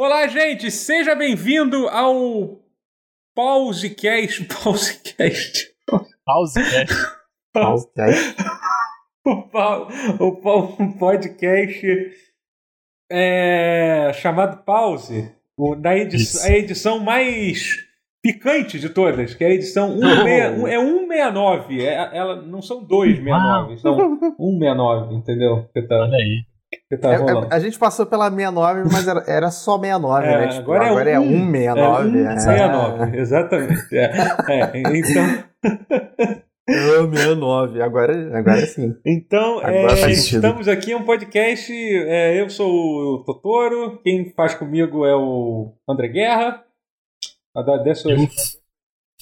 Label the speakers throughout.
Speaker 1: Olá, gente, seja bem-vindo ao Pausecast. Pausecast.
Speaker 2: Pausecast.
Speaker 3: Pausecast.
Speaker 1: o, pa, o, pa, o podcast é, chamado Pause, o, da edição, a edição mais picante de todas, que é a edição 169, é 169. É, ela, não são 269, são 169, entendeu?
Speaker 2: Tá, Olha aí.
Speaker 3: Que tá é, é, a gente passou pela 69, mas era, era só 69, é, né? Tipo, agora, é agora é, um, é 169.
Speaker 1: É 169, é. exatamente. É, então.
Speaker 3: 69, agora, agora sim.
Speaker 1: Então, é, estamos aqui em um podcast. É, eu sou o Totoro, quem faz comigo é o André Guerra. A da, dessa
Speaker 2: eu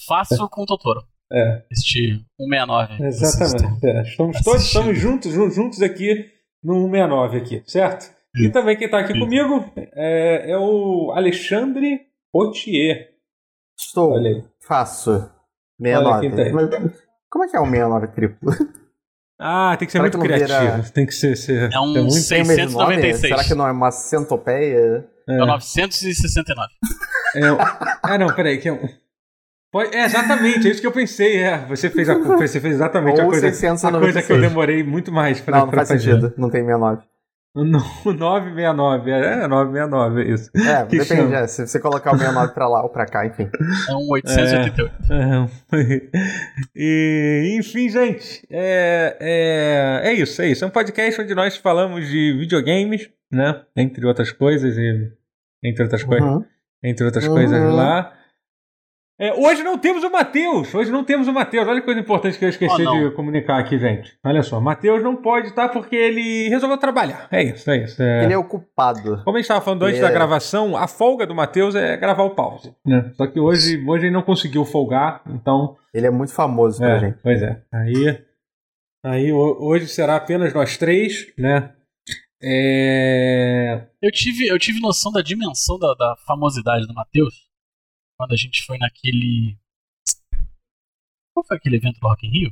Speaker 2: faço com o Totoro.
Speaker 1: É.
Speaker 2: Este 169.
Speaker 1: Exatamente. É. Estamos todos estamos juntos, juntos aqui no 169 aqui, certo? E também quem está aqui Sim. comigo é, é, o Alexandre Potier.
Speaker 3: Estou. Faço. 69. Como é que é o 69 triplo?
Speaker 1: Ah, tem que ser Será muito que criativo. Vira... Tem que ser. ser
Speaker 2: é um muito... 696.
Speaker 3: Será que não é uma centopeia?
Speaker 2: É, é 969.
Speaker 1: É, ah, não, peraí, que é um. É exatamente, é isso que eu pensei. É. Você, fez a, você fez exatamente
Speaker 3: Ou
Speaker 1: a coisa, a coisa que eu demorei muito mais
Speaker 3: para Não, não faz fazer. sentido, não tem 69.
Speaker 1: O 969, é, 969, é isso.
Speaker 3: É, que depende, é, se você colocar o 69 pra lá ou pra cá, enfim.
Speaker 2: É um 888. É,
Speaker 1: é, e, enfim, gente, é, é, é isso, é isso. É um podcast onde nós falamos de videogames, né? Entre outras coisas, e, entre outras uhum. coisas, entre outras uhum. coisas lá. É, hoje não temos o Matheus. Hoje não temos o Matheus. Olha que coisa importante que eu esqueci oh, de comunicar aqui, gente. Olha só, Matheus não pode estar porque ele resolveu trabalhar. É isso, é isso. É...
Speaker 3: Ele é ocupado.
Speaker 1: Como a gente estava falando antes é... da gravação, a folga do Matheus é gravar o pause. Né? Só que hoje, hoje ele não conseguiu folgar, então.
Speaker 3: Ele é muito famoso pra
Speaker 1: é,
Speaker 3: gente.
Speaker 1: Pois é. Aí, aí hoje será apenas nós três, né? É...
Speaker 2: Eu, tive, eu tive noção da dimensão da, da famosidade do Matheus quando a gente foi naquele. Qual foi aquele evento do Rock in Rio?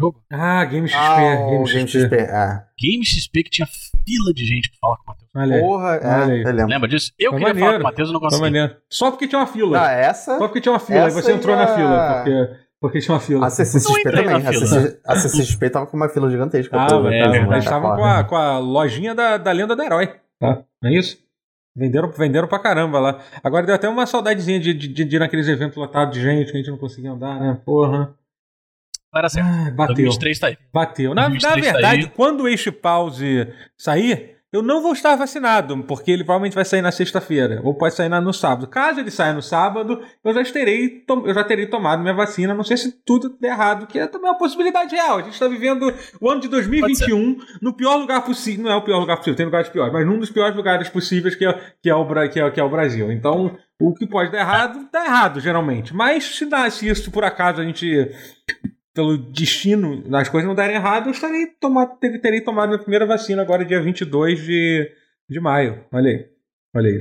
Speaker 1: Jogo? Ah, Game XP.
Speaker 3: Ah, Game, Game XP. XP. É.
Speaker 2: Game XP que tinha fila de gente pra falar com o Matheus.
Speaker 3: Olha Porra, é,
Speaker 2: eu Lembra disso? Eu queria maneiro. falar com o Matheus e não consegui.
Speaker 1: Só porque tinha uma fila.
Speaker 3: Ah, essa?
Speaker 1: Só porque tinha uma fila. Aí você entrou na fila. Porque... Porque tinha uma fila.
Speaker 3: A CCXP também. A, CCXP tava com uma fila gigantesca.
Speaker 1: Ah, é, é, eles estavam com a, com a lojinha da, da lenda do herói. Tá? Não é isso? Venderam, venderam pra caramba lá. Agora deu até uma saudadezinha de, de, de, de ir naqueles eventos lotados de gente que a gente não conseguia andar, né? Porra.
Speaker 2: Era certo. Ah,
Speaker 1: bateu.
Speaker 2: 2023 tá aí.
Speaker 1: Bateu. Na, na tá verdade, tá quando o Eixo Pause sair, eu não vou estar vacinado, porque ele provavelmente vai sair na sexta-feira, ou pode sair no sábado. Caso ele saia no sábado, eu já terei, eu já terei tomado minha vacina. Não sei se tudo der errado, que é também uma possibilidade real. A gente está vivendo o ano de 2021 no pior lugar possível. Não é o pior lugar possível, tem lugares piores, mas num dos piores lugares possíveis que é, que é, o, que é, que é o Brasil. Então, o que pode dar errado, dá errado, geralmente. Mas se, dá, se isso por acaso a gente pelo destino das coisas não darem errado, eu estarei tomado, terei tomado minha primeira vacina agora, dia 22 de, de maio. Olha aí. Olha aí.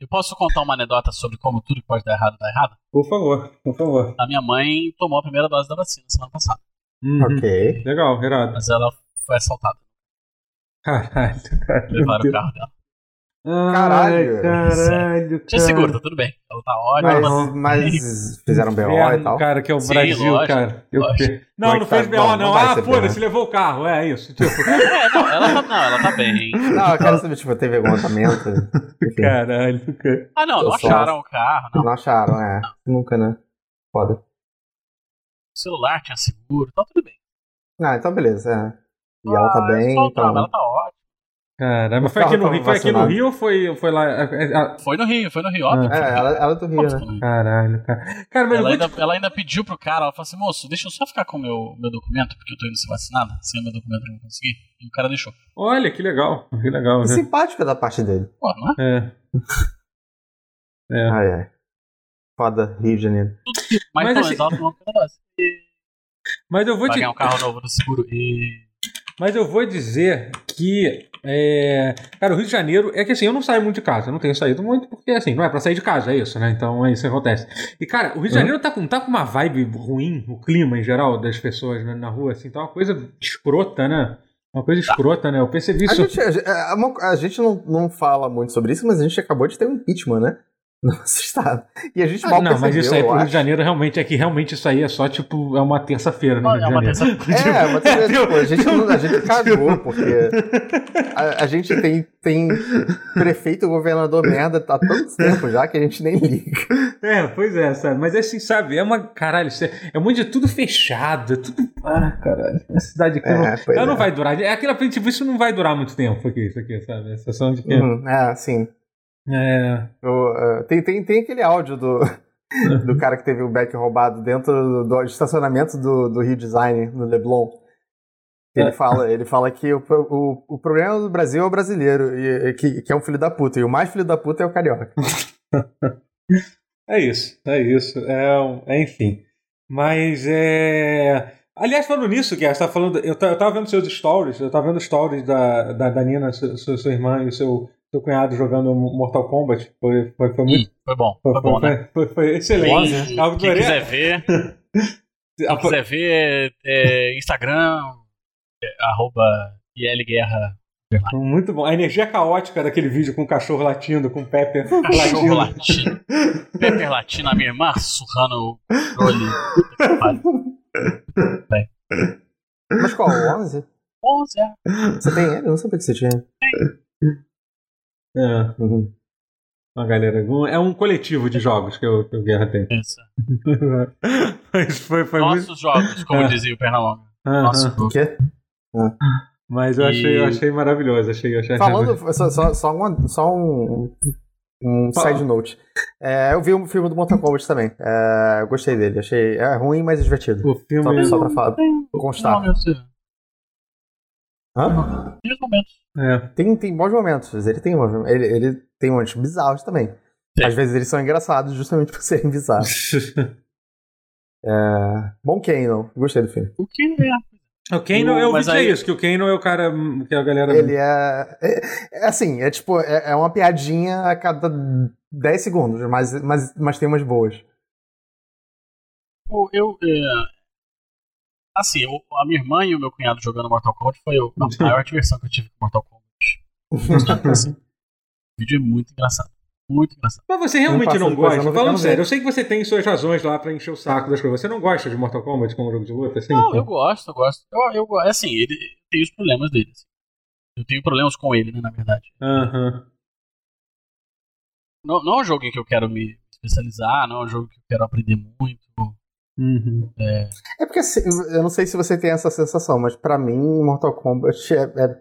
Speaker 2: Eu posso contar uma anedota sobre como tudo que pode dar errado dá errado?
Speaker 1: Por favor, por favor.
Speaker 2: A minha mãe tomou a primeira dose da vacina semana passada.
Speaker 1: Uhum. Ok. Legal, irado.
Speaker 2: Mas ela foi assaltada.
Speaker 1: Caralho,
Speaker 2: caralho. Levaram o carro dela.
Speaker 3: Caralho.
Speaker 1: Caralho,
Speaker 2: Tinha seguro, tá tudo bem. Ela tá ótima.
Speaker 3: Mas, mas fizeram BO e tal.
Speaker 1: Cara, que é o Sim, Brasil, lógico, cara. Eu... Não, não fez BO, não. não ah, foda-se, levou o carro. É isso. Tipo.
Speaker 2: é, não, ela tá, não, ela tá bem.
Speaker 3: Não, eu quero saber, tipo, teve algum tratamento.
Speaker 1: Caralho,
Speaker 2: cara. Ah, não, não acharam o carro. Não,
Speaker 3: não acharam, é. Nunca, né? Foda.
Speaker 2: O celular tinha seguro, tá tudo bem.
Speaker 3: Ah, então beleza. É. E ah, ela tá bem. Então...
Speaker 2: Ela tá ótima.
Speaker 1: Caramba, foi aqui, no Rio, foi aqui no Rio ou foi, foi lá? É,
Speaker 2: é, foi no Rio, foi no Rio, óbvio.
Speaker 3: É, ela, ela é do Rio, né?
Speaker 1: Caralho, cara. cara mas
Speaker 2: ela, ainda, te... ela ainda pediu pro cara, ela falou assim, moço, deixa eu só ficar com o meu, meu documento, porque eu tô indo ser vacinada, sem o meu documento pra não conseguir. E o cara deixou.
Speaker 1: Olha, que legal, que legal.
Speaker 3: Que né? simpática da parte dele.
Speaker 2: Pô, não é?
Speaker 1: É. é.
Speaker 3: Ai, ai. Foda, Rio de Janeiro.
Speaker 2: Tudo que mais mas, assim... exalto não
Speaker 1: Mas eu vou
Speaker 2: te... ganhar um carro novo do seguro e...
Speaker 1: Mas eu vou dizer que é... Cara, o Rio de Janeiro é que assim, eu não saio muito de casa, eu não tenho saído muito, porque assim, não é pra sair de casa, é isso, né? Então é isso que acontece. E, cara, o Rio de Janeiro uhum. tá, com, tá com uma vibe ruim, o clima em geral das pessoas né, na rua, assim, tá uma coisa escrota, né? Uma coisa escrota, né? Eu percebi isso.
Speaker 3: A gente, a, a, a gente não, não fala muito sobre isso, mas a gente acabou de ter um impeachment, né? nosso estado. E a gente ah, mal Não,
Speaker 1: mas isso aí pro Rio de Janeiro realmente é que realmente isso aí é só tipo, é uma terça-feira, né?
Speaker 3: É uma terça-feira. É, tipo, a gente, não, a gente cagou, porque a, a, gente tem, tem prefeito governador merda há tanto tempo já que a gente nem liga.
Speaker 1: É, pois é, sabe? Mas é assim, sabe, é uma. Caralho, isso é, é muito de tudo fechado, é tudo. Ah, caralho. A cidade aqui é, não, ela é. não vai durar. É aquilo, tipo, isso não vai durar muito tempo aqui, isso aqui, sabe? A sensação de que.
Speaker 3: Uhum, é, sim.
Speaker 1: É.
Speaker 3: O, uh, tem, tem, tem aquele áudio do, do cara que teve o back roubado dentro do, do estacionamento do, do Rio Design, no Leblon. Ele, é. fala, ele fala que o, o, o problema do Brasil é o brasileiro, e, que, que é um filho da puta, e o mais filho da puta é o carioca.
Speaker 1: é isso, é isso. É, é enfim. Mas é. Aliás, falando nisso, Guerra, você tá falando. Eu, eu tava vendo seus stories, eu tava vendo stories da, da, da Nina, sua, sua irmã e o seu seu cunhado jogando Mortal Kombat. Foi, foi, foi muito.
Speaker 2: foi bom. Foi, foi bom,
Speaker 1: foi, né? Foi, foi excelente.
Speaker 2: Quem, quem quiser ver. quem quiser ver, é, Instagram, é, arroba ILGuerra.
Speaker 1: Muito bom. A energia caótica daquele vídeo com o cachorro latindo, com o Pepper
Speaker 2: cachorro latindo. Pepper latindo, a minha irmã surrando o controle.
Speaker 3: Mas qual? O 11?
Speaker 2: 11, é.
Speaker 3: Você tem ele? Eu não sabia que você tinha. Tem.
Speaker 1: É. Uhum. Uma galera. É um coletivo de jogos que o, que o Guerra tem.
Speaker 2: Isso.
Speaker 1: Mas foi, foi
Speaker 2: Nossos muito... jogos, como é. dizia o Pernalonga.
Speaker 3: Uhum. Nosso o quê?
Speaker 1: Ah. Mas eu achei, e... eu achei maravilhoso. Achei, achei,
Speaker 3: Falando, só, só, só, uma, só um, um side note. É, eu vi o um filme do Mortal Kombat também. É, eu gostei dele. Achei é ruim, mas divertido.
Speaker 1: O filme
Speaker 3: só, só pra falar, constar.
Speaker 2: Hã? Tem momentos.
Speaker 1: É.
Speaker 3: Tem, tem bons momentos. Ele tem, ele, ele tem momentos bizarros também. Sim. Às vezes eles são engraçados justamente por serem bizarros. é... Bom Kano. Gostei do filme.
Speaker 2: O Kano é.
Speaker 1: O Kano, eu vi aí... isso, que o Kano é o cara que a galera...
Speaker 3: Ele é... É, é assim, é tipo, é, é, uma piadinha a cada 10 segundos, mas, mas, mas tem umas boas.
Speaker 2: Eu, eu é, Assim, eu, a minha irmã e o meu cunhado jogando Mortal Kombat foi a maior diversão que eu tive com Mortal Kombat. assim, o vídeo é muito engraçado. Muito engraçado.
Speaker 1: Mas você realmente não, não gosta? Não Falando sério, eu sei que você tem suas razões lá pra encher o saco das coisas. Você não gosta de Mortal Kombat como jogo de luta? Assim,
Speaker 2: não, eu gosto, eu gosto. Eu, eu, assim, ele tem os problemas dele. Assim. Eu tenho problemas com ele, né, na verdade.
Speaker 1: Uhum.
Speaker 2: Não, não é um jogo em que eu quero me especializar, não é um jogo que eu quero aprender muito.
Speaker 1: Uhum.
Speaker 2: É.
Speaker 3: é porque assim, eu não sei se você tem essa sensação, mas para mim Mortal Kombat é, é,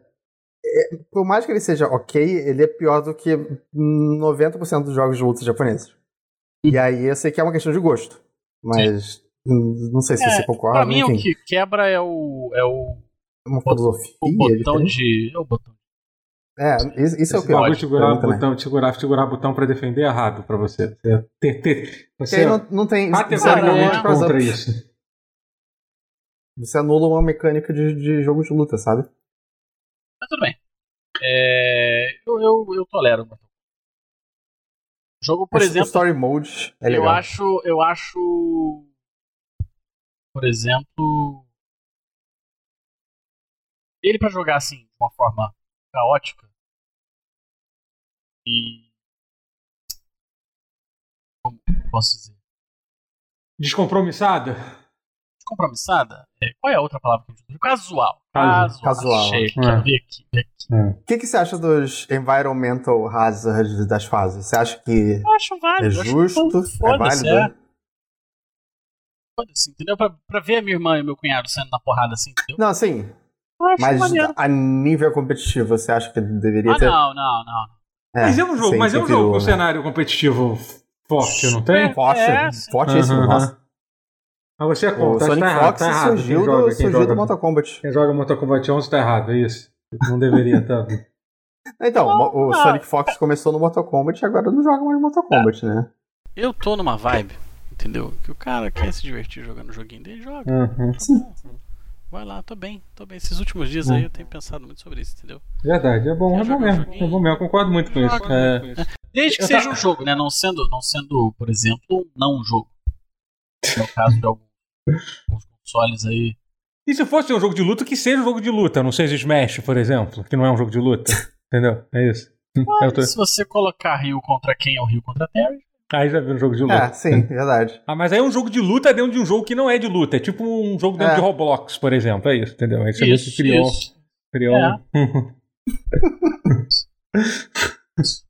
Speaker 3: é, por mais que ele seja ok, ele é pior do que 90% dos jogos de luta japoneses. Uhum. E aí eu sei que é uma questão de gosto, mas Sim. não sei se é, você concorda.
Speaker 2: Pra mim enfim. o que quebra é o é o
Speaker 3: uma filosofia.
Speaker 2: O botão de, é o botão
Speaker 3: é, isso é o pior.
Speaker 1: Pode segurar o botão, segurar, segurar o botão pra defender errado pra você. Você, ter, ter,
Speaker 3: você não, não tem.
Speaker 1: Categoricamente contra isso.
Speaker 3: Você anula uma mecânica de, de jogo de luta, sabe?
Speaker 2: Mas tudo bem. É, eu, eu, eu tolero. O jogo, por exemplo.
Speaker 3: Story Mode é legal.
Speaker 2: Eu acho. Eu acho. Por exemplo. Ele pra jogar assim, de uma forma caótica, e. Como posso dizer?
Speaker 1: Descompromissada?
Speaker 2: Descompromissada? É, qual é a outra palavra que eu uso? Casual.
Speaker 3: Casual. Casual.
Speaker 2: Achei, é. Aqui. Aqui.
Speaker 3: É. O que, que você acha dos environmental hazards das fases? Você acha que
Speaker 2: eu acho válido,
Speaker 3: é justo? é válido? É.
Speaker 2: Foda-se, entendeu? Pra, pra ver a minha irmã e meu cunhado saindo na porrada assim, entendeu?
Speaker 3: Não, sim. Mas maneiro. a nível competitivo, você acha que deveria
Speaker 2: ah,
Speaker 3: ter?
Speaker 2: Não, não, não.
Speaker 1: É, mas é um jogo, mas é um jogo com né? cenário competitivo forte, não tem?
Speaker 3: Forte, é, fortíssimo, uhum. nossa.
Speaker 1: Mas você é contra,
Speaker 3: o tá Sonic
Speaker 1: tá
Speaker 3: Fox errado, tá surgiu, joga, do, surgiu joga, do Mortal Kombat.
Speaker 1: Quem joga Mortal Kombat 11 tá errado, é isso. Não deveria estar. Tá...
Speaker 3: então, o Sonic Fox começou no Mortal Kombat e agora não joga mais Mortal Kombat, né?
Speaker 2: Eu tô numa vibe, entendeu? Que o cara quer se divertir jogando o joguinho dele, joga.
Speaker 1: Uhum.
Speaker 2: Tá Vai lá, tô bem, tô bem. Esses últimos dias aí eu tenho pensado muito sobre isso, entendeu?
Speaker 1: Verdade, é bom, é bom mesmo. É bom mesmo, eu concordo muito com isso. É...
Speaker 2: Desde que eu seja tá... um jogo, né? Não sendo, não sendo, por exemplo, não um jogo. No caso de alguns consoles aí.
Speaker 1: E se fosse um jogo de luta, que seja um jogo de luta, não seja Smash, por exemplo, que não é um jogo de luta. Entendeu? É isso.
Speaker 2: Mas, tô... Se você colocar Rio contra quem é o Rio contra Terry.
Speaker 1: Aí já viu um jogo de luta.
Speaker 3: Ah, sim, verdade.
Speaker 1: Ah, mas aí é um jogo de luta dentro de um jogo que não é de luta. É tipo um jogo dentro é. de Roblox, por exemplo. É isso, entendeu? Aí você isso, criou. Isso. criou é.
Speaker 2: é isso,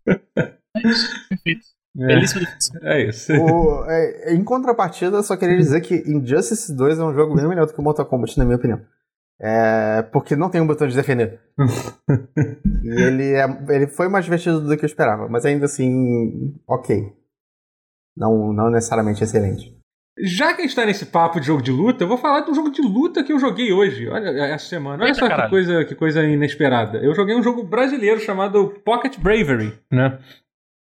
Speaker 2: perfeito. É. Belíssima definição.
Speaker 1: É isso.
Speaker 3: O, é, em contrapartida, só queria dizer que Injustice 2 é um jogo bem melhor do que Mortal Kombat, na minha opinião. É, porque não tem um botão de defender. e ele, é, ele foi mais divertido do que eu esperava, mas ainda assim, ok. Não, não necessariamente excelente.
Speaker 1: Já que a gente tá nesse papo de jogo de luta, eu vou falar de um jogo de luta que eu joguei hoje, olha, essa semana. Olha Eita, só que coisa, que coisa inesperada. Eu joguei um jogo brasileiro chamado Pocket Bravery, né?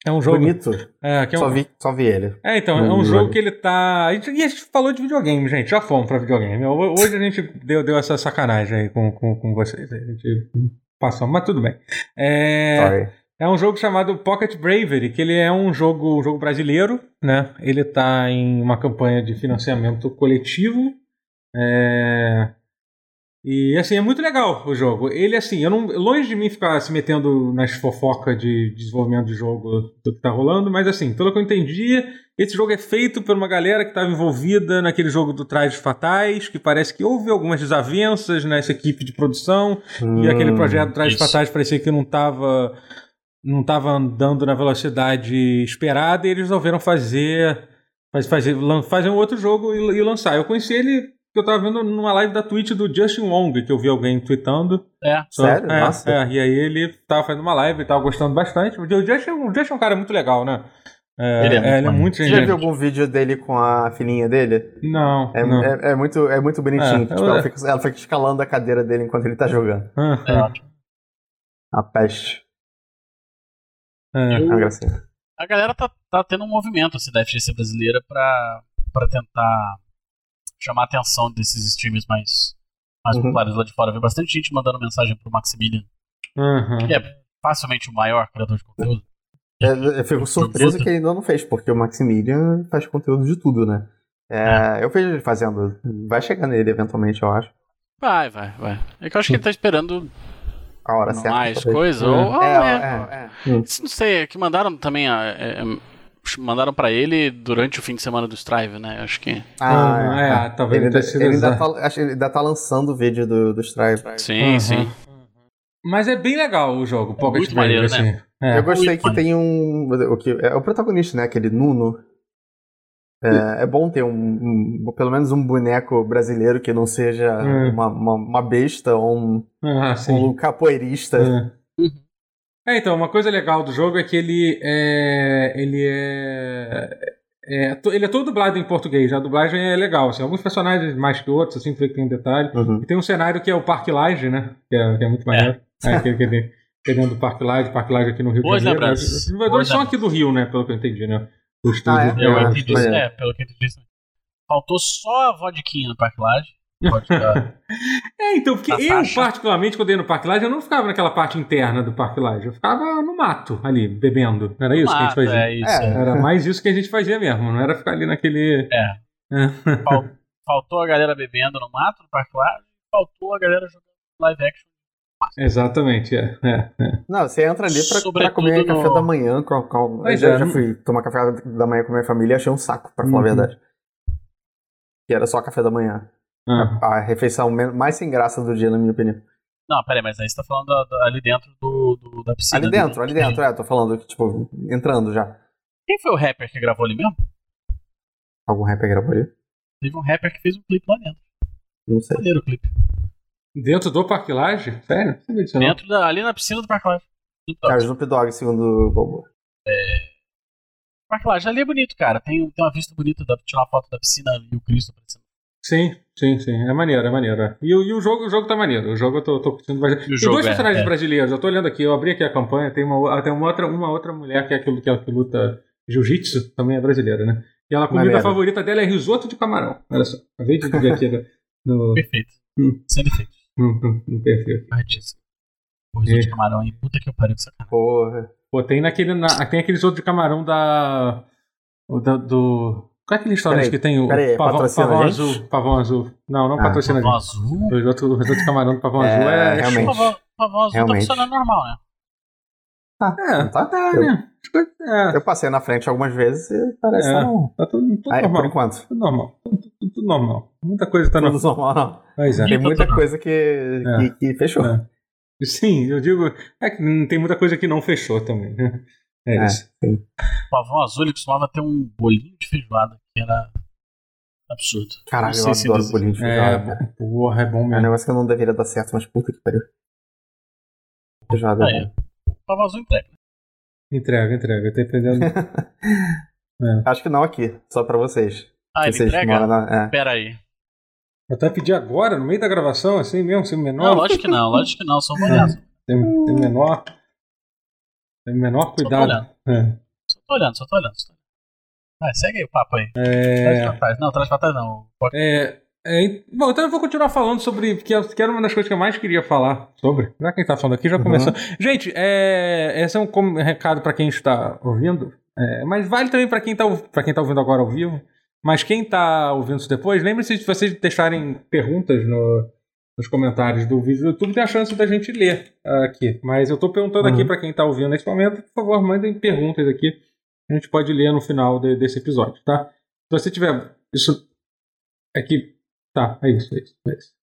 Speaker 1: É um jogo.
Speaker 3: Bonito.
Speaker 1: É, que é
Speaker 3: um... só, vi, só vi ele.
Speaker 1: É, então, é um jogo que ele tá. E a gente falou de videogame, gente. Já fomos pra videogame. Hoje a gente deu, deu essa sacanagem aí com, com, com vocês. A gente passou, mas tudo bem. É. Sorry. É um jogo chamado Pocket Bravery, que ele é um jogo, um jogo brasileiro, né? Ele tá em uma campanha de financiamento coletivo. É... E assim, é muito legal o jogo. Ele, assim, eu não. Longe de mim ficar se metendo nas fofocas de desenvolvimento de jogo do que tá rolando, mas assim, pelo que eu entendi, esse jogo é feito por uma galera que estava envolvida naquele jogo do Trajes Fatais, que parece que houve algumas desavenças nessa equipe de produção, hum, e aquele projeto Trajes Fatais parecia que não estava não tava andando na velocidade esperada, e eles resolveram fazer. Fazer, fazer um outro jogo e, e lançar. Eu conheci ele que eu tava vendo numa live da Twitch do Justin Wong, que eu vi alguém tweetando.
Speaker 2: É.
Speaker 3: Só, Sério?
Speaker 1: É,
Speaker 3: Nossa.
Speaker 1: É, e aí ele tava fazendo uma live e tava gostando bastante. O Justin, o Justin é um cara muito legal, né?
Speaker 3: É, ele é, é, ele é muito Você já viu algum vídeo dele com a filhinha dele?
Speaker 1: Não.
Speaker 3: É,
Speaker 1: não.
Speaker 3: é, é muito, é muito bonitinho. É, tipo, ela, fica, ela, fica, escalando a cadeira dele enquanto ele tá jogando.
Speaker 1: Ah, é ótimo.
Speaker 3: A peste.
Speaker 2: É, Eu, a galera tá, tá tendo um movimento assim, da FGC brasileira pra, pra tentar chamar a atenção desses streams mais, mais uhum. populares lá de fora. Vi bastante gente mandando mensagem pro Maximilian,
Speaker 1: uhum.
Speaker 2: que é facilmente o maior criador de conteúdo.
Speaker 3: É, eu fico surpreso que ele ainda não fez, porque o Maximilian faz conteúdo de tudo, né? É, é. Eu vejo ele fazendo. Vai chegar nele eventualmente, eu acho.
Speaker 2: Vai, vai, vai. É que eu acho que ele tá esperando
Speaker 3: a hora
Speaker 2: certa. Mais coisa? Ou, é, ou, é, é, é. Não sei, é que mandaram também a, é, mandaram para ele durante o fim de semana do Strive, né? Acho que.
Speaker 3: Ah, ah é, é, talvez ele, ele, ele ainda tá, acho, ele ainda tá lançando o vídeo do, do Strive.
Speaker 2: Sim, uhum. sim.
Speaker 1: Mas é bem legal o jogo,
Speaker 2: é Pocket muito maneiro, assim. né?
Speaker 3: É. Eu gostei muito que maneiro. tem um. O, que, é o protagonista, né? Aquele Nuno. É, é bom ter um, um, pelo menos um boneco brasileiro que não seja hum. uma, uma, uma, besta ou um,
Speaker 1: ah,
Speaker 3: um capoeirista.
Speaker 1: Uhum. É, então, uma coisa legal do jogo é que ele é. Ele é. é ele é todo dublado em português, a dublagem é legal. Assim, alguns personagens mais que outros, assim, que tem um detalhe. Uhum. E tem um cenário que é o Parque Laje, né? Que é, que é muito maneiro. É. É, que, que, que, que é dentro do Parque Laje, Parque Laje aqui no Rio
Speaker 2: Boas
Speaker 1: de Janeiro. Os desenvolvedores são aqui do Rio, né? Pelo que eu entendi, né?
Speaker 2: O estúdio. Ah, é? Eu entendi isso, é, pelo que eu entendi isso. Faltou só a vodquinha no Parque Laje.
Speaker 1: é, então, porque eu, faixa. particularmente, quando eu ia no Parque Laje, eu não ficava naquela parte interna do Parque Laje. Eu ficava no mato ali, bebendo. Era no isso mato, que a gente fazia.
Speaker 2: É isso,
Speaker 1: é. Era mais isso que a gente fazia mesmo, não era ficar ali naquele.
Speaker 2: É. faltou a galera bebendo no mato, no Parque Laje, faltou a galera jogando live action.
Speaker 1: Exatamente, é, é, é.
Speaker 3: Não, você entra ali pra, pra comer no... café da manhã. Com, com... Eu já, é. já fui tomar café da manhã com a minha família e achei um saco, pra falar uhum. a verdade. Que era só café da manhã. A, a, refeição mais sem graça do dia, na minha opinião.
Speaker 2: Não, peraí, mas aí você tá falando da, da, ali dentro do, do, da piscina.
Speaker 3: Ali dentro, ali dentro, é, tô falando, tipo, entrando já.
Speaker 2: Quem foi o rapper que gravou ali mesmo?
Speaker 3: Algum rapper gravou ali?
Speaker 2: Teve um rapper que fez um clipe lá dentro.
Speaker 3: Não sei.
Speaker 2: Maneiro o clipe.
Speaker 1: Dentro do Parque Laje? Sério?
Speaker 2: Dentro da, ali na piscina do Parque Laje.
Speaker 3: Cara, Snoop Dogg, segundo o Bobo.
Speaker 2: É... Parque Laje ali é bonito, cara. Tem, tem uma vista bonita, pra tirar uma foto da piscina e o Cristo aparecendo.
Speaker 1: Sim, sim, sim. É maneiro, é maneiro. É. E, e, o, jogo, o jogo tá maneiro. O jogo eu tô, tô curtindo bastante. Tem dois é, personagens é. brasileiros. Eu tô olhando aqui, eu abri aqui a campanha. Tem uma, tem uma, outra, uma outra mulher que é aquilo que, é, que luta jiu-jitsu, também é brasileira, né? E ela, a comida maneiro. favorita dela é risoto de camarão. Olha só. Acabei de ver aqui no.
Speaker 2: Perfeito. Hum. Sem defeito.
Speaker 1: Hum, hum, no perfil.
Speaker 2: Corretíssimo. O risoto é. de camarão aí, puta que eu pariu com essa cara.
Speaker 3: Porra.
Speaker 1: Pô, tem naquele. Na, tem aquele risoto de camarão da. O da, do Qual é aquele restaurante que tem o
Speaker 3: peraí,
Speaker 1: pavão, pavão azul? Pavão azul. Não, não ah, patrocina
Speaker 2: Pavão azul?
Speaker 1: Os outros, os outros camarão do pavão é, azul é.
Speaker 3: Realmente.
Speaker 2: Pavão, pavão azul tá realmente. tá funcionando normal, né?
Speaker 3: Ah, é, tá, tá eu, né? É. Eu passei na frente algumas vezes e parece é,
Speaker 1: não. Tá tudo, tudo
Speaker 3: Aí,
Speaker 1: normal.
Speaker 3: Por enquanto.
Speaker 1: Tudo normal. Tudo, tudo, tudo normal. Muita coisa tá
Speaker 3: tudo normal. não. Pois é. Tem muita coisa que, é. que, que, fechou. É.
Speaker 1: Sim, eu digo. É que tem muita coisa que não fechou também. Né? É, é isso.
Speaker 2: O pavão azul ele costumava ter um bolinho de feijoada que era absurdo.
Speaker 3: Caralho, eu adoro dizer. bolinho de feijoada.
Speaker 1: É, porra, é bom mesmo.
Speaker 3: É um negócio que não deveria dar certo, mas puta que pariu. Feijoada
Speaker 2: é bom. O pavão azul entrega.
Speaker 1: Entrega, entrega. Dependendo.
Speaker 3: é. Acho que não aqui, só pra vocês.
Speaker 2: Ah, ele
Speaker 3: vocês
Speaker 2: entrega? Na... É. Pera aí.
Speaker 1: Até pedir agora, no meio da gravação, assim mesmo, sem menor.
Speaker 2: Não, lógico que não, lógico que não, sou honesto.
Speaker 1: Tem, tem menor. Tem menor cuidado.
Speaker 2: Só tô olhando,
Speaker 1: é.
Speaker 2: só tô olhando. Só tô olhando. Vai, segue aí o papo aí.
Speaker 1: É...
Speaker 2: Traz pra trás. Não, traz pra trás não.
Speaker 1: Pode... É, é, bom, então eu vou continuar falando sobre. Que, que era uma das coisas que eu mais queria falar sobre. Já que a gente tá falando aqui, já uhum. começou. Gente, é, esse é um recado para quem está ouvindo. É, mas vale também para quem, tá, quem tá ouvindo agora ao vivo. Mas quem tá ouvindo isso depois, lembre-se de vocês deixarem perguntas no, nos comentários do vídeo do YouTube, tem a chance da gente ler uh, aqui. Mas eu tô perguntando uhum. aqui para quem tá ouvindo nesse momento, por favor, mandem perguntas aqui. A gente pode ler no final de, desse episódio, tá? Se você tiver. Isso aqui Tá, é isso, é isso. É isso.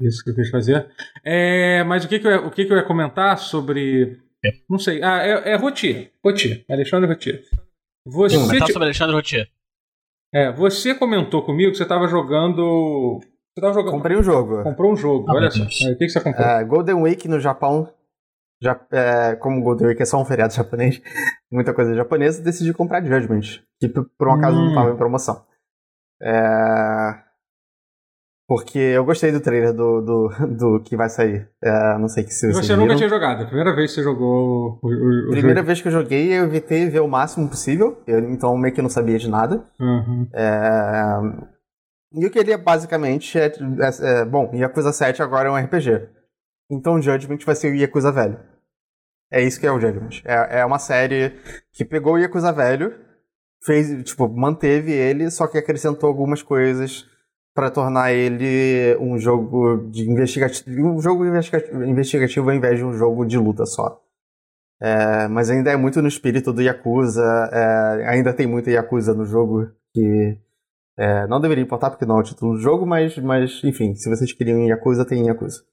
Speaker 1: Isso que eu quis fazer. É, mas o que, que, eu, ia, o que, que eu ia comentar sobre. Não sei. Ah, é, é Rotier. Rotier. Alexandre Rotier.
Speaker 2: Você. Comentar sobre Alexandre Rotier.
Speaker 1: É, você comentou comigo que você estava jogando. Você tava jogando.
Speaker 3: Comprei um jogo.
Speaker 1: Comprou um jogo, ah, olha só. É, o que, que você comprou?
Speaker 3: É, Golden Week no Japão. Já, é, como Golden Week é só um feriado japonês, muita coisa japonesa, decidi comprar Judgment, que por um acaso hum. não estava em promoção. É, porque eu gostei do trailer do, do, do que vai sair. É, não sei que se
Speaker 1: você nunca tinha jogado. A primeira vez que você jogou o, o,
Speaker 3: o Primeira jogo. vez que eu joguei, eu evitei ver o máximo possível. Eu, então meio que não sabia de nada.
Speaker 1: Uhum.
Speaker 3: É, e eu queria basicamente. É, é, é, bom, Yakuza 7 agora é um RPG. Então o Judgment vai ser o Yakuza velho. É isso que é o Judgment. É, é uma série que pegou o Yakuza velho, fez, tipo, manteve ele, só que acrescentou algumas coisas para tornar ele um jogo de investigativo, um jogo investigativo ao invés de um jogo de luta só. É, mas ainda é muito no espírito do Yakuza, é, ainda tem muita Yakuza no jogo que é, não deveria importar porque não é o título do jogo, mas, mas enfim, se vocês queriam Yakuza, tem Yakuza.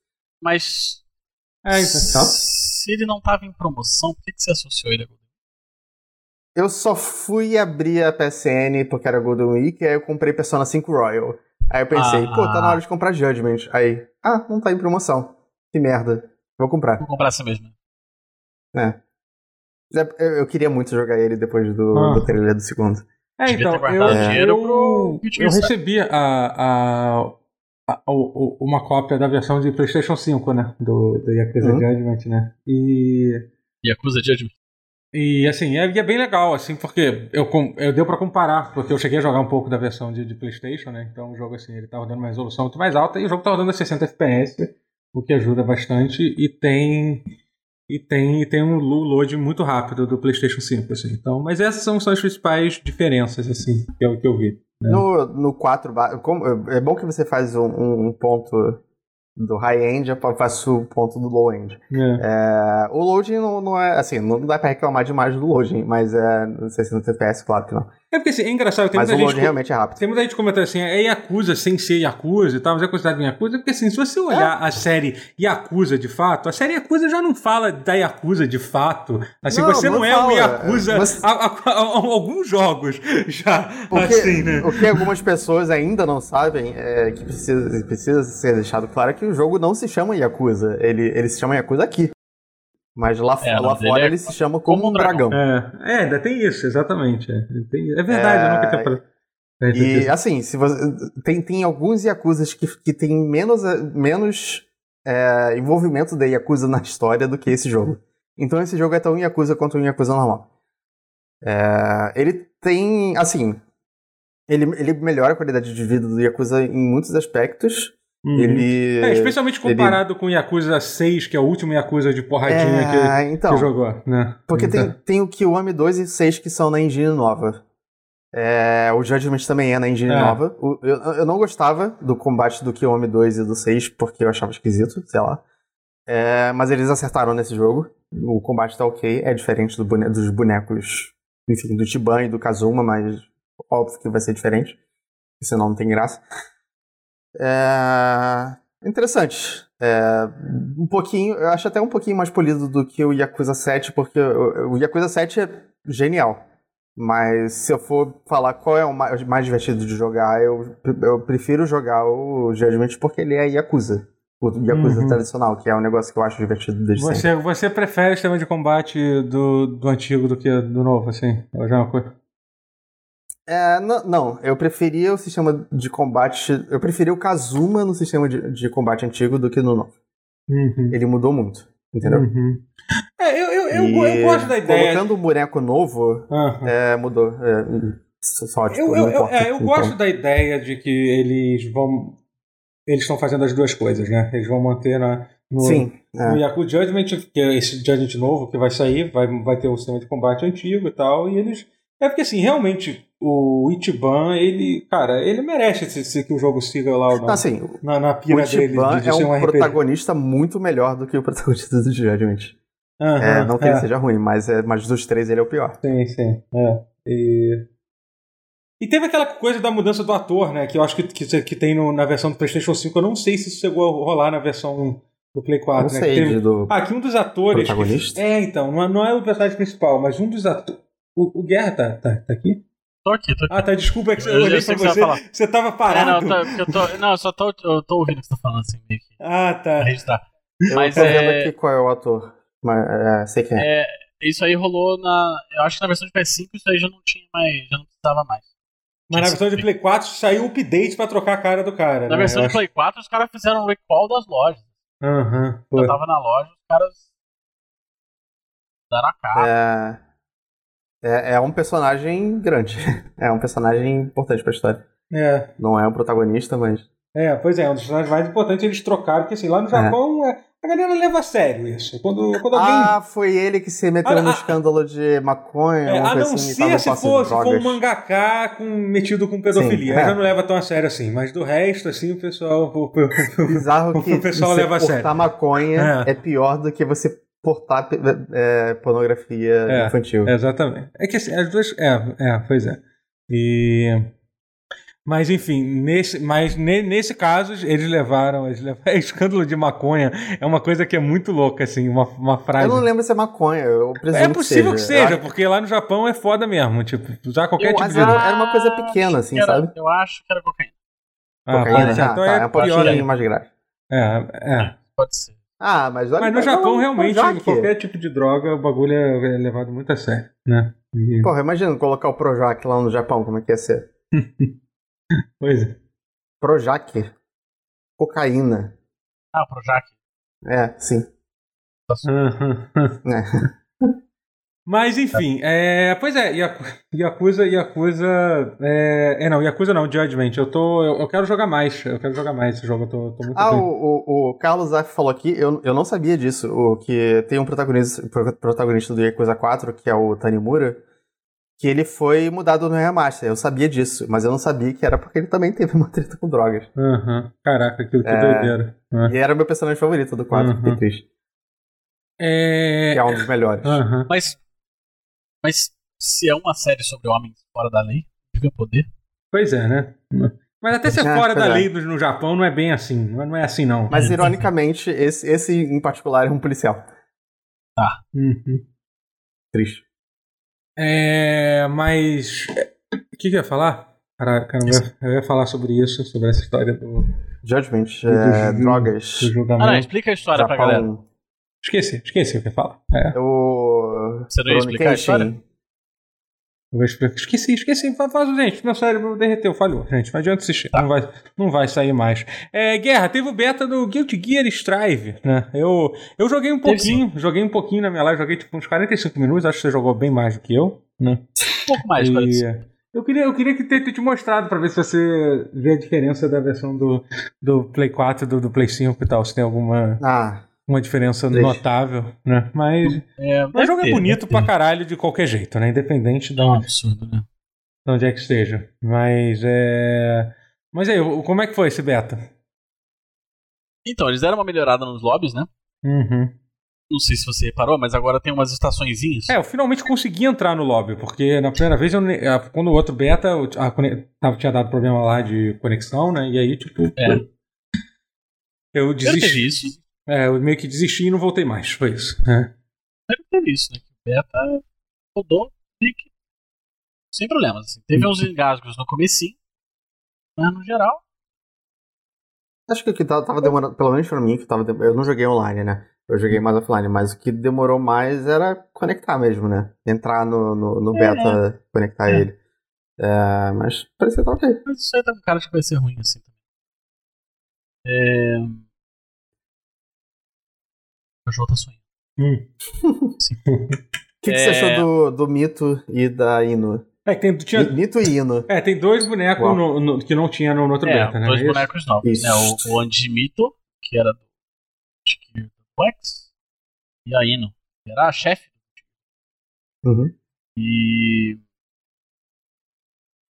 Speaker 2: Mas
Speaker 1: é, então.
Speaker 2: se ele não estava em promoção, por que, que você associou ele a Golden
Speaker 3: Eu só fui abrir a PSN porque era Golden Week e aí eu comprei Persona 5 Royal. Aí eu pensei, ah. pô, tá na hora de comprar Judgment. Aí, ah, não tá em promoção. Que merda. Vou comprar.
Speaker 2: Vou comprar assim mesmo.
Speaker 3: É. Eu, eu queria muito jogar ele depois do, ah. do trailer do segundo.
Speaker 1: É, então, eu, é. eu, eu recebi a, a, a, a, uma cópia da versão de PlayStation 5, né? Do, do Yakuza uhum. Judgment, né? E.
Speaker 2: Yakuza Judgment?
Speaker 1: E assim, é, é, bem legal, assim, porque eu, eu deu para comparar, porque eu cheguei a jogar um pouco da versão de, de, PlayStation, né? Então o jogo, assim, ele tá rodando uma resolução muito mais alta e o jogo tá rodando a 60 FPS, o que ajuda bastante, e tem. E tem, e tem um load muito rápido do PlayStation 5, assim. Então, mas essas são, as principais diferenças, assim, que eu, que eu vi.
Speaker 3: Né? No, no 4, é bom que você faz um, um ponto do high-end, eu faço o ponto do low-end.
Speaker 1: É.
Speaker 3: É, o loading não, não, é, assim, não dá pra reclamar demais do loading, mas é 60 FPS, claro que não.
Speaker 1: É porque assim, é engraçado, tem
Speaker 3: mas
Speaker 1: muita
Speaker 3: o
Speaker 1: gente.
Speaker 3: realmente é rápido.
Speaker 1: Tem muita gente comentando assim, é Yakuza sem ser Yakuza e tal, mas é considerado Yakuza, porque assim, se você olhar é. a série Yakuza de fato, a série Yakuza já não fala da Yakuza de fato. Assim, não, você não, não é um Yakuza. Mas... A, a, a, alguns jogos já.
Speaker 3: Porque,
Speaker 1: assim, né?
Speaker 3: O que algumas pessoas ainda não sabem é que precisa, precisa ser deixado claro é que o jogo não se chama Yakuza. Ele, ele se chama Yakuza aqui. Mas lá, é, lá fora é ele se chama como, como um dragão.
Speaker 1: dragão. É, é, ainda tem isso, exatamente. É, tem, é verdade, eu nunca tinha falado.
Speaker 3: E assim, se você, tem, tem alguns Yakuzas que, que tem menos, menos é, envolvimento da Yakuza na história do que esse jogo. Então esse jogo é tão Yakuza quanto um Yakuza normal. É, ele tem, assim, ele, ele melhora a qualidade de vida do Yakuza em muitos aspectos, Uhum. Ele.
Speaker 1: É, especialmente comparado ele... com o Yakuza 6, que é o último Yakuza de porradinha é, que, então, que jogou, né?
Speaker 3: Porque
Speaker 1: então.
Speaker 3: tem, tem o Kiwami 2 e 6 que são na engine nova. É, o Judgment também é na engine é. nova. O, eu, eu não gostava do combate do Kiyomi 2 e do 6 porque eu achava esquisito, sei lá. É, mas eles acertaram nesse jogo. O combate tá ok, é diferente do bone dos bonecos, enfim, do Tiban e do Kazuma, mas óbvio que vai ser diferente. Senão não tem graça. É... Interessante. É... Um pouquinho, eu acho até um pouquinho mais polido do que o Yakuza 7, porque o Yakuza 7 é genial. Mas se eu for falar qual é o mais divertido de jogar, eu, eu prefiro jogar o Judgment porque ele é Yakuza. O Yakuza uhum. tradicional, que é um negócio que eu acho divertido desde
Speaker 1: você,
Speaker 3: sempre.
Speaker 1: Você prefere o sistema de combate do, do antigo do que do novo, assim? É uma coisa?
Speaker 3: É, não, não, eu preferia o sistema de combate. Eu preferia o Kazuma no sistema de, de combate antigo do que no novo.
Speaker 1: Uhum.
Speaker 3: Ele mudou muito, entendeu?
Speaker 1: Uhum. É, eu, eu, eu, eu, gosto da ideia.
Speaker 3: Colocando o um boneco novo,
Speaker 1: uhum.
Speaker 3: é, mudou. É, só, tipo,
Speaker 1: eu, eu, eu, é, eu então. gosto da ideia de que eles vão. Eles estão fazendo as duas coisas, né? Eles vão manter na, no,
Speaker 3: Sim,
Speaker 1: é. no Yakuza Judgment, que é esse Judgment novo que vai sair, vai, vai ter um sistema de combate antigo e tal, e eles. É porque assim, realmente, o Ichiban, ele, cara, ele merece se, se que o jogo siga lá na,
Speaker 3: assim,
Speaker 1: na, na pira
Speaker 3: o Ichiban
Speaker 1: dele.
Speaker 3: De, é um, um protagonista muito melhor do que o protagonista do Judgment.
Speaker 1: Uhum,
Speaker 3: é, não que é. ele seja ruim, mas, é, mas dos três ele é o pior.
Speaker 1: Sim, sim. É. E... e teve aquela coisa da mudança do ator, né? Que eu acho que, que, que tem no, na versão do PlayStation 5. Eu não sei se isso chegou a rolar na versão do Play 4.
Speaker 3: Não
Speaker 1: né?
Speaker 3: sei, teve... do
Speaker 1: ah, aqui um dos atores.
Speaker 3: Protagonista?
Speaker 1: É, então. Não é, não é o personagem principal, mas um dos atores. O, o Guerra tá, tá, tá aqui?
Speaker 2: Tô aqui, tô aqui.
Speaker 1: Ah, tá, desculpa, é que eu, eu olhei pra você. Você, você tava parado.
Speaker 2: É, não, tá, eu tô, não, eu só tô, eu tô ouvindo o que você tá falando assim, meio que.
Speaker 1: Ah, tá.
Speaker 2: Registrar.
Speaker 3: Mas eu tô é... vendo aqui qual é o ator. Mas é, sei quem
Speaker 2: é. é. Isso aí rolou na. Eu acho que na versão de PS5 isso aí já não tinha mais. Já não precisava mais.
Speaker 1: Mas na versão de Play 4 saiu o update pra trocar a cara do cara.
Speaker 2: Na
Speaker 1: né?
Speaker 2: versão eu de Play 4 os caras fizeram um recall das lojas.
Speaker 1: Aham.
Speaker 2: Uhum, eu tava na loja, os caras. Deram a
Speaker 3: cara. É... é. É um personagem grande. É um personagem importante pra história.
Speaker 1: É.
Speaker 3: Não é um protagonista, mas.
Speaker 1: É, pois é, um dos personagens mais importantes eles trocaram, porque assim, lá no é. Japão é. A galera leva a sério isso. Quando, quando alguém...
Speaker 3: Ah, foi ele que se meteu ah, no ah, escândalo de maconha.
Speaker 1: É, a não
Speaker 3: assim,
Speaker 1: ser se for, se for um mangaká com, metido com pedofilia. Sim, é. já não leva tão a sério assim. Mas do resto, assim, o pessoal. O,
Speaker 3: o, Bizarro que o pessoal leva a sério. Maconha é. é pior do que você portar é, pornografia
Speaker 1: é,
Speaker 3: infantil.
Speaker 1: Exatamente. É que assim, as duas. É, é, pois é. E. Mas enfim, nesse, mas ne, nesse caso, eles levaram, eles levaram. Escândalo de maconha é uma coisa que é muito louca, assim, uma, uma frase.
Speaker 3: Eu não lembro se é maconha, eu
Speaker 1: É possível que seja, que seja porque lá no Japão é foda mesmo. Tipo, usar qualquer
Speaker 3: eu,
Speaker 1: tipo de.
Speaker 3: Era, era uma coisa pequena, assim,
Speaker 2: era,
Speaker 3: sabe?
Speaker 2: Eu acho que era cocaína.
Speaker 1: Ah,
Speaker 3: cocaína,
Speaker 1: já, então
Speaker 3: tá,
Speaker 1: é,
Speaker 3: é um pouquinho mais grave.
Speaker 1: É, é.
Speaker 2: Pode ser.
Speaker 3: Ah, mas olha
Speaker 1: Mas no Japão, realmente, qualquer tipo de droga, o bagulho é levado muito a sério, né?
Speaker 3: E... Porra, imagina colocar o Projac lá no Japão, como é que ia ser?
Speaker 1: pois é.
Speaker 3: Projac. Cocaína.
Speaker 2: Ah, Projac.
Speaker 3: É, sim.
Speaker 1: é. Mas enfim, é, pois é, Yakuza, Yakuza, é, é não, Yakuza não, Judgment, eu tô, eu, eu, quero jogar mais, eu quero jogar mais esse jogo, eu tô, tô muito
Speaker 3: Ah, o, o, o, Carlos Aff falou aqui, eu, eu não sabia disso, o, que tem um protagonista, protagonista do Yakuza 4, que é o Tanimura, que ele foi mudado no remaster. Eu sabia disso, mas eu não sabia que era porque ele também teve uma treta com drogas.
Speaker 1: Uhum. Caraca, aquilo que é... doideira.
Speaker 3: Uhum. E era meu personagem favorito do 4, uhum. triste.
Speaker 1: É...
Speaker 3: Que é um dos melhores.
Speaker 1: Uhum.
Speaker 2: Mas, mas se é uma série sobre homens fora da lei, devia poder.
Speaker 1: Pois é, né? Mas até ser é, fora da é. lei no Japão não é bem assim. Não é assim, não.
Speaker 3: Mas, ironicamente, esse, esse em particular é um policial.
Speaker 2: Tá.
Speaker 1: Uhum.
Speaker 3: Triste.
Speaker 1: É, mas. O que, que eu ia falar? Caralho, cara, eu ia falar sobre isso, sobre essa história do.
Speaker 3: Judgment, do, é, do, drogas.
Speaker 2: Do julgamento. Ah, não, explica a história Japão. pra galera.
Speaker 1: Esqueci, esqueci o que fala. É.
Speaker 3: O.
Speaker 2: Você não ia explicar a história?
Speaker 1: Esqueci, esqueci. Faz, gente, meu cérebro derreteu, falhou. Gente, não adianta assistir. Tá. Não, vai, não vai sair mais. É, Guerra, teve o beta do Guilty Gear Strive, né? Eu, eu joguei um pouquinho, joguei um pouquinho na minha live, joguei tipo uns 45 minutos, acho que você jogou bem mais do que eu, né?
Speaker 2: Um pouco mais, e, parece.
Speaker 1: Eu queria, eu queria que ter, ter, te mostrado pra ver se você vê a diferença da versão do, do Play 4 e do, do Play 5 e tal, se tem alguma.
Speaker 3: Ah,
Speaker 1: uma diferença Deixa. notável, né? Mas,
Speaker 2: é,
Speaker 1: mas o jogo é bonito pra caralho de qualquer jeito, né? Independente da. É
Speaker 2: um absurdo, né?
Speaker 1: onde é que esteja. Mas é. Mas aí, como é que foi esse beta?
Speaker 2: Então, eles deram uma melhorada nos lobbies, né?
Speaker 1: Uhum.
Speaker 2: Não sei se você reparou, mas agora tem umas estaçõezinhas.
Speaker 1: É, eu finalmente consegui entrar no lobby, porque na primeira vez, eu, quando o outro beta, a, tinha dado problema lá de conexão, né? E aí, tipo.
Speaker 2: É.
Speaker 1: Eu desisti.
Speaker 2: teve isso.
Speaker 1: É, eu meio que desisti e não voltei mais. Foi isso. É.
Speaker 2: Sempre teve isso, né? O beta rodou sem problemas. Assim. Teve uns engasgos no comecinho, mas no geral.
Speaker 3: Acho que o que tava demorando, pelo menos pra mim, que tava, eu não joguei online, né? Eu joguei mais offline, mas o que demorou mais era conectar mesmo, né? Entrar no, no, no é. beta, é. conectar é. ele. É, mas parecia que tá ok.
Speaker 2: Mas isso aí tá com cara de que vai ser ruim assim também. É... O jogo tá sonhando.
Speaker 1: Hum.
Speaker 3: Sim. O que, que você achou do, do Mito e da Inu?
Speaker 1: É, tem, tinha...
Speaker 3: Mito e Ino.
Speaker 1: É, tem dois bonecos no, no, que não tinha no, no outro
Speaker 2: é,
Speaker 1: beta, né?
Speaker 2: Dois bonecos novos. É, o, o Anti-Mito, que era do Flex, e a Ino, que era a chefe.
Speaker 3: Uhum.
Speaker 2: E.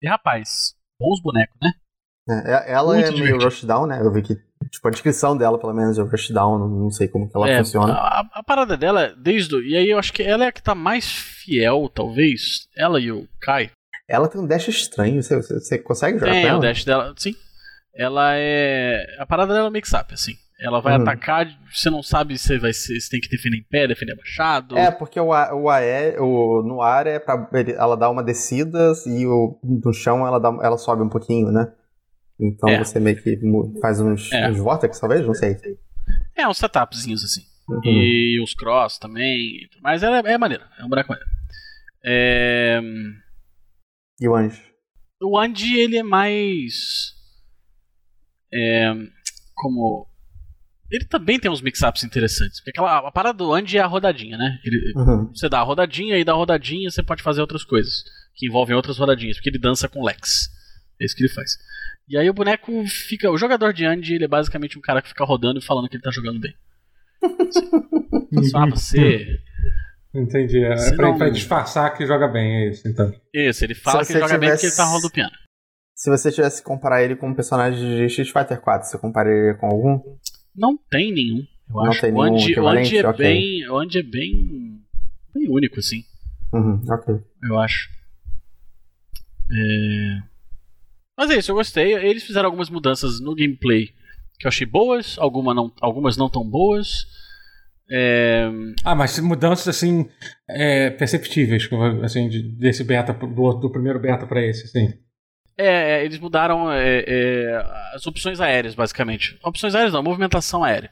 Speaker 2: E rapaz, bons bonecos, né?
Speaker 3: É, ela Muito é divertido. meio rushdown, né? Eu vi que tipo, a descrição dela, pelo menos, é rushdown, não sei como que ela é, funciona.
Speaker 2: A, a, parada dela, desde. E aí eu acho que ela é a que tá mais fiel, talvez. Ela e o Kai.
Speaker 3: Ela tem um dash estranho, você, você, você consegue jogar
Speaker 2: tem
Speaker 3: com ela?
Speaker 2: o dash dela, sim. Ela é. A parada dela é mix-up, assim. Ela vai uhum. atacar, você não sabe se vai ser, se tem que defender em pé, defender abaixado.
Speaker 3: É, porque o, o AE, o, no ar é pra ela dar uma descida e o, no chão ela, dá, ela sobe um pouquinho, né? Então é. você meio que faz uns, é. uns vortex, talvez? Não sei.
Speaker 2: É, uns setupzinhos assim. Uhum. E os cross também. Mas é, é maneira, é um boneco maneiro. É...
Speaker 3: E o Anji?
Speaker 2: O Anji, ele é mais. É, como. Ele também tem uns mix-ups interessantes. Porque aquela, a parada do Andy é a rodadinha, né? Ele, uhum. Você dá a rodadinha e da rodadinha você pode fazer outras coisas. Que envolvem outras rodadinhas. Porque ele dança com Lex. É isso que ele faz. E aí o boneco fica. O jogador de Andy, ele é basicamente um cara que fica rodando e falando que ele tá jogando bem. Só você.
Speaker 1: Entendi. É você pra, não... pra, disfarçar que joga bem, é isso, então.
Speaker 2: Isso, ele fala que ele joga tivesse... bem porque ele tá rodando piano.
Speaker 3: Se você tivesse que comparar ele com um personagem de Street Fighter 4, você compararia com algum?
Speaker 2: Não tem nenhum. Eu
Speaker 3: não
Speaker 2: acho.
Speaker 3: tem nenhum
Speaker 2: o Andy
Speaker 3: é
Speaker 2: okay. bem. O Andy é bem. bem único, assim.
Speaker 3: Uhum, ok.
Speaker 2: Eu acho. É... Mas é isso, eu gostei. Eles fizeram algumas mudanças no gameplay que eu achei boas, alguma não, algumas não tão boas. É...
Speaker 1: Ah, mas mudanças assim é, perceptíveis, assim, desse beta do, do primeiro beta para esse, sim.
Speaker 2: É, é, eles mudaram é, é, as opções aéreas, basicamente. Opções aéreas não, movimentação aérea.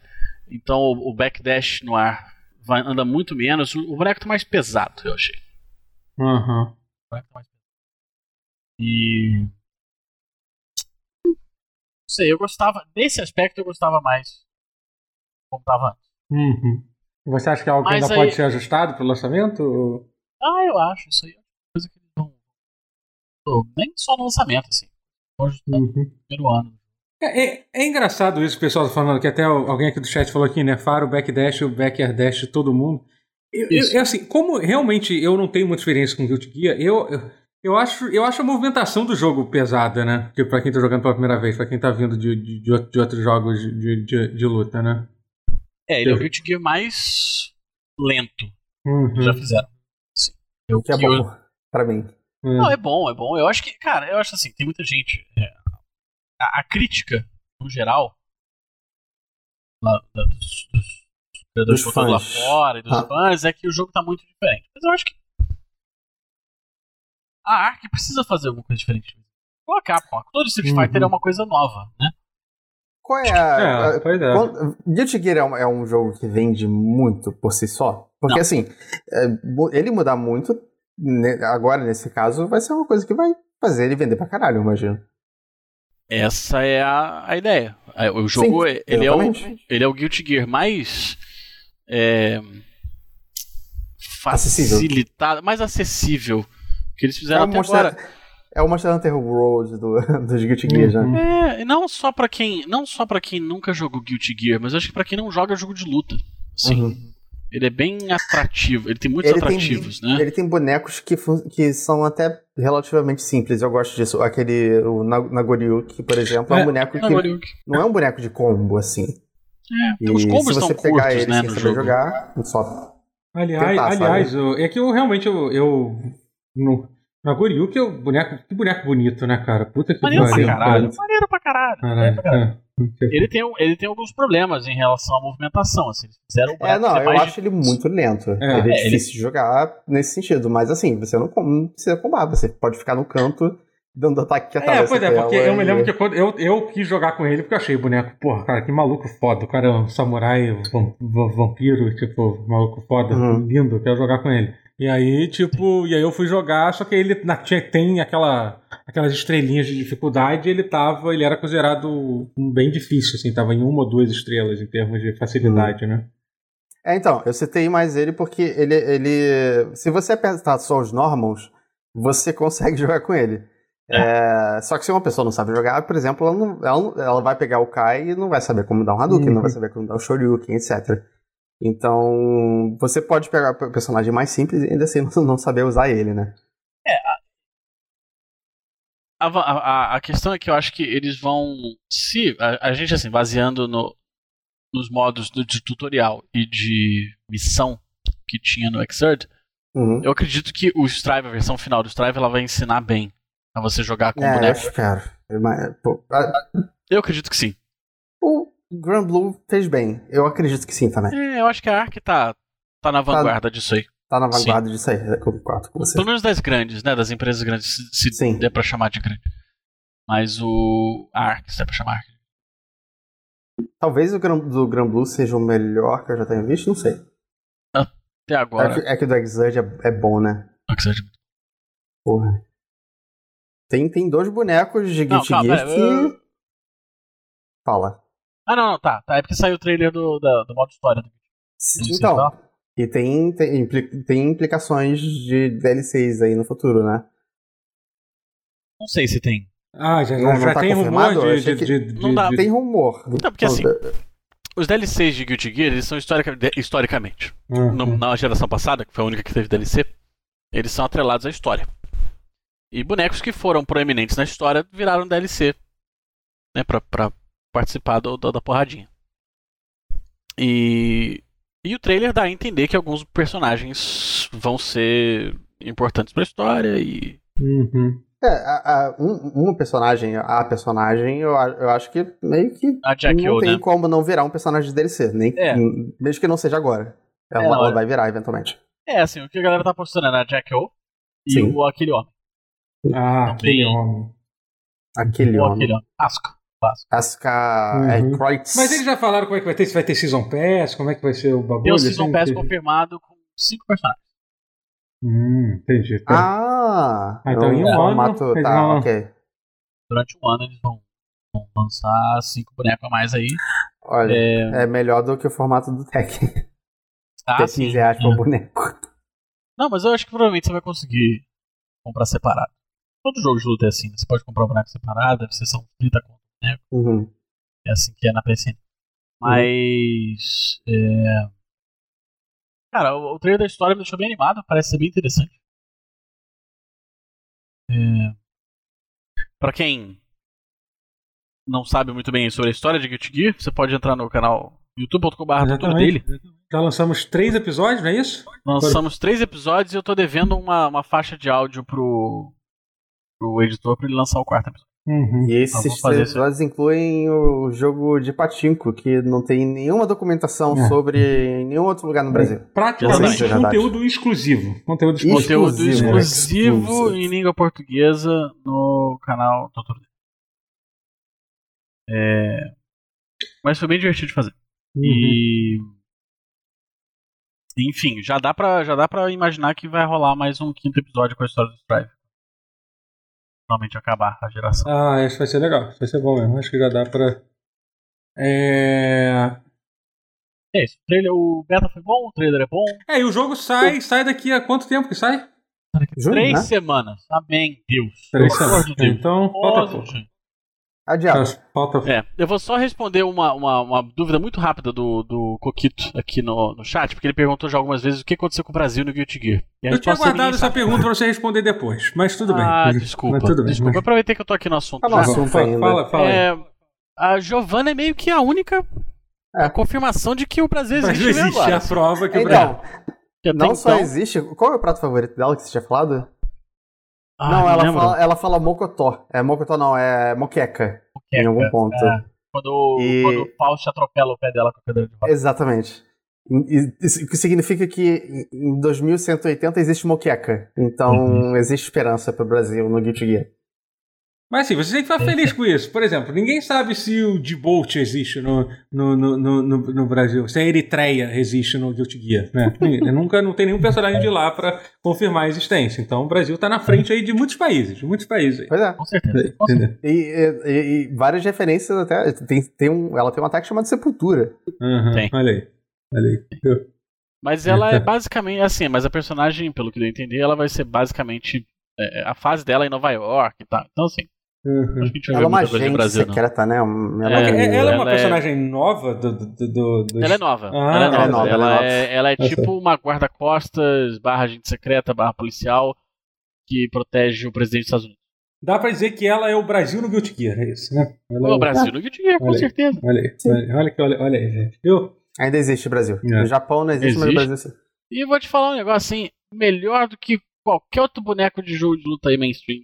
Speaker 2: Então o, o backdash no ar vai, anda muito menos. O, o boneco tá mais pesado, eu achei.
Speaker 1: Uhum.
Speaker 2: O boneco tá mais pesado. E sei, eu gostava. Nesse aspecto eu gostava mais. Como antes.
Speaker 1: Uhum. Você acha que é algo que ainda aí... pode ser ajustado pro lançamento?
Speaker 2: Ah, eu acho. Isso aí é coisa que eles vão. Nem só no lançamento, assim. Ajustando uhum. no primeiro ano.
Speaker 1: É, é, é, engraçado isso, o pessoal tá falando, que até alguém aqui do chat falou aqui, né? Faro, backdash, o back dash, todo mundo. Eu, eu, assim, como realmente eu não tenho muita experiência com Guilty Gear, eu, eu eu acho, eu acho a movimentação do jogo pesada, né? Que pra quem tá jogando pela primeira vez, pra quem tá vindo de, de, de, de outros jogos de, de, de, luta, né?
Speaker 2: É, ele é o Guilty Gear mais lento
Speaker 1: uhum.
Speaker 2: que já fizeram.
Speaker 3: Sim. Eu, que é bom, eu... pra mim.
Speaker 2: É. Não, é bom, é bom. Eu acho que, cara, eu acho assim, tem muita gente. É, a, a, crítica, no geral, lá, da, dos, dos, dos, dos fãs lá fora e dos ah. fãs, é que o jogo tá muito diferente. Mas eu acho que a Ark precisa fazer alguma coisa diferente. A Capcom. Todo Street uhum. Fighter é uma coisa nova, né?
Speaker 3: Qual é a. É, pois é. Guilty Gear é um, é um, jogo que vende muito por si só? Porque Não. assim, é, ele mudar muito, agora nesse caso, vai ser uma coisa que vai fazer ele vender pra caralho, eu imagino.
Speaker 2: Essa é a, a ideia. É, o jogo, Sim, ele, é o, ele é o Guilty Gear mais. É, facilitado, acessível. mais acessível que eles fizeram é até Monster, agora.
Speaker 3: É o Monster Hunter World do, dos Guilty Gear,
Speaker 2: uhum. né? É, não só para quem, não só para quem nunca jogou Guilty Gear, mas acho que para quem não joga jogo de luta. Sim. Uhum. ele é bem atrativo. Ele tem muitos ele atrativos,
Speaker 3: tem,
Speaker 2: né?
Speaker 3: Ele tem bonecos que, que são até relativamente simples. Eu gosto disso. Aquele, o Nagoriuki, por exemplo, é, é um boneco que não é um boneco de combo, assim.
Speaker 2: É, os combos se você pegar curtos, ele né, sem saber
Speaker 3: jogar, só
Speaker 1: Aliás, tentar, aliás eu, é que eu realmente eu, eu no, na Goryuki, o boneco, que boneco bonito, né, cara? Puta que
Speaker 2: pariu. Maneiro caralho. Maneiro pra caralho. caralho. Pra caralho. É. Ele tem, ele tem alguns problemas em relação à movimentação. Assim, eles fizeram
Speaker 3: É, não, eu acho de... ele muito lento. É. Ele é, é difícil ele... de jogar nesse sentido. Mas assim, você não, não precisa combar. Você pode ficar no canto dando ataque que
Speaker 1: atravessa É, pois é, porque eu me lembro que quando eu, eu quis jogar com ele porque eu achei o boneco, porra, cara, que maluco foda. O cara é um samurai, vampiro, tipo, maluco foda, uhum. lindo, quero jogar com ele. E aí, tipo, e aí eu fui jogar, só que ele na, tinha, tem aquela, aquelas estrelinhas de dificuldade, ele tava, ele era considerado bem difícil, assim, tava em uma ou duas estrelas em termos de facilidade, uhum. né?
Speaker 3: É, então, eu citei mais ele porque ele, ele se você apertar só os normals, você consegue jogar com ele. É. É, só que se uma pessoa não sabe jogar, por exemplo, ela, não, ela, ela vai pegar o Kai e não vai saber como dar um Hadouken, uhum. não vai saber como dar o Shoryuken, etc. Então, você pode pegar o personagem mais simples e ainda assim não saber usar ele, né?
Speaker 2: É. A, a, a questão é que eu acho que eles vão. Se. A, a gente, assim, baseando no, nos modos do, de tutorial e de missão que tinha no Xrd, uhum. eu acredito que o Strive, a versão final do Strive, ela vai ensinar bem a você jogar com é, boneco.
Speaker 3: Cara,
Speaker 2: eu, eu acredito que sim.
Speaker 3: O Grand Blue fez bem. Eu acredito que sim também.
Speaker 2: É, eu acho que a Ark tá, tá na tá vanguarda tá, disso aí.
Speaker 3: Tá na vanguarda sim. disso aí, eu concordo com você.
Speaker 2: Pelo menos das grandes, né? Das empresas grandes, se, se der pra chamar de grande. Mas o Ark, se der pra chamar Ark.
Speaker 3: Talvez o Gran, do Grand Blue seja o melhor que eu já tenha visto, não sei.
Speaker 2: Até agora.
Speaker 3: É que, é que o do Exurge é, é bom, né?
Speaker 2: O Exurge. É
Speaker 3: Porra. Tem, tem dois bonecos de Guilty Gear que... Fala.
Speaker 2: Ah, não, não, tá. tá. É porque saiu o trailer do, do, do modo história do
Speaker 3: Então, e tem, tem, tem implicações de DLCs aí no futuro, né?
Speaker 2: Não sei se tem.
Speaker 1: Ah, já, não, já, não tá tem rumor de, de, de,
Speaker 3: de, Não dá. Tem rumor.
Speaker 2: Não, porque assim, os DLCs de Guilty Gear, eles são historica, historicamente. Uhum. na geração passada, que foi a única que teve DLC, eles são atrelados à história. E bonecos que foram proeminentes na história viraram DLC. Né, pra, pra participar do, do, da porradinha. E, e o trailer dá a entender que alguns personagens vão ser importantes pra história e.
Speaker 3: Uhum. É, a, a, um, um, personagem, a personagem, eu, eu acho que meio que não tem né? como não virar um personagem de DLC, nem, é. mesmo que não seja agora. Ela, é, ela vai virar eventualmente.
Speaker 2: É, assim, o que a galera tá postando é a Jack O e o aquele homem.
Speaker 1: Ah, aquele homem.
Speaker 3: Aquele homem. Aquele homem.
Speaker 2: Asco.
Speaker 3: Asuka uhum. é, Kreutz.
Speaker 1: Mas eles já falaram como é que vai ter, se vai ter Season Pass, como é que vai ser o bagulho? Tem o
Speaker 2: Season assim, Pass que... confirmado com cinco personagens.
Speaker 1: Hum, entendi.
Speaker 3: Tá. Ah,
Speaker 1: ah, então em um ano.
Speaker 3: Mato, tá, vão... ok.
Speaker 2: Durante um ano eles vão, vão lançar cinco bonecos a mais aí.
Speaker 3: Olha, é... é melhor do que o formato do Tekken. Ah, Ter 15 reais por boneco.
Speaker 2: Não, mas eu acho que provavelmente você vai conseguir comprar separado. Todo jogo de luta é assim, né? você pode comprar o boneco separado, deve ser são 30 conto
Speaker 3: né? Uhum.
Speaker 2: É assim que é na PSN. Mas. Uhum. É... Cara, o, o trailer da história me deixou bem animado, parece ser bem interessante. É... Pra quem não sabe muito bem sobre a história de Guilty Gear, você pode entrar no canal youtube.com.br dele.
Speaker 1: Já lançamos três episódios, não é isso?
Speaker 2: Lançamos três episódios e eu tô devendo uma, uma faixa de áudio pro, pro editor pra ele lançar o quarto episódio.
Speaker 3: Uhum. E esses episódios incluem o jogo de Patinco, que não tem nenhuma documentação é. sobre nenhum outro lugar no Brasil.
Speaker 1: Praticamente é conteúdo exclusivo.
Speaker 2: Conteúdo exclusivo. Conteúdo exclusivo, exclusivo em língua portuguesa no canal Doutor é... Mas foi bem divertido de fazer. Uhum. E. Enfim, já dá, pra, já dá pra imaginar que vai rolar mais um quinto episódio com a história do Strive finalmente acabar a geração.
Speaker 1: Ah, isso vai ser legal. Isso vai ser bom mesmo. Acho que já dá pra. É.
Speaker 2: É isso. O, trailer, o beta foi bom, o trailer é bom.
Speaker 1: É, e o jogo sai, sai daqui a quanto tempo que sai?
Speaker 2: Três né? semanas. Amém, Deus.
Speaker 1: Três semanas. De Deus. Então, falta pouco.
Speaker 3: Adiado.
Speaker 2: Falta... É, eu vou só responder uma, uma, uma, dúvida muito rápida do, do Coquito aqui no, no chat, porque ele perguntou já algumas vezes o que aconteceu com o Brasil no Guilty Gear.
Speaker 1: Eu tinha guardado essa pergunta pra você responder depois, mas tudo bem.
Speaker 2: Ah, desculpa. Mas tudo bem,
Speaker 1: desculpa,
Speaker 2: mas... aproveitei que eu tô aqui no assunto.
Speaker 3: Tá no assunto fala.
Speaker 2: Fala, fala é, a Giovana é meio que a única é. confirmação de que o Brasil existe. Brasil existe, agora.
Speaker 1: é a prova que o
Speaker 3: então, Brasil... Não só então... existe. Qual é o prato favorito dela que você tinha falado? Ah, não, ela fala, ela fala mocotó. É mocotó não, é moqueca. moqueca em algum ponto. É.
Speaker 2: Quando, e... quando o Faust atropela o pé dela com a cadeira de rodas.
Speaker 3: Exatamente. Isso que significa que em 2180 existe moqueca. Então uhum. existe esperança para o Brasil no Guilty Gear.
Speaker 1: Mas assim, você tem que ficar feliz com isso. Por exemplo, ninguém sabe se o Dbolt existe no, no, no, no, no Brasil, se a Eritreia existe no Guilty Gear. Né? nunca não tem nenhum personagem de lá para confirmar a existência. Então o Brasil está na frente aí de muitos países, de muitos países. Aí.
Speaker 3: Pois é. Com certeza. E, e, e, e, várias referências até. Tem, tem um, ela tem um ataque chamado Sepultura.
Speaker 1: Uhum, tem. Olha aí. Olha aí.
Speaker 2: Mas ela é basicamente assim, mas a personagem, pelo que eu entendi, ela vai ser basicamente é, a fase dela em Nova York e tal. Então, assim,
Speaker 3: Uhum. Ela é uma gente Brasil, secreta, né?
Speaker 1: Ela é, é, ela é uma ela personagem é... nova do, do, do,
Speaker 2: do, Ela é nova. Ah, ela é nova. Ela é, nova, ela é, ela é tipo uma guarda-costas, barra agente secreta, barra policial, que protege o presidente dos Estados Unidos.
Speaker 1: Dá pra dizer que ela é o Brasil no Guilty Gear, é isso, né? Ela
Speaker 2: é o Brasil no Guilty Gear, com
Speaker 1: olha
Speaker 2: certeza.
Speaker 1: Olha aí, olha, olha, olha, olha aí, gente. Viu?
Speaker 3: Ainda existe Brasil. É. No Japão não existe, existe, mas no Brasil sim.
Speaker 2: E eu vou te falar um negócio assim, melhor do que qualquer outro boneco de jogo de luta aí mainstream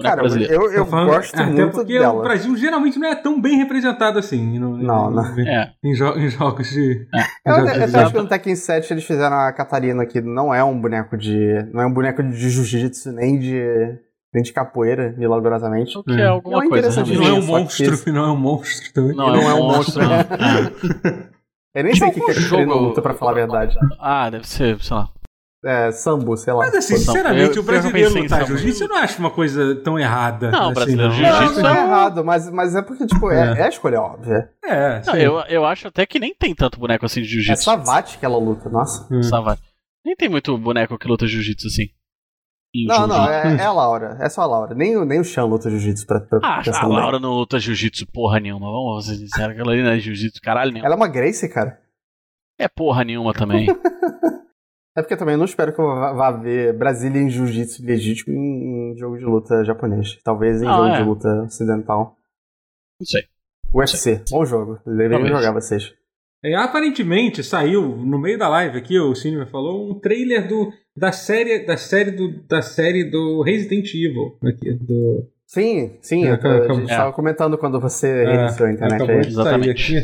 Speaker 3: Cara, eu, eu falando, gosto até muito porque dela.
Speaker 1: o Brasil geralmente não é tão bem representado assim.
Speaker 3: No, não, não.
Speaker 1: Em, é. em, jo em, jogos de.
Speaker 3: É. Eu, eu, acho que no Tekken 7 eles fizeram a Catarina que não é um boneco de. Não é um boneco de jiu-jitsu nem de. Nem de capoeira, milagrosamente.
Speaker 2: O que é, é alguma
Speaker 1: não
Speaker 2: coisa.
Speaker 1: Não é um monstro, não é um monstro também.
Speaker 2: Não, não é um monstro, não.
Speaker 3: Eu nem sei o que, que é jogo... luta, pra falar a verdade.
Speaker 2: Ah, deve ser, sei lá.
Speaker 3: É, sambo, sei lá.
Speaker 1: Mas assim, sinceramente, eu, o brasileiro lutar jiu-jitsu eu não acho uma coisa tão errada.
Speaker 2: Não,
Speaker 1: assim,
Speaker 2: brasileiro jiu-jitsu
Speaker 3: não, é errado, mas, mas é porque, tipo, é, é. é a escolha óbvia.
Speaker 1: É,
Speaker 2: não, eu, eu acho até que nem tem tanto boneco assim de jiu-jitsu. É
Speaker 3: Savate que ela luta, nossa.
Speaker 2: Hum. Savate. Nem tem muito boneco que luta jiu-jitsu assim.
Speaker 3: Não, não, é, é, a Laura. É só a Laura. Nem, nem o Chan luta jiu-jitsu pra, pra
Speaker 2: Ah, a Laura não luta jiu-jitsu porra nenhuma. Vamos ser sinceros, aquela ali não é jiu-jitsu caralho nenhum.
Speaker 3: Ela é uma Grace, cara.
Speaker 2: É porra nenhuma também.
Speaker 3: É porque também eu não espero que eu vá ver Brasília em jiu-jitsu legítimo em, jogo de luta japonês. Talvez em ah, jogo é. de luta ocidental.
Speaker 2: Não sei.
Speaker 3: UFC, bom jogo. Deveria jogar vocês.
Speaker 1: É, aparentemente saiu no meio da live aqui, o Cinema falou, um trailer do, da série da série do, da série do Resident Evil aqui, do
Speaker 3: Sim, sim, é, a gente estava é. comentando quando você é, reiniciou a internet aí.
Speaker 1: Exatamente.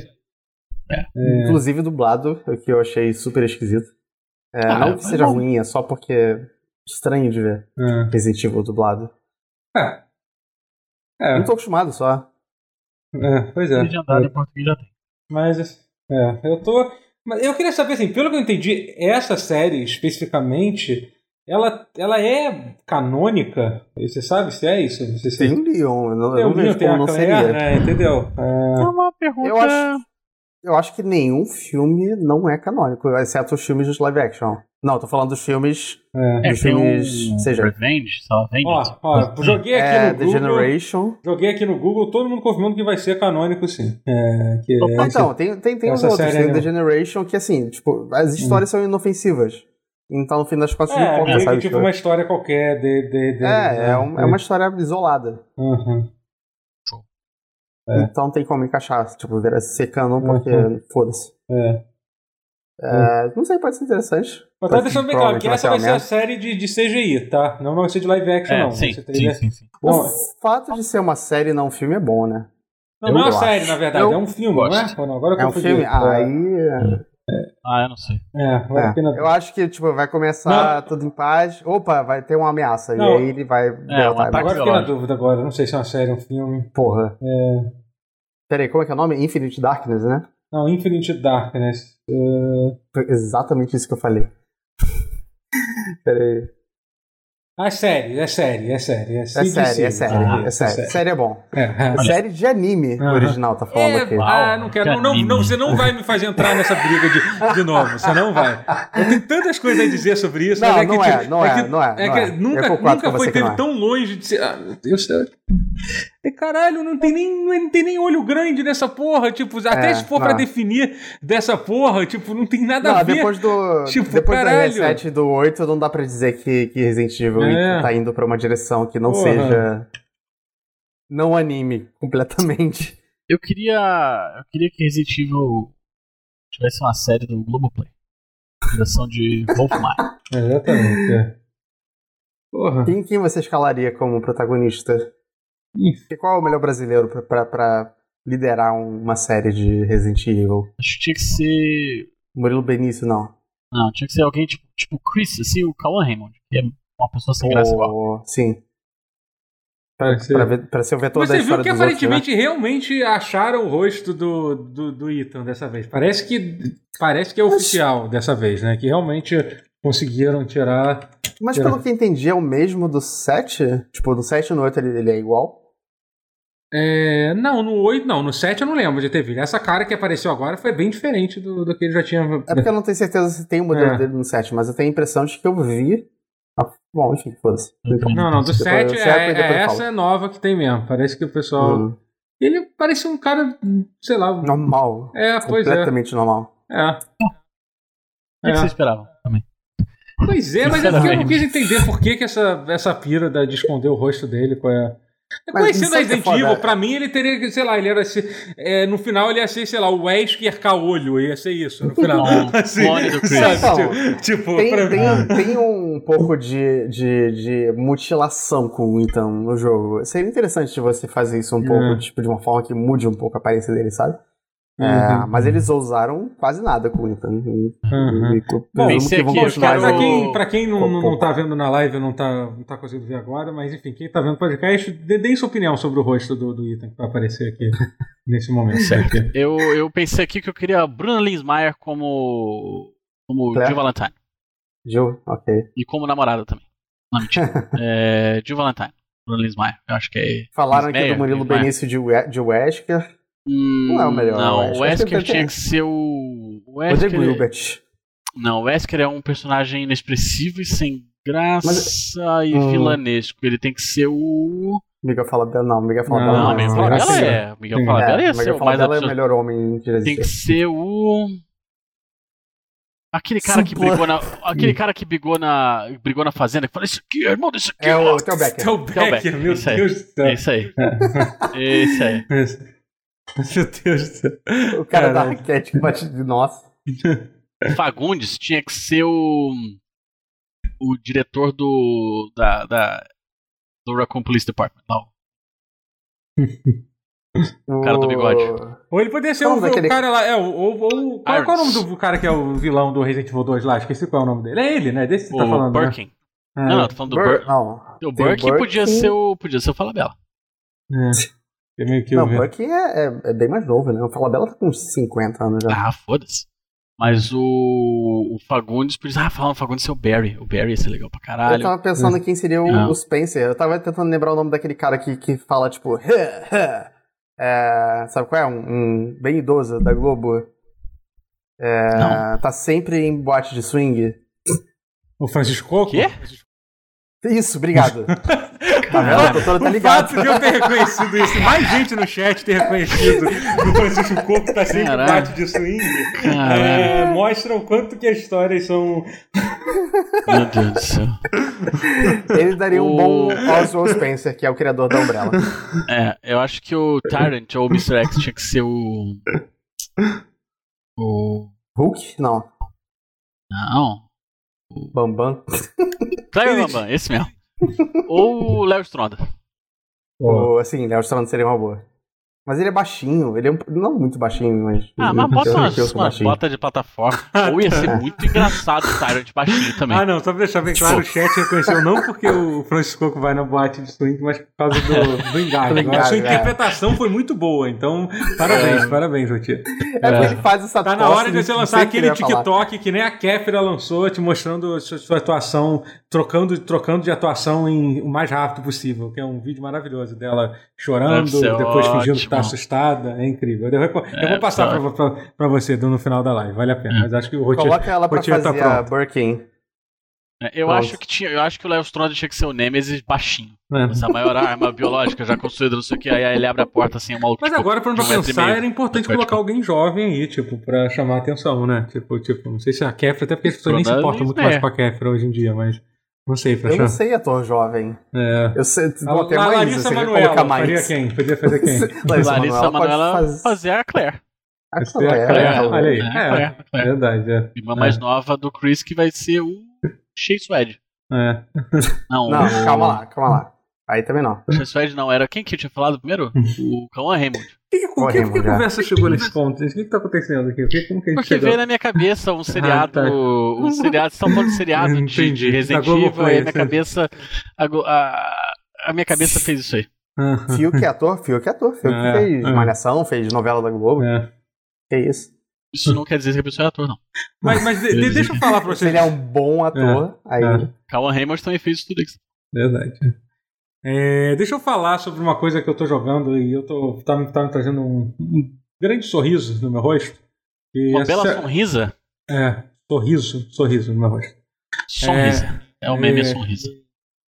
Speaker 3: É. Inclusive dublado, o que eu achei super esquisito. É, ah, não que seja bom. ruim, é só porque é estranho de ver é. Resident Evil dublado.
Speaker 1: É.
Speaker 3: é. Não tô acostumado só.
Speaker 1: É, pois é.
Speaker 2: Legendado em português já tem.
Speaker 1: Mas, é, eu tô. Mas eu queria saber, assim, pelo que eu entendi, essa série especificamente, ela, ela é canônica? Você sabe se é isso? Você
Speaker 3: tem o Leon, eu não, eu não vejo como não seria.
Speaker 1: É, entendeu?
Speaker 2: É... é uma pergunta...
Speaker 3: Eu acho eu acho que nenhum filme não é canônico, exceto os filmes dos live action. Não, tô falando dos filmes.
Speaker 2: É, dos é, filmes. Um... Seja. Revenge, só
Speaker 1: Ó, ó, joguei aqui
Speaker 3: é,
Speaker 1: no
Speaker 3: The
Speaker 1: Google.
Speaker 3: Generation.
Speaker 1: Joguei aqui no Google, todo mundo confirmando que vai ser canônico, sim. É, que,
Speaker 3: é, então, tem, tem, tem os outros. Tem The Generation que, assim, tipo, as histórias hum. são inofensivas. Então, no fim das contas,
Speaker 1: é, não importa, sabe? tipo uma história qualquer de. de, de
Speaker 3: é, é, um, é, uma história isolada.
Speaker 1: Uhum.
Speaker 3: É. Então tem como encaixar, tipo, virar secando porque uhum. foda-se.
Speaker 1: É.
Speaker 3: É, não sei, pode ser interessante.
Speaker 1: Mas tá deixando bem claro que essa vai ser a série de, de CGI, tá? Não vai ser de live action,
Speaker 2: é,
Speaker 1: não.
Speaker 2: Sim, sim, sim, sim.
Speaker 3: Bom, o fato de ser uma série e não um filme é bom, né?
Speaker 1: Não, não é uma série, na verdade, eu é um filme, gosto. não é? Agora
Speaker 3: é um filme? Aí.
Speaker 2: É. Ah, eu não sei.
Speaker 1: É, vale
Speaker 3: é. Pena... Eu acho que tipo, vai começar não. tudo em paz. Opa, vai ter uma ameaça. Não. E aí ele vai.
Speaker 2: É, um
Speaker 1: agora fiquei na dúvida agora. Não sei se é uma série ou um filme.
Speaker 3: Porra.
Speaker 1: É.
Speaker 3: Peraí, como é que é o nome? Infinite Darkness, né?
Speaker 1: Não, Infinite Darkness. Uh...
Speaker 3: Exatamente isso que eu falei. Peraí.
Speaker 1: Ah, é série, é série, é série. É,
Speaker 3: é série, é série, ah, é série. É série é bom. É, é. Série de anime uhum. original, tá falando é, aqui.
Speaker 1: Ah, não quero. Não, não, você não vai me fazer entrar nessa briga de, de novo. Você não vai. Eu tenho tantas coisas a dizer sobre isso.
Speaker 3: Não,
Speaker 1: mas é
Speaker 3: não,
Speaker 1: que,
Speaker 3: é, não é, é, não é.
Speaker 1: É que nunca, nunca foi teve tão longe de ser. Ah, meu Deus do céu. E caralho, não tem nem, não tem nem olho grande nessa porra. Tipo, até é, se for não. pra definir dessa porra, tipo, não tem nada não, a ver.
Speaker 3: Depois do. Tipo, depois caralho. do R7 do 8, não dá pra dizer que, que Resident Evil é. tá indo pra uma direção que não porra. seja. Não anime completamente.
Speaker 2: Eu queria. Eu queria que Resident Evil tivesse uma série do Globoplay. Direção de Wolfmine.
Speaker 1: Exatamente, é.
Speaker 3: Porra. Quem, quem você escalaria como protagonista? E qual é o melhor brasileiro pra, pra, pra, liderar uma série de Resident Evil?
Speaker 2: Acho que tinha que ser.
Speaker 3: Murilo Benício, não.
Speaker 2: Não, tinha que ser alguém tipo, tipo Chris, assim, o Cauan Raymond, que é uma pessoa sem graça igual.
Speaker 3: Sim. Pra, ser... Pra, ver, pra ser o vetor Você da história
Speaker 1: viu que aparentemente outros, né? realmente acharam o rosto do, do, do Ethan dessa vez. Parece que, parece que é oficial dessa vez, né? Que realmente conseguiram tirar.
Speaker 3: Mas tirar... pelo que entendi, é o mesmo do 7? Tipo, do 7 no 8 ele, ele é igual?
Speaker 1: É, não, no 8 não, no 7 eu não lembro de ter visto. Essa cara que apareceu agora foi bem diferente do, do que ele já tinha.
Speaker 3: É porque eu não tenho certeza se tem o modelo é. dele no 7, mas eu tenho a impressão de que eu vi. Ah, bom, enfim, foda-se.
Speaker 1: Não, não, do 7 é, é essa é nova que tem mesmo. Parece que o pessoal. Uhum. Ele parece um cara, sei lá.
Speaker 3: Normal.
Speaker 1: É, pois
Speaker 3: é. Completamente normal.
Speaker 1: É.
Speaker 2: O que, é. que você esperava também?
Speaker 1: Pois é, mas é porque eu não quis entender por que, que essa, essa pira de esconder o rosto dele, qual é. Conhecendo a Resident Evil, pra mim ele teria, sei lá, ele era assim, é, no final ele ia ser, sei lá, o Wesker Caolho, ia ser isso no final. assim,
Speaker 2: clone do Chris.
Speaker 3: Sabe, tipo, tipo, tem, pra tem, tem, um pouco de, de, de, mutilação com o Ethan no jogo. Seria interessante você fazer isso um pouco, é. tipo, de uma forma que mude um pouco a aparência dele, sabe? É, uhum. Mas eles ousaram quase nada com o Ethan. Uhum.
Speaker 1: Bom, que aqui, pra, quem, pra quem não, não, não tá vendo na live, não tá, não tá conseguindo ver agora, mas enfim, quem tá vendo o podcast, deem sua opinião sobre o rosto do, do Ethan que vai aparecer aqui nesse momento.
Speaker 2: Certo. Eu, eu pensei aqui que eu queria Bruna Linsmeyer como, como Jill Valentine.
Speaker 3: Jill, ok.
Speaker 2: E como namorada também. Não, mentira. é, Jill Valentine. Bruna Linsmeyer. Eu acho que é.
Speaker 3: Falaram aqui do Murilo Benício de, de Wesker.
Speaker 2: Hum, não é o melhor. Não, o Wesker tinha que ser o.
Speaker 3: O Wesker. O Gilbert.
Speaker 2: Não, o Wesker é um personagem inexpressivo e sem graça Mas... e hum. vilanesco. Ele tem que ser o.
Speaker 3: Miguel Falabella, não, Miguel
Speaker 2: Falabella não. Não, Miguel Falabella é. Miguel Falabella é,
Speaker 3: Miguel Falabella é o melhor homem
Speaker 2: de Tem que ser o. Aquele cara que brigou na. Aquele cara que brigou na. brigou na fazenda, que falou, isso aqui, irmão, isso aqui.
Speaker 3: É o Theo Becker.
Speaker 1: Theo Becker, meu Deus do
Speaker 2: céu. É isso aí. É isso aí.
Speaker 1: Meu Deus do céu.
Speaker 3: O cara da raquete bate de nossa.
Speaker 2: Fagundes tinha que ser o. O diretor do. Da, da, do Raccoon Police Department. Não. O cara do bigode.
Speaker 1: Ou ele poderia ser o, o, cara lá. É, o, o, qual, qual, é o nome do cara que é o vilão do Resident Evil 2 lá? Esqueci qual é o nome dele. É ele, né? Desse que você tá falando.
Speaker 2: Birkin.
Speaker 1: Né?
Speaker 2: Não, não, tô falando do Bur Não. O Birkin podia ser o. Podia ser o Falabella.
Speaker 1: É. É meio que
Speaker 3: não, o Buck é, é, é, bem mais novo, né? O Falabella tá com uns 50 anos já.
Speaker 2: Ah, foda-se. Mas o, o Fagundes, por isso, ah, falando Fagundes é o Barry. O Barry ia ser legal pra caralho.
Speaker 3: Eu tava pensando é. quem seria o, o, Spencer. Eu tava tentando lembrar o nome daquele cara que, que fala, tipo, é, sabe qual é? Um, um, bem idoso da Globo. É, tá sempre em boate de swing.
Speaker 1: O Francisco Coco?
Speaker 2: Quê?
Speaker 3: Isso, obrigado.
Speaker 1: tá vendo? A doutora tá ligada. O fato de eu ter reconhecido isso, mais gente no chat ter reconhecido o Francisco Coco tá sempre Caralho. bate de swing, é, mostra o quanto que as histórias são.
Speaker 2: Meu Deus do céu.
Speaker 3: Ele daria um bom Oswald Spencer, que é o criador da Umbrella.
Speaker 2: É, eu acho que o Tyrant ou o Mr. X tinha que ser o. O.
Speaker 3: Hulk? Não.
Speaker 2: Não.
Speaker 3: Bambam.
Speaker 2: Kleber Bambam, esse mesmo. Ou o Léo Stronda.
Speaker 3: Ou, assim, Léo Stronda seria uma boa. Mas ele é baixinho, ele é um, não muito baixinho, mas.
Speaker 2: Ah, mas bota umas, umas botas de plataforma. Ou ia ser muito engraçado o Tyrant baixinho também.
Speaker 1: Ah, não, só pra deixar bem claro, o chat reconheceu não porque o Francisco vai na boate de swing, mas por causa do, do engajo. A sua é. interpretação foi muito boa, então parabéns, é. parabéns, Jotia.
Speaker 3: É porque ele faz essa
Speaker 1: Tá na hora de você lançar aquele TikTok que nem a Kéfera lançou, te mostrando sua, sua atuação, trocando, trocando de atuação em, o mais rápido possível, que é um vídeo maravilhoso dela chorando, depois ótimo. fingindo que tá assustada, é incrível. Eu, eu é, vou passar pra, pra, pra, você no final da live, vale a pena. É. Mas acho que o Rotier,
Speaker 3: Coloca ela pra Rotier tá fazer tá a Birkin.
Speaker 2: É, eu acho que tinha, eu acho que o Léo Stronda tinha que ser o Nemesis baixinho. É. Essa maior arma biológica já construída, não sei o que, aí ele abre a porta assim, uma
Speaker 1: Mas tipo, agora, pra não pensar, era importante colocar alguém jovem aí, tipo, pra chamar a atenção, né? Tipo, tipo, não sei se a Kefra, até porque as pessoas nem se importam muito é. mais com a Kefra hoje em dia, mas. Não sei, pra
Speaker 3: Eu não sei ator jovem.
Speaker 1: É.
Speaker 3: Eu sei.
Speaker 1: Bom, a, a Larissa Manoela, faria quem? Podia fazer quem?
Speaker 2: Larissa, Larissa Manoela fazer... fazer a Claire.
Speaker 1: A Claire, a Claire, olha aí. É, é, é, verdade. É.
Speaker 2: Irmã mais nova do Chris que vai ser o Shea Swed.
Speaker 1: É.
Speaker 3: Não, não o... calma lá, calma lá. Aí também não.
Speaker 2: O Shea Swed não, era quem que eu tinha falado primeiro? o Cauan Raymond.
Speaker 1: Que, que, que, que, que conversa chegou nesse ponto? O que, que tá acontecendo aqui? Que, como que
Speaker 2: Porque chegou? veio na minha cabeça um seriado. Ah, tá. Um seriado, estão falando de seriado de, de Resident Evil, aí a minha cabeça. A, a, a, minha cabeça fez isso aí.
Speaker 3: Fio que é ator, Fio que é ator. Fio que fez Malhação, fez novela da Globo. É. Que isso.
Speaker 2: Isso não quer dizer que a pessoa é ator, não.
Speaker 1: Mas, mas de, de, deixa eu falar pra você.
Speaker 3: ele é um bom ator, é, aí. É.
Speaker 2: Calma Raymond também fez tudo isso.
Speaker 1: Verdade. É, deixa eu falar sobre uma coisa que eu tô jogando e eu tô tá, tá me trazendo um, um, grande sorriso no meu rosto.
Speaker 2: Uma essa, bela sorrisa?
Speaker 1: É, sorriso, sorriso no meu rosto.
Speaker 2: Sorrisa. É, é o meme é, sorriso.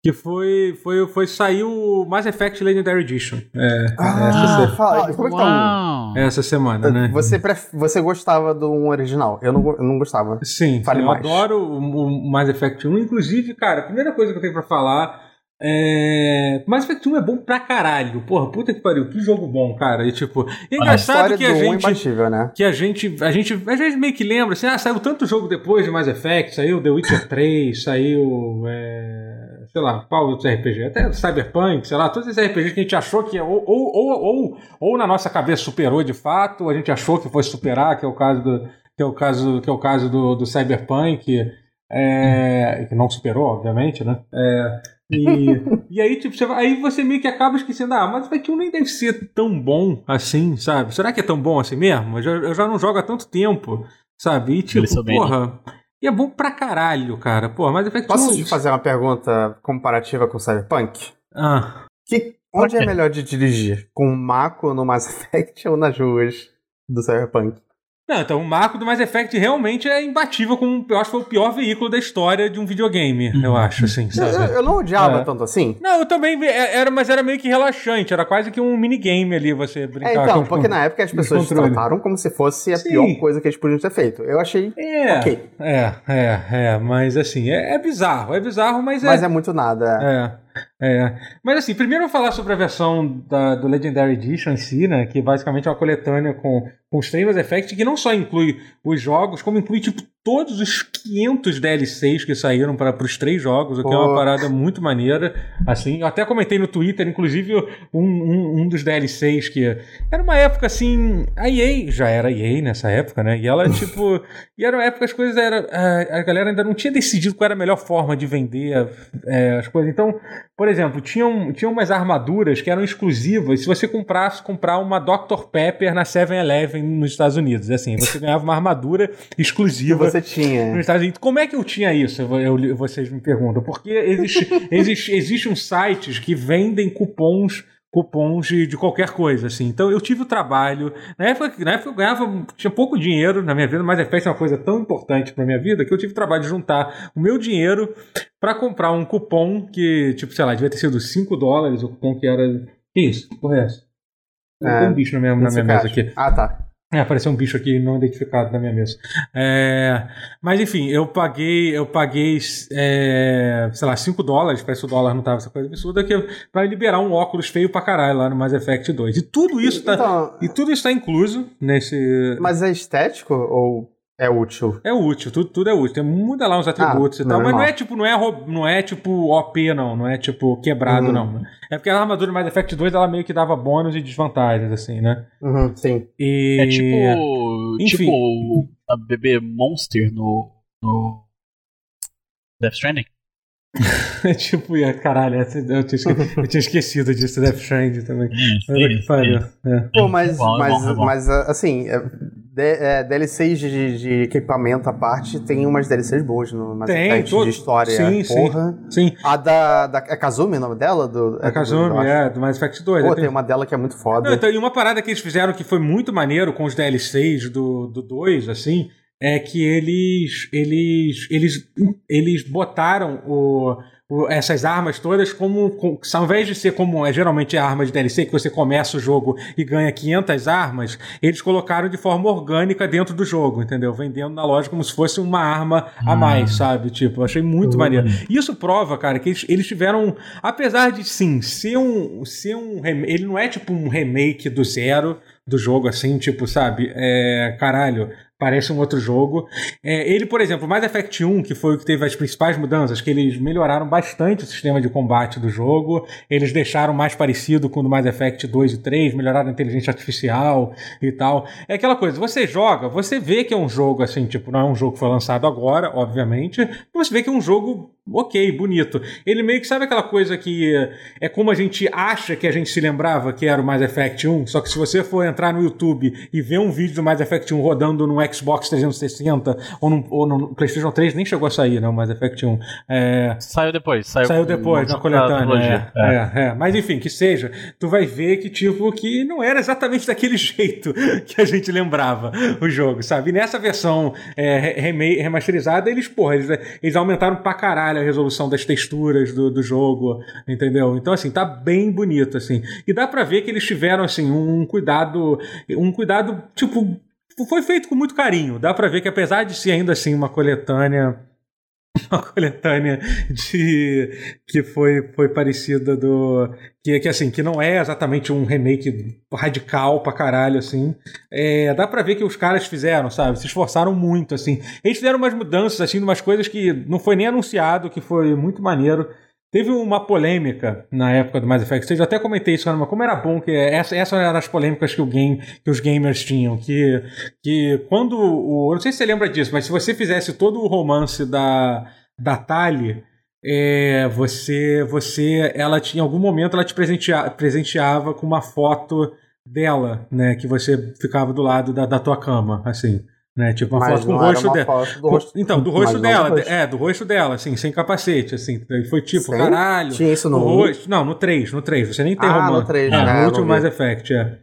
Speaker 1: Que foi, foi, foi sair o Mass Effect Legendary Edition. É,
Speaker 3: ah, essa, fala, como é que
Speaker 1: tá essa semana, né?
Speaker 3: Você, pref... você gostava do um original? Eu não, eu não gostava.
Speaker 1: Sim, Fale eu mais. adoro o, o Mass Effect 1. Inclusive, cara, a primeira coisa que eu tenho pra falar é... Mass Effect 1 é bom pra caralho. Porra, puta que pariu, que jogo bom, cara. E tipo, é engraçado
Speaker 3: a
Speaker 1: que a gente.
Speaker 3: É né?
Speaker 1: Que a gente. A gente. A gente meio que lembra assim, ah, saiu tanto jogo depois de Mass Effect, saiu The Witcher 3, saiu. É sei lá, qual outros RPG? Até Cyberpunk, sei lá, todos esses RPGs que a gente achou que ou, ou, ou, ou, ou na nossa cabeça superou de fato, ou a gente achou que fosse superar, que é o caso do, que é o caso, que é o caso do, do Cyberpunk, é, que não superou, obviamente, né? É, e, e aí, tipo, você, aí você meio que acaba esquecendo, ah, mas o nem deve ser tão bom assim, sabe? Será que é tão bom assim mesmo? Eu já, eu já não jogo há tanto tempo, sabe? E tipo, porra. E é bom pra caralho, cara. Pô, mas Effect
Speaker 3: Posso te fazer uma pergunta comparativa com Cyberpunk?
Speaker 1: Ah.
Speaker 3: Que, onde é melhor de dirigir? Com o Mako no Mass Effect ou nas ruas do Cyberpunk?
Speaker 1: Não, então o marco do Mass Effect realmente é imbatível como, eu acho que foi o pior veículo da história de um videogame, uhum. eu acho, assim, sabe?
Speaker 3: Eu, eu não odiava é. tanto assim.
Speaker 1: Não, eu também, é, era, mas era meio que relaxante, era quase que um minigame ali, você brincar
Speaker 3: é, então, com porque com, na época as pessoas trataram como se fosse a Sim. pior coisa que eles podiam ter feito. Eu achei
Speaker 1: é,
Speaker 3: ok.
Speaker 1: É, é, é, mas assim, é, é bizarro, é bizarro, mas é...
Speaker 3: Mas é muito nada.
Speaker 1: É. É, mas assim, primeiro eu vou falar sobre a versão da, do Legendary Edition em si, né? Que basicamente é uma coletânea com, com os Famous Effect, que não só inclui os jogos, como inclui tipo todos os 500 DLCs que saíram para os três jogos, o que Pô. é uma parada muito maneira. Assim, eu até comentei no Twitter, inclusive, um, um, um, dos DLCs que era uma época assim. A EA já era EA nessa época, né? E ela, tipo. e era uma época as coisas era. A, a, galera ainda não tinha decidido qual era a melhor forma de vender é, as coisas. Então, por exemplo, tinham, tinham umas armaduras que eram exclusivas se você comprasse comprar uma Dr. Pepper na 7-Eleven nos Estados Unidos. Assim, você ganhava uma armadura exclusiva
Speaker 3: você tinha.
Speaker 1: Nos Estados Unidos. Como é que eu tinha isso? Eu, eu, vocês me perguntam. Porque existe, existe, existem sites que vendem cupons cupons de, de, qualquer coisa, assim. Então eu tive o trabalho. Na época, na época eu ganhava, tinha pouco dinheiro na minha vida, mas a festa é uma coisa tão importante pra minha vida que eu tive o trabalho de juntar o meu dinheiro para comprar um cupom que, tipo, sei lá, devia ter sido 5 dólares, o cupom que era. Que isso? Porra é essa? É, tem um bicho na minha, na minha mesa aqui.
Speaker 3: Ah, tá.
Speaker 1: É, apareceu um bicho aqui não identificado na minha mesa. É, mas enfim, eu paguei, eu paguei, é, sei lá, 5 dólares, parece que o dólar não tava essa coisa absurda, que, pra liberar um óculos feio pra caralho lá no Mass Effect 2. E tudo isso tá, então, e tudo isso tá incluso nesse...
Speaker 3: Mas é estético ou é útil.
Speaker 1: É útil, tudo, tudo é útil. Muda lá uns atributos ah, e tal, mas não é tipo, não é, não é tipo OP, não. Não é tipo quebrado, uhum. não. É porque a armadura de Mass Effect 2 ela meio que dava bônus e desvantagens, assim, né?
Speaker 3: Uhum, sim.
Speaker 1: E...
Speaker 2: É tipo. Enfim. Tipo a bebê Monster no. no Death Stranding.
Speaker 1: é tipo, caralho, eu tinha, esquecido, eu tinha esquecido disso, Death Stranding também. Sim, sim.
Speaker 3: É. Pô, mas, é mas, é mas assim, é, é DLCs de, de, equipamento à parte, tem umas DLCs boas no Mass
Speaker 1: tem,
Speaker 3: Effect
Speaker 1: todo...
Speaker 3: de história.
Speaker 1: Sim,
Speaker 3: porra.
Speaker 1: sim, sim.
Speaker 3: A da, da é Kazumi o nome dela? Do,
Speaker 1: é Kazumi, do, é, do Mass Effect 2.
Speaker 3: Pô, tem... tem uma dela que é muito foda.
Speaker 1: Não, então, e uma parada que eles fizeram que foi muito maneiro com os DLCs do, do 2, assim, é que eles eles eles eles botaram o essas armas todas como, com, ao invés de ser como é geralmente a arma de DLC que você começa o jogo e ganha 500 armas, eles colocaram de forma orgânica dentro do jogo, entendeu? Vendendo na loja como se fosse uma arma a mais, sabe? Tipo, achei muito uhum. maneiro. Isso prova, cara, que eles, eles tiveram, apesar de sim, ser um ser um ele não é tipo um remake do zero do jogo assim, tipo, sabe? É, caralho, parece um outro jogo. É, ele, por exemplo, Mass Effect 1, que foi o que teve as principais mudanças, que eles melhoraram bastante o sistema de combate do jogo, eles deixaram mais parecido com o do Mass Effect 2 e 3, melhoraram a inteligência artificial e tal. É aquela coisa, você joga, você vê que é um jogo assim, tipo, não é um jogo que foi lançado agora, obviamente, mas você vê que é um jogo ok, bonito. Ele meio que sabe aquela coisa que é como a gente acha que a gente se lembrava que era o Mass Effect 1, só que se você for entrar no YouTube e ver um vídeo do Mass Effect 1 rodando no Xbox 360 ou no, ou no PlayStation 3, nem chegou a sair, né, o Mass Effect 1. É...
Speaker 2: Saiu depois. Saiu,
Speaker 1: saiu depois, na coletânea. É, é. É, Mas enfim, que seja, tu vai ver que tipo, que não era exatamente daquele jeito que a gente lembrava o jogo, sabe? E nessa versão é, remasterizada, eles, porra, eles, eles aumentaram pra caralho a resolução das texturas do, do jogo, entendeu? Então, assim, tá bem bonito, assim. E dá para ver que eles tiveram, assim, um cuidado, um cuidado, tipo, foi feito com muito carinho. Dá para ver que apesar de ser ainda assim uma coletânea uma coletânea de que foi, foi parecida do que, que assim que não é exatamente um remake radical pra caralho assim. É, dá pra ver que os caras fizeram sabe? Se esforçaram muito assim. Eles fizeram umas mudanças assim umas coisas que não foi nem anunciado que foi muito maneiro Teve uma polêmica na época do Mass Effect 6, eu até comentei isso, mas como era bom que essa, essa era as polêmicas que, o game, que os gamers tinham, que, que quando o. Eu não sei se você lembra disso, mas se você fizesse todo o romance da, da Tali, é, você, você, ela tinha em algum momento ela te presenteava, presenteava com uma foto dela, né, que você ficava do lado da, da tua cama, assim. Né? Tipo, uma Mas foto com o rosto dela. Do rosto... Então, do rosto dela. Do rosto. É, do rosto dela, assim, sem capacete, assim. Foi tipo, Sim? caralho.
Speaker 3: Tinha isso no
Speaker 1: rosto. Não, no 3, no 3. Você nem tem
Speaker 3: ah,
Speaker 1: romance.
Speaker 3: no 3,
Speaker 1: é,
Speaker 3: né?
Speaker 1: No último Mass Effect, é.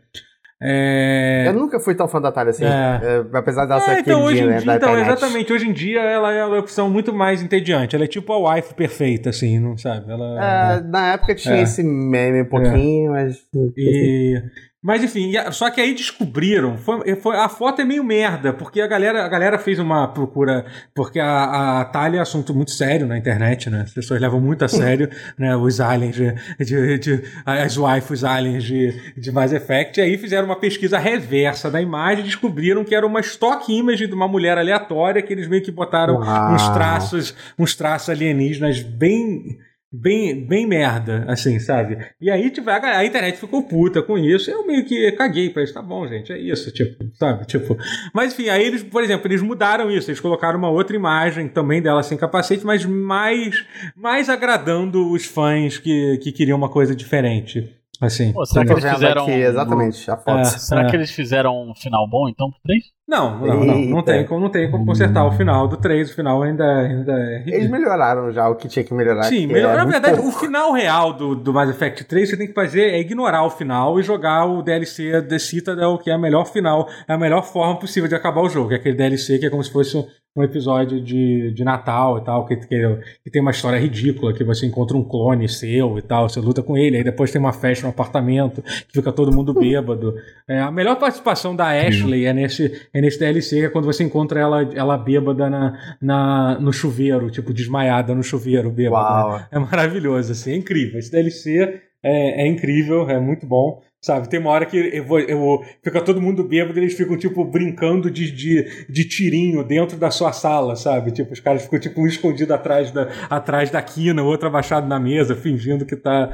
Speaker 1: É...
Speaker 3: Eu nunca fui tão fã da Thalia assim, é. É, apesar dela ser é, então,
Speaker 1: hoje
Speaker 3: né,
Speaker 1: dia, então, Exatamente, hoje em dia ela é uma opção muito mais entediante. Ela é tipo a wife perfeita, assim, não sabe? Ela,
Speaker 3: é, na época tinha é. esse meme um pouquinho, mas.
Speaker 1: E... Mas enfim, só que aí descobriram. Foi, foi, a foto é meio merda, porque a galera, a galera fez uma procura. Porque a, a Thalia é assunto muito sério na internet, né? As pessoas levam muito a sério né, os aliens de, de, de, as waifus aliens de, de Mass Effect. E aí fizeram uma pesquisa reversa da imagem e descobriram que era uma stock image de uma mulher aleatória que eles meio que botaram Uau. uns traços, uns traços alienígenas bem bem, bem merda, assim, sabe? E aí, tipo, a, a, internet ficou puta com isso. Eu meio que caguei pra isso. Tá bom, gente, é isso, tipo, sabe? Tipo. Mas enfim, aí eles, por exemplo, eles mudaram isso. Eles colocaram uma outra imagem também dela sem capacete, mas mais, mais agradando os fãs que, que queriam uma coisa diferente. Assim.
Speaker 2: Pô, será que eles fizeram. Aqui,
Speaker 3: exatamente, a foto. É,
Speaker 2: será é. que eles fizeram um final bom, então, pro 3?
Speaker 1: Não, não, não, não tem como, não tem como consertar o final do 3, o final ainda, ainda é ridículo.
Speaker 3: Eles melhoraram já o que tinha que melhorar.
Speaker 1: Sim, melhor, é na verdade, pouco. o final real do, do Mass Effect 3 você tem que fazer é ignorar o final e jogar o DLC The Citadel, que é a melhor final, é a melhor forma possível de acabar o jogo. É aquele DLC que é como se fosse um episódio de, de Natal e tal, que, que, que, tem uma história ridícula, que você encontra um clone seu e tal, você luta com ele, aí depois tem uma festa no apartamento, que fica todo mundo bêbado. É, a melhor participação da Ashley é nesse, é nesse DLC, que é quando você encontra ela, ela bêbada na, na, no chuveiro, tipo, desmaiada no chuveiro, bêbada. Né? É maravilhoso, assim, é incrível. Esse DLC é, é incrível, é muito bom. Sabe, tem uma hora que eu vou, eu fica todo mundo bêbado e eles ficam, tipo, brincando de, de, de tirinho dentro da sua sala, sabe? Tipo, os caras ficam, tipo, um escondido atrás da, atrás da quina, o outro abaixado na mesa, fingindo que tá,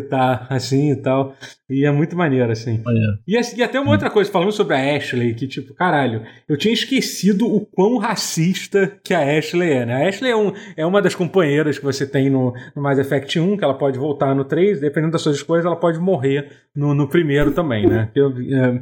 Speaker 1: que tá assim e tal. E é muito maneiro, assim. Maneiro. E, e até uma outra coisa, falando sobre a Ashley, que, tipo, caralho, eu tinha esquecido o quão racista que a Ashley é, né? A Ashley é, um, é uma das companheiras que você tem no, no Mass Effect 1, que ela pode voltar no 3, dependendo das suas escolhas, ela pode morrer no, no primeiro também, né? Eu, é,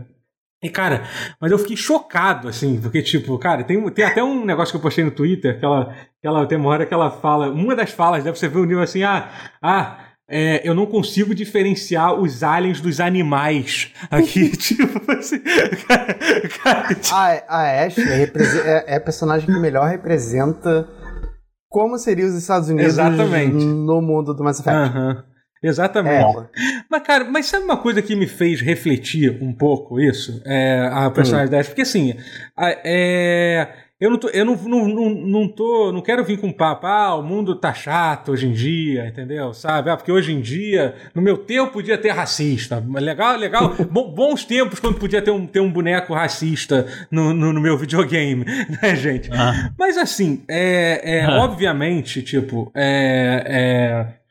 Speaker 1: e, cara, mas eu fiquei chocado, assim, porque, tipo, cara, tem, tem até um negócio que eu postei no Twitter, que ela, que ela tem uma hora que ela fala, uma das falas, deve você ver o Neil assim, ah, ah, é, eu não consigo diferenciar os aliens dos animais aqui. tipo assim. Cara,
Speaker 3: cara, tipo... A, a Ashley é, é a personagem que melhor representa como seria os Estados Unidos Exatamente. no mundo do Mass Effect.
Speaker 1: Uhum. Exatamente. É. Mas, cara, mas sabe uma coisa que me fez refletir um pouco isso? É, a personagem hum. da Ashley? Porque assim, é, eu não, tô, eu não, não, não, não tô. Não quero vir com papo, ah, o mundo tá chato hoje em dia, entendeu? Sabe? Ah, porque hoje em dia, no meu tempo, podia ter racista. Legal, legal. bons tempos quando podia ter um, ter um boneco racista no, no, no meu videogame, né, gente? Ah. Mas assim, é, é ah. obviamente, tipo, é, é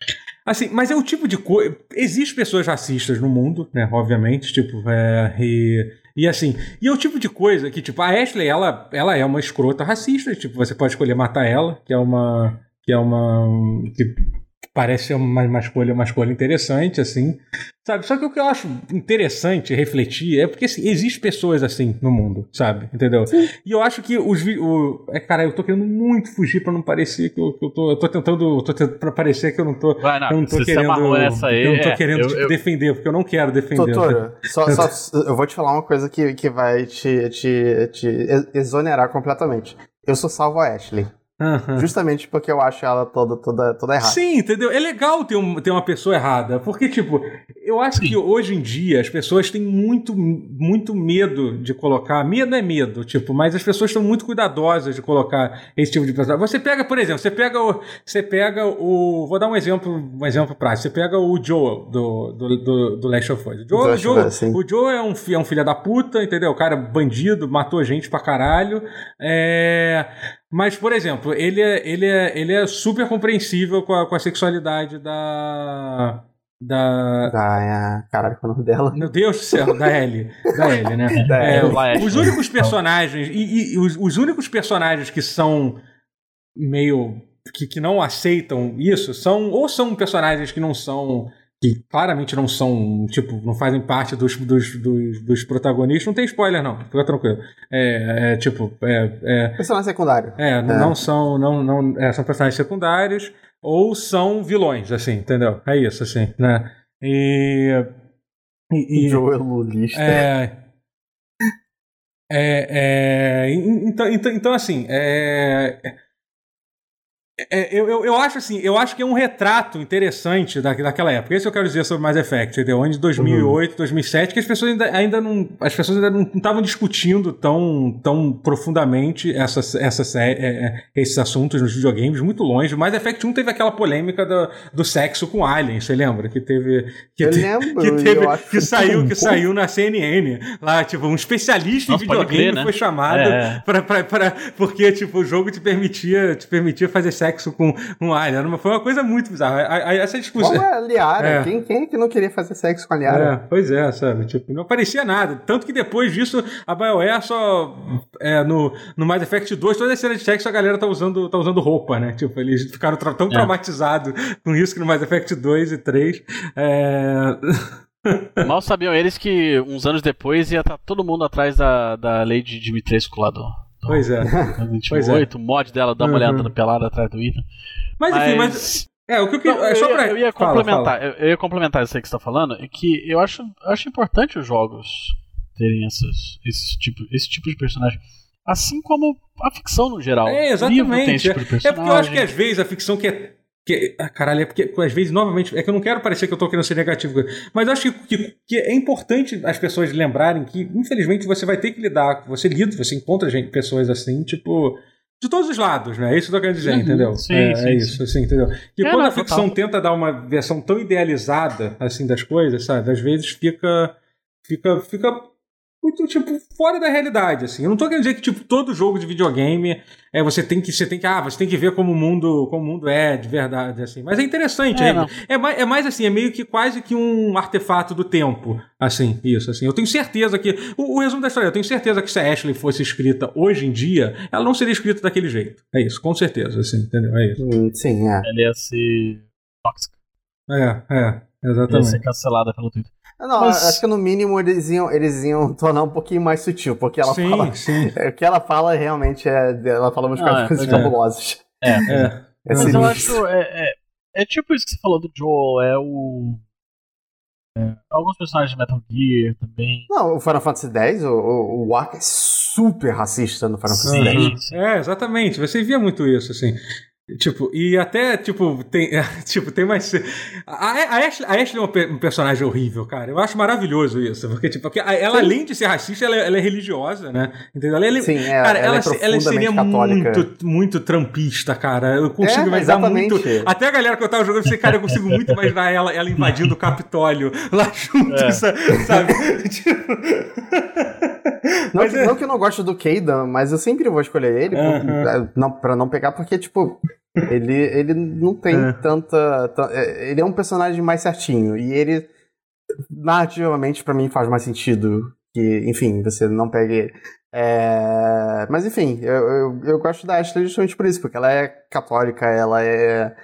Speaker 1: Assim, mas é o tipo de coisa. Existem pessoas racistas no mundo, né? Obviamente, tipo, é, e e assim, e é o tipo de coisa que, tipo, a Ashley, ela, ela é uma escrota racista, tipo, você pode escolher matar ela, que é uma. que é uma. que parece ser uma, uma, escolha, uma escolha interessante, assim. Sabe? Só que o que eu acho interessante refletir é porque assim, existem pessoas assim no mundo, sabe? Entendeu? Sim. E eu acho que os o, é, cara, eu tô querendo muito fugir para não parecer que eu, que eu tô. Eu tô tentando. Eu tô tentando pra parecer que eu não tô.
Speaker 2: Vai, não,
Speaker 1: eu não tô querendo. Essa aí, eu não tô é, querendo eu, tipo, eu... defender, porque eu não quero defender.
Speaker 3: Doutora, só, só, eu vou te falar uma coisa que, que vai te, te, te exonerar completamente. Eu sou salvo a Ashley. Uhum. Justamente porque eu acho ela toda, toda, toda errada.
Speaker 1: Sim, entendeu? É legal ter, um, ter uma pessoa errada. Porque, tipo, eu acho Sim. que hoje em dia as pessoas têm muito, muito medo de colocar. Medo é medo, tipo, mas as pessoas estão muito cuidadosas de colocar esse tipo de personagem. Você pega, por exemplo, você pega o. Você pega o. Vou dar um exemplo, um exemplo prático. Você pega o Joel do, do, do, do Last of Us. O Joel, o Joel, o Joel é, um, é um filho da puta, entendeu? O cara bandido, matou gente pra caralho. É. Mas, por exemplo, ele é, ele é, ele é super compreensível com a, com a sexualidade da. Da.
Speaker 3: Da. Caralho, qual é o nome dela?
Speaker 1: Meu Deus do céu, da Ellie. Da Ellie, né? da é, Ellie. Os únicos personagens. E, e os, os únicos personagens que são meio. Que, que não aceitam isso são. Ou são personagens que não são que claramente não são, tipo, não fazem parte dos, dos, dos, dos protagonistas. Não tem spoiler, não, fica tranquilo. É, é tipo, é, é.
Speaker 3: Personagem secundário.
Speaker 1: É, é, não são. Não, não, é, são personagens secundários ou são vilões, assim, entendeu? É isso, assim, né? E.
Speaker 3: e, e Joel Lulista.
Speaker 1: É. É, é, então, então, então, assim, é, é, eu, eu, eu, acho assim, eu acho que é um retrato interessante da, daquela época. Isso eu quero dizer sobre Mass Effect, entendeu? Onde 2008, uhum. 2007, que as pessoas ainda, ainda não, as pessoas ainda não estavam discutindo tão, tão profundamente essas, essas, é, é, esses assuntos nos videogames, muito longe. Mass Effect 1 teve aquela polêmica do, do sexo com Alien, você lembra? Que teve, que,
Speaker 3: eu
Speaker 1: te,
Speaker 3: lembro,
Speaker 1: que teve, que saiu, que saiu na CNN, lá tipo um especialista Nossa, em videogame crer, né? foi chamado é. para porque tipo o jogo te permitia, te permitia fazer sexo com um Alien. Foi uma coisa muito bizarra. essa discussão.
Speaker 3: Qual é a Liara? É. Quem, quem é que não queria fazer sexo com a Liara?
Speaker 1: É, pois é, sabe? Tipo, não aparecia nada. Tanto que depois disso, a BioWare só. É, no, no Mass Effect 2, toda a cena de sexo a galera tá usando, tá usando roupa, né? Tipo, eles ficaram tra tão é. traumatizados com isso que no Mass Effect 2 e 3. É.
Speaker 2: Mal sabiam eles que uns anos depois ia estar tá todo mundo atrás da, da lei de Dimitrescu lá do,
Speaker 1: Pois é.
Speaker 2: 28, pois é. o mod dela dá uma olhada uhum. no pelado atrás do Ethan.
Speaker 1: Mas, enfim, mas. É, o que eu queria.
Speaker 2: Não,
Speaker 1: é
Speaker 2: só pra... eu, ia, complementar, fala, fala. Eu, ia complementar isso aí que você tá falando, é que eu acho, acho importante os jogos terem essas, esse, tipo, esse tipo de personagem. Assim como a ficção no geral.
Speaker 1: É, exatamente. Tipo é porque eu acho que às vezes a ficção que é que, ah, caralho, é porque às vezes, novamente, é que eu não quero parecer que eu tô querendo ser negativo, mas acho que, que, que, é importante as pessoas lembrarem que, infelizmente, você vai ter que lidar, você lida, você encontra gente, pessoas assim, tipo, de todos os lados, né? É isso que eu tô querendo dizer, uhum, entendeu? Sim, é, sim, é isso, sim. assim, entendeu? E é, quando a ficção total. tenta dar uma versão tão idealizada, assim, das coisas, sabe? Às vezes fica, fica, fica muito, tipo, fora da realidade, assim. Eu não tô querendo dizer que, tipo, todo jogo de videogame é, você tem que, você tem que, ah, você tem que ver como o mundo, como o mundo é de verdade, assim. Mas é interessante, é, é, é, mais, é mais assim, é meio que quase que um artefato do tempo, assim, isso, assim. Eu tenho certeza que, o, o resumo da história, eu tenho certeza que se a Ashley fosse escrita hoje em dia, ela não seria escrita daquele jeito. É isso, com certeza, assim, entendeu? É isso.
Speaker 3: Hum, sim, é.
Speaker 2: Ela ia ser tóxica.
Speaker 1: É, é, exatamente. Ia
Speaker 2: ser cancelada pelo Twitter.
Speaker 3: Não, Mas... acho que no mínimo eles iam, eles iam tornar um pouquinho mais sutil, porque ela
Speaker 1: sim,
Speaker 3: fala.
Speaker 1: Sim.
Speaker 3: É, o que ela fala realmente é. Ela fala umas ah, coisas é. fabulosas.
Speaker 2: É. é. é
Speaker 3: Mas
Speaker 2: eu acho. É, é, É tipo isso que você falou do Joel, é o. É, alguns personagens de Metal Gear também.
Speaker 3: Não, o Final Fantasy X, o, o, o Ark é super racista no Final Fantasy X.
Speaker 1: É, exatamente. Você via muito isso, assim. Tipo, e até, tipo, tem, tipo, tem mais. A, a, Ashley, a Ashley é um, personagem horrível, cara. Eu acho maravilhoso isso. Porque, tipo, porque ela, Sim. além de ser racista, ela, é, ela é religiosa, né? Entendeu? Ela, é,
Speaker 3: Sim, é, cara, ela, ela, é ela seria
Speaker 1: muito, muito trampista, cara. Eu consigo é, imaginar muito. Até a galera que eu tava jogando, eu cara, eu consigo muito imaginar ela, ela invadindo o Capitólio lá junto, é. sabe? tipo...
Speaker 3: Não, mas é... não que eu não gosto do Kaidan, mas eu sempre vou escolher ele uh -huh. não, pra não pegar, porque, tipo, ele, ele não tem é. tanta. É, ele é um personagem mais certinho. E ele, narrativamente, para mim, faz mais sentido que, enfim, você não pegue ele. É... Mas enfim, eu, eu, eu, gosto da Ashley justamente por isso, porque ela é católica, ela é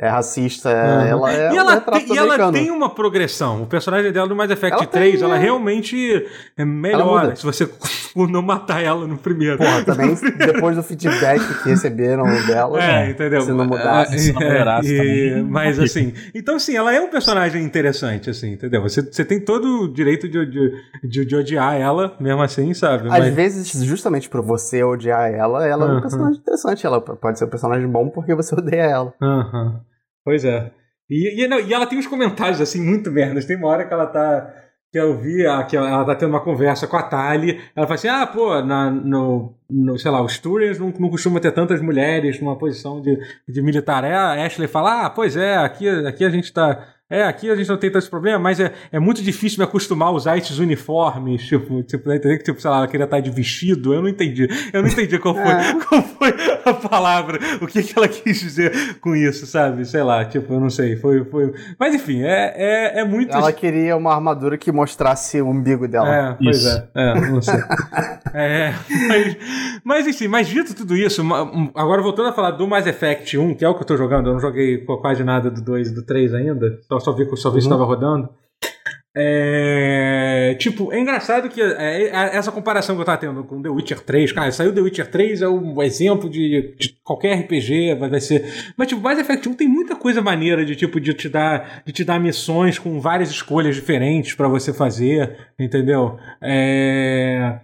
Speaker 3: é racista, uhum. ela é
Speaker 1: e ela, tem, e ela tem uma progressão. O personagem dela no Mass Effect ela 3, tem, ela é. realmente é melhor se você não matar ela no primeiro.
Speaker 3: Porra, também depois do feedback que receberam dela,
Speaker 1: é, entendeu?
Speaker 3: se não mudasse, é, se não
Speaker 1: melhorasse e, Mas assim, então sim, ela é um personagem interessante, assim, entendeu? Você, você tem todo o direito de, de, de, de odiar ela, mesmo assim, sabe?
Speaker 3: Às mas... vezes, justamente por você odiar ela, ela uhum. é um personagem interessante. Ela pode ser um personagem bom porque você odeia ela.
Speaker 1: Aham. Uhum. Pois é. E, e, não, e, ela tem uns comentários assim muito merdas. Tem uma hora que ela tá. Que eu vi, que ela tá tendo uma conversa com a Tali. Ela fala assim: ah, pô, na, no, no, sei lá, os Turians não, não costuma ter tantas mulheres numa posição de, de militar. É, a Ashley fala: ah, pois é, aqui, aqui a gente tá é, aqui a gente não tem tanto problema, mas é, é muito difícil me acostumar a usar esses uniformes, tipo, tipo, né, entender que, tipo, sei lá, ela queria estar de vestido, eu não entendi. Eu não entendi qual foi, é. qual foi a palavra, o que, que ela quis dizer com isso, sabe? Sei lá, tipo, eu não sei, foi, foi... Mas enfim, é, é, é muito...
Speaker 3: Ela queria uma armadura que mostrasse o umbigo dela.
Speaker 1: É, pois isso. é, é, não sei. é, mas, mas enfim, mas dito tudo isso, agora voltando a falar do Mass Effect 1, que é o que eu tô jogando, eu não joguei quase nada do 2 e do 3 ainda, só só, vi, só vi uhum. estava rodando. É, tipo, é engraçado que é, é, essa comparação que eu tava tendo com The Witcher 3, cara, saiu The Witcher 3, é um exemplo de, de qualquer RPG, vai, vai, ser. Mas, tipo, Mass Effect 1 tem muita coisa maneira de, tipo, de te dar, de te dar missões com várias escolhas diferentes para você fazer, entendeu? É.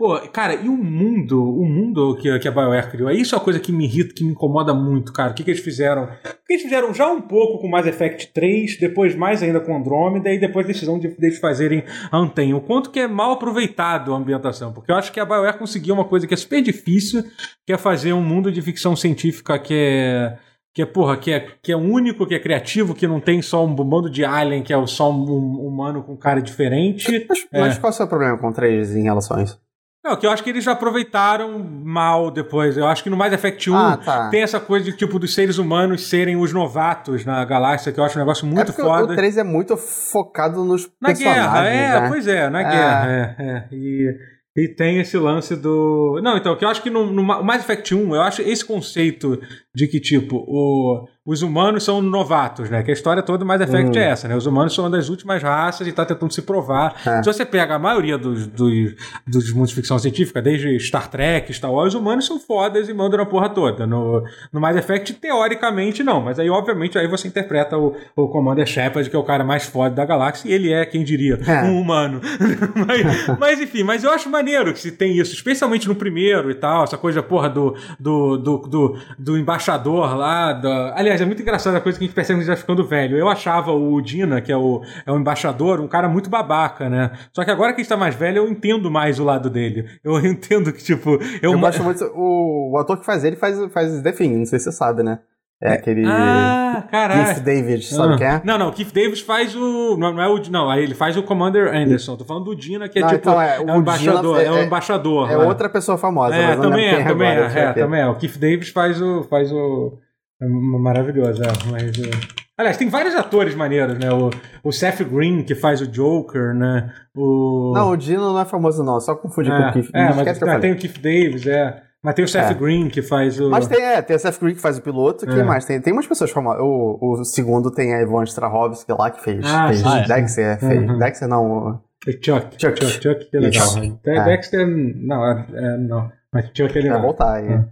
Speaker 1: Pô, cara, e o mundo, o mundo que, que a BioWare criou, é isso a coisa que me irrita, que me incomoda muito, cara. O que, que eles fizeram? O que eles fizeram já um pouco com Mass Effect 3, depois mais ainda com Andromeda, e depois decisão de, de fazerem Anten. O quanto que é mal aproveitado a ambientação, porque eu acho que a BioWare conseguiu uma coisa que é super difícil, que é fazer um mundo de ficção científica que é que é, porra, que é, que é único, que é criativo, que não tem só um bando de alien, que é só um, um humano com cara diferente.
Speaker 3: Mas, mas é. qual é o seu problema com três em relação a isso?
Speaker 1: Não, que eu acho que eles já aproveitaram mal depois. Eu acho que no Mass Effect 1 ah, tá. tem essa coisa de tipo dos seres humanos serem os novatos na galáxia, que eu acho um negócio muito é foda.
Speaker 3: O 3 é muito focado nos
Speaker 1: na
Speaker 3: personagens.
Speaker 1: Na guerra,
Speaker 3: é,
Speaker 1: né? pois é, na é. guerra. É, é. E, e tem esse lance do. Não, então, que eu acho que no, no Mass Effect 1, eu acho esse conceito de que, tipo, o os humanos são novatos, né? Que a história toda do Mass Effect hum. é essa, né? Os humanos são uma das últimas raças e tá tentando se provar. É. Se você pega a maioria dos, dos, dos mundos de ficção científica, desde Star Trek, Star Wars, os humanos são fodas e mandam na porra toda. No, no Mass Effect, teoricamente, não. Mas aí, obviamente, aí você interpreta o, o Commander Shepard, que é o cara mais foda da galáxia, e ele é, quem diria, é. um humano. mas, mas, enfim, mas eu acho maneiro que se tem isso, especialmente no primeiro e tal, essa coisa, porra, do, do, do, do, do embaixador lá. Da... Aliás, é muito engraçada a coisa que a gente percebe que a gente tá ficando velho. Eu achava o Dina, que é o, é o embaixador, um cara muito babaca, né? Só que agora que a gente tá mais velho, eu entendo mais o lado dele. Eu entendo que, tipo.
Speaker 3: Eu, eu gosto muito. O, o ator que faz ele faz, faz The Thing, não sei se você sabe, né? É aquele.
Speaker 1: Ah, caralho.
Speaker 3: Keith David, sabe ah. quem é?
Speaker 1: Não, não, Keith David faz o. Não, não é o. Não, ele faz o Commander Anderson. Tô falando do Dina, que é não, tipo. Então é, é, um embaixador. É, é, um embaixador.
Speaker 3: É,
Speaker 1: né?
Speaker 3: outra pessoa famosa.
Speaker 1: É, também é, também é, é, também é. O Keith David faz o. Faz o é maravilhosa, é, mas. É... Aliás, tem vários atores maneiros, né? O, o Seth Green, que faz o Joker, né? O...
Speaker 3: Não, o Dino não é famoso, não, só confunde
Speaker 1: é,
Speaker 3: com o Keith.
Speaker 1: É, mas ah, tem o Keith Davis, é. Mas tem o Seth é. Green que faz o.
Speaker 3: Mas tem, é, tem o Seth Green que faz o piloto. Quem é. mais? Tem, tem umas pessoas famosas. O, o segundo tem a Ivone Strahovski lá que fez, ah, fez ah, Dexter. Fez, uhum. Dexter não.
Speaker 1: O... Chuck. Chuck. Chuck, Chuck, que é legal. É. Dexter, não, é, não. Mas Chuck é legal.
Speaker 3: Vai voltar aí. É.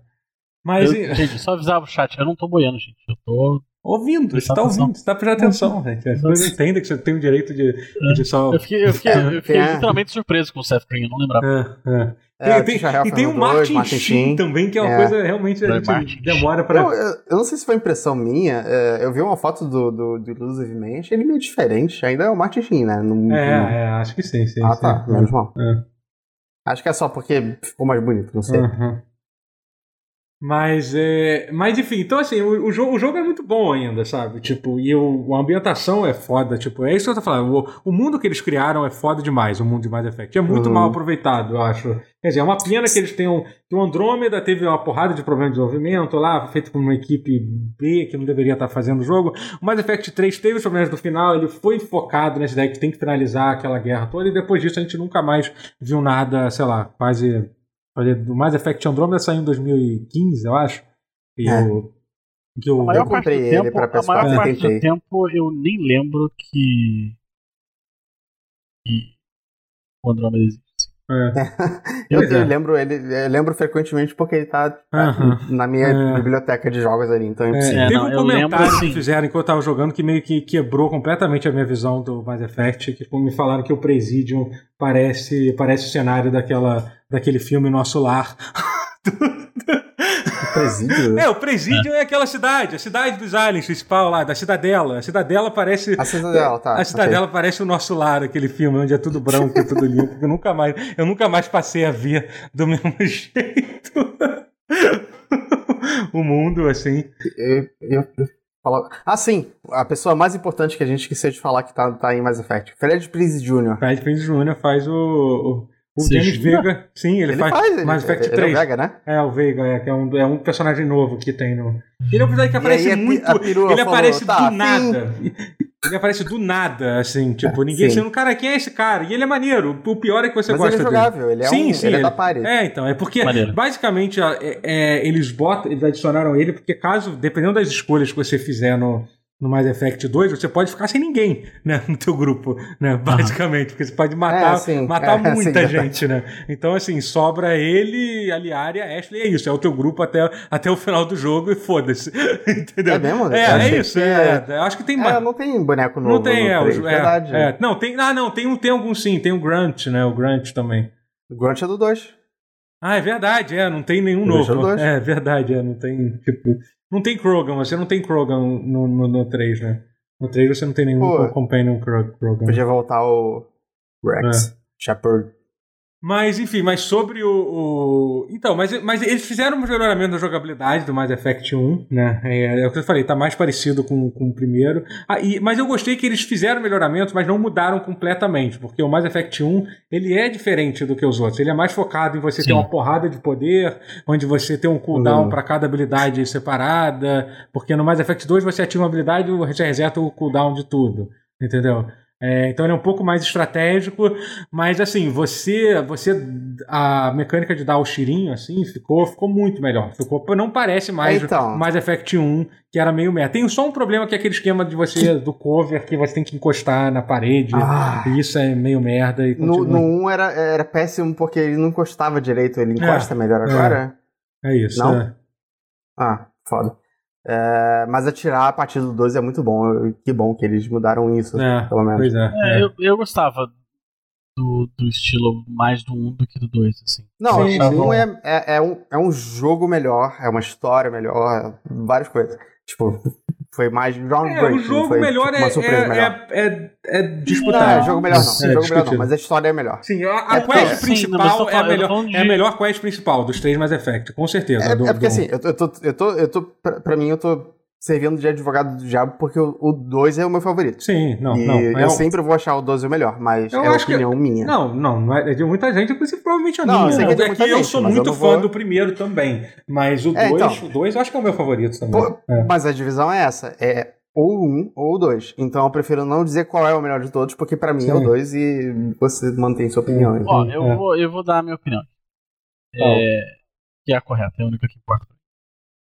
Speaker 1: Mas.
Speaker 2: Eu, gente, só avisar o chat, eu não tô boiando, gente. Eu tô.
Speaker 1: Ouvindo, você tá ouvindo, você tá prestando atenção, gente. As entendem que você tem o direito de, de só.
Speaker 2: Eu fiquei, eu fiquei, eu fiquei literalmente surpreso com o Seth Green, eu não lembrava.
Speaker 1: É, é. É, tem, tem, e tem o Martin, Martin Sheen também, que é uma é. coisa realmente a gente demora pra.
Speaker 3: Eu, eu, eu, não sei se foi impressão minha, é, eu vi uma foto do, do, do Illusive Man, achei ele meio diferente. Ainda é o Martin Sheen, né?
Speaker 1: No, é, no... é, acho que sim, sim.
Speaker 3: Ah,
Speaker 1: sim,
Speaker 3: tá, menos mal. É. Acho que é só porque ficou mais bonito, não sei. Uhum.
Speaker 1: Mas, é, mas enfim, então assim, o, o, jogo, o jogo é muito bom ainda, sabe? Tipo, e o, a ambientação é foda, tipo, é isso que eu tô falando. O, o mundo que eles criaram é foda demais, o mundo de Mass Effect. É muito uhum. mal aproveitado, eu acho. Quer dizer, é uma pena que eles tenham. Que o Andrômeda teve uma porrada de problemas de desenvolvimento lá, feito por uma equipe B que não deveria estar fazendo o jogo. O Mass Effect 3 teve os problemas do final, ele foi focado nessa ideia que tem que finalizar aquela guerra toda, e depois disso a gente nunca mais viu nada, sei lá, quase do Mass Effect Andromeda saiu em 2015, eu acho. E é. eu,
Speaker 2: que eu, eu comprei ele tempo, pra PS4 a maior parte do tempo eu nem lembro que, que o Andromeda existe.
Speaker 3: É. eu, eu, lembro ele, eu lembro frequentemente porque ele tá, tá na minha é. biblioteca de jogos ali, então é, é
Speaker 1: Teve não, um comentário lembro, que fizeram enquanto eu tava jogando que meio que quebrou completamente a minha visão do Mass Effect, que me falaram que o Presidium parece, parece o cenário daquela, daquele filme Nosso Lar.
Speaker 3: Presídio?
Speaker 1: É, o presídio é. é. aquela cidade, a cidade dos aliens principal lá, da cidadela. A cidadela parece.
Speaker 3: A cidadela, tá.
Speaker 1: A cidadela okay. parece o nosso lar, aquele filme onde é tudo branco e tudo limpo. Eu nunca mais, eu nunca mais passei a ver do mesmo jeito. o mundo, assim.
Speaker 3: Eu, eu, eu ah, sim. A pessoa mais importante que a gente esqueceu de falar que tá, tá em Mass Effect. Fred Prinze Jr.
Speaker 1: Fred Prinze Jr. faz o, o o Você James Vega, sim, ele, ele faz, faz Mass Effect ele, 3.
Speaker 3: Ele é o Vega, né?
Speaker 1: É, o Vega, é, que é um, é um personagem novo que tem no. Ele é um personagem que aparece muito. Ele aparece tá, do nada. Ele aparece do nada, assim, tipo, ninguém sendo, cara, quem é esse cara? E ele é maneiro. O pior é que você
Speaker 3: Mas
Speaker 1: gosta
Speaker 3: ele é jogável,
Speaker 1: dele.
Speaker 3: ele é sim, um, sim, ele, é da parede.
Speaker 1: É, então, é porque maneiro. basicamente é, é, eles botam, eles adicionaram ele porque caso, dependendo das escolhas que você fizer no, no Mass Effect 2, você pode ficar sem ninguém, né, no teu grupo, né, basicamente, porque você pode matar, é, sim, matar é, muita sim, gente, né. Então, assim, sobra ele, a Liara a Ashley, é isso, é o teu grupo até, até o final do jogo e foda-se, entendeu?
Speaker 3: É mesmo?
Speaker 1: É, é isso, é, é, acho que tem...
Speaker 3: É, não tem boneco novo
Speaker 1: Não tem, é,
Speaker 3: 3,
Speaker 1: é, verdade. É, não, tem, ah, não, tem, tem algum sim, tem o Grunt, né, o Grunt também.
Speaker 3: O Grunt é do 2.
Speaker 1: Ah, é verdade, é, não tem nenhum novo. É verdade, é, não tem, tipo, não tem Krogan, você não tem Krogan no, no, no 3, né? No 3 você não tem nenhum Pô, Companion Krogan.
Speaker 3: Podia voltar o Rex, é. Shepard
Speaker 1: mas, enfim, mas sobre o. o... Então, mas, mas eles fizeram um melhoramento da jogabilidade do Mass Effect 1, né? É, é o que eu falei, tá mais parecido com, com o primeiro. Ah, e, mas eu gostei que eles fizeram melhoramentos, mas não mudaram completamente, porque o Mass Effect 1 ele é diferente do que os outros. Ele é mais focado em você Sim. ter uma porrada de poder, onde você tem um cooldown uhum. para cada habilidade separada, porque no Mass Effect 2 você ativa uma habilidade e você reseta o cooldown de tudo. Entendeu? É, então ele é um pouco mais estratégico, mas assim, você, você a mecânica de dar o cheirinho assim ficou, ficou muito melhor. Ficou, não parece mais então. mais Effect 1, que era meio merda. Tem só um problema que é aquele esquema de você do cover que você tem que encostar na parede. Ah. E isso é meio merda e
Speaker 3: no, no 1 era, era péssimo porque ele não encostava direito, ele encosta é, melhor agora.
Speaker 1: É, é isso.
Speaker 3: Não?
Speaker 1: É.
Speaker 3: Ah, foda. É, mas atirar a partir do 12 é muito bom. Que bom que eles mudaram isso,
Speaker 1: é, pelo menos. Pois é,
Speaker 2: é, Eu, eu gostava do, do estilo mais do 1 do que do 2, assim.
Speaker 3: Não, sim, o 1 é, é, é, um, é um jogo melhor, é uma história melhor, várias coisas. Tipo, foi mais groundbreaking.
Speaker 1: É, o jogo foi, melhor, tipo, é, é, melhor. É, é, é disputar.
Speaker 3: Não, jogo melhor não. É, jogo melhor não, mas a história é melhor.
Speaker 1: Sim, a, a é quest porque, principal sim, é, a melhor, de... é a melhor quest principal dos três Mass Effect, com certeza.
Speaker 3: É, do, é porque do... assim, eu tô, eu tô, eu tô, eu tô pra, pra mim, eu tô servindo de advogado do diabo porque o 2 é o meu favorito.
Speaker 1: Sim, não,
Speaker 3: e
Speaker 1: não.
Speaker 3: Eu é sempre vou achar o 12 o melhor, mas eu é opinião
Speaker 1: que...
Speaker 3: minha.
Speaker 1: Não, não, não é de muita gente, inclusive provavelmente a não, minha.
Speaker 3: Não, é
Speaker 1: que eu sou muito fã vou... do primeiro também, mas o 2, é, então, o 2 eu acho que é o meu favorito também. Pô,
Speaker 3: é. Mas a divisão é essa, é ou um ou dois. Então eu prefiro não dizer qual é o melhor de todos, porque para mim Sim. é o dois e você mantém sua opinião.
Speaker 2: Ó, eu, é. vou, eu vou dar a minha opinião. É, que é a correta, é a única que importa.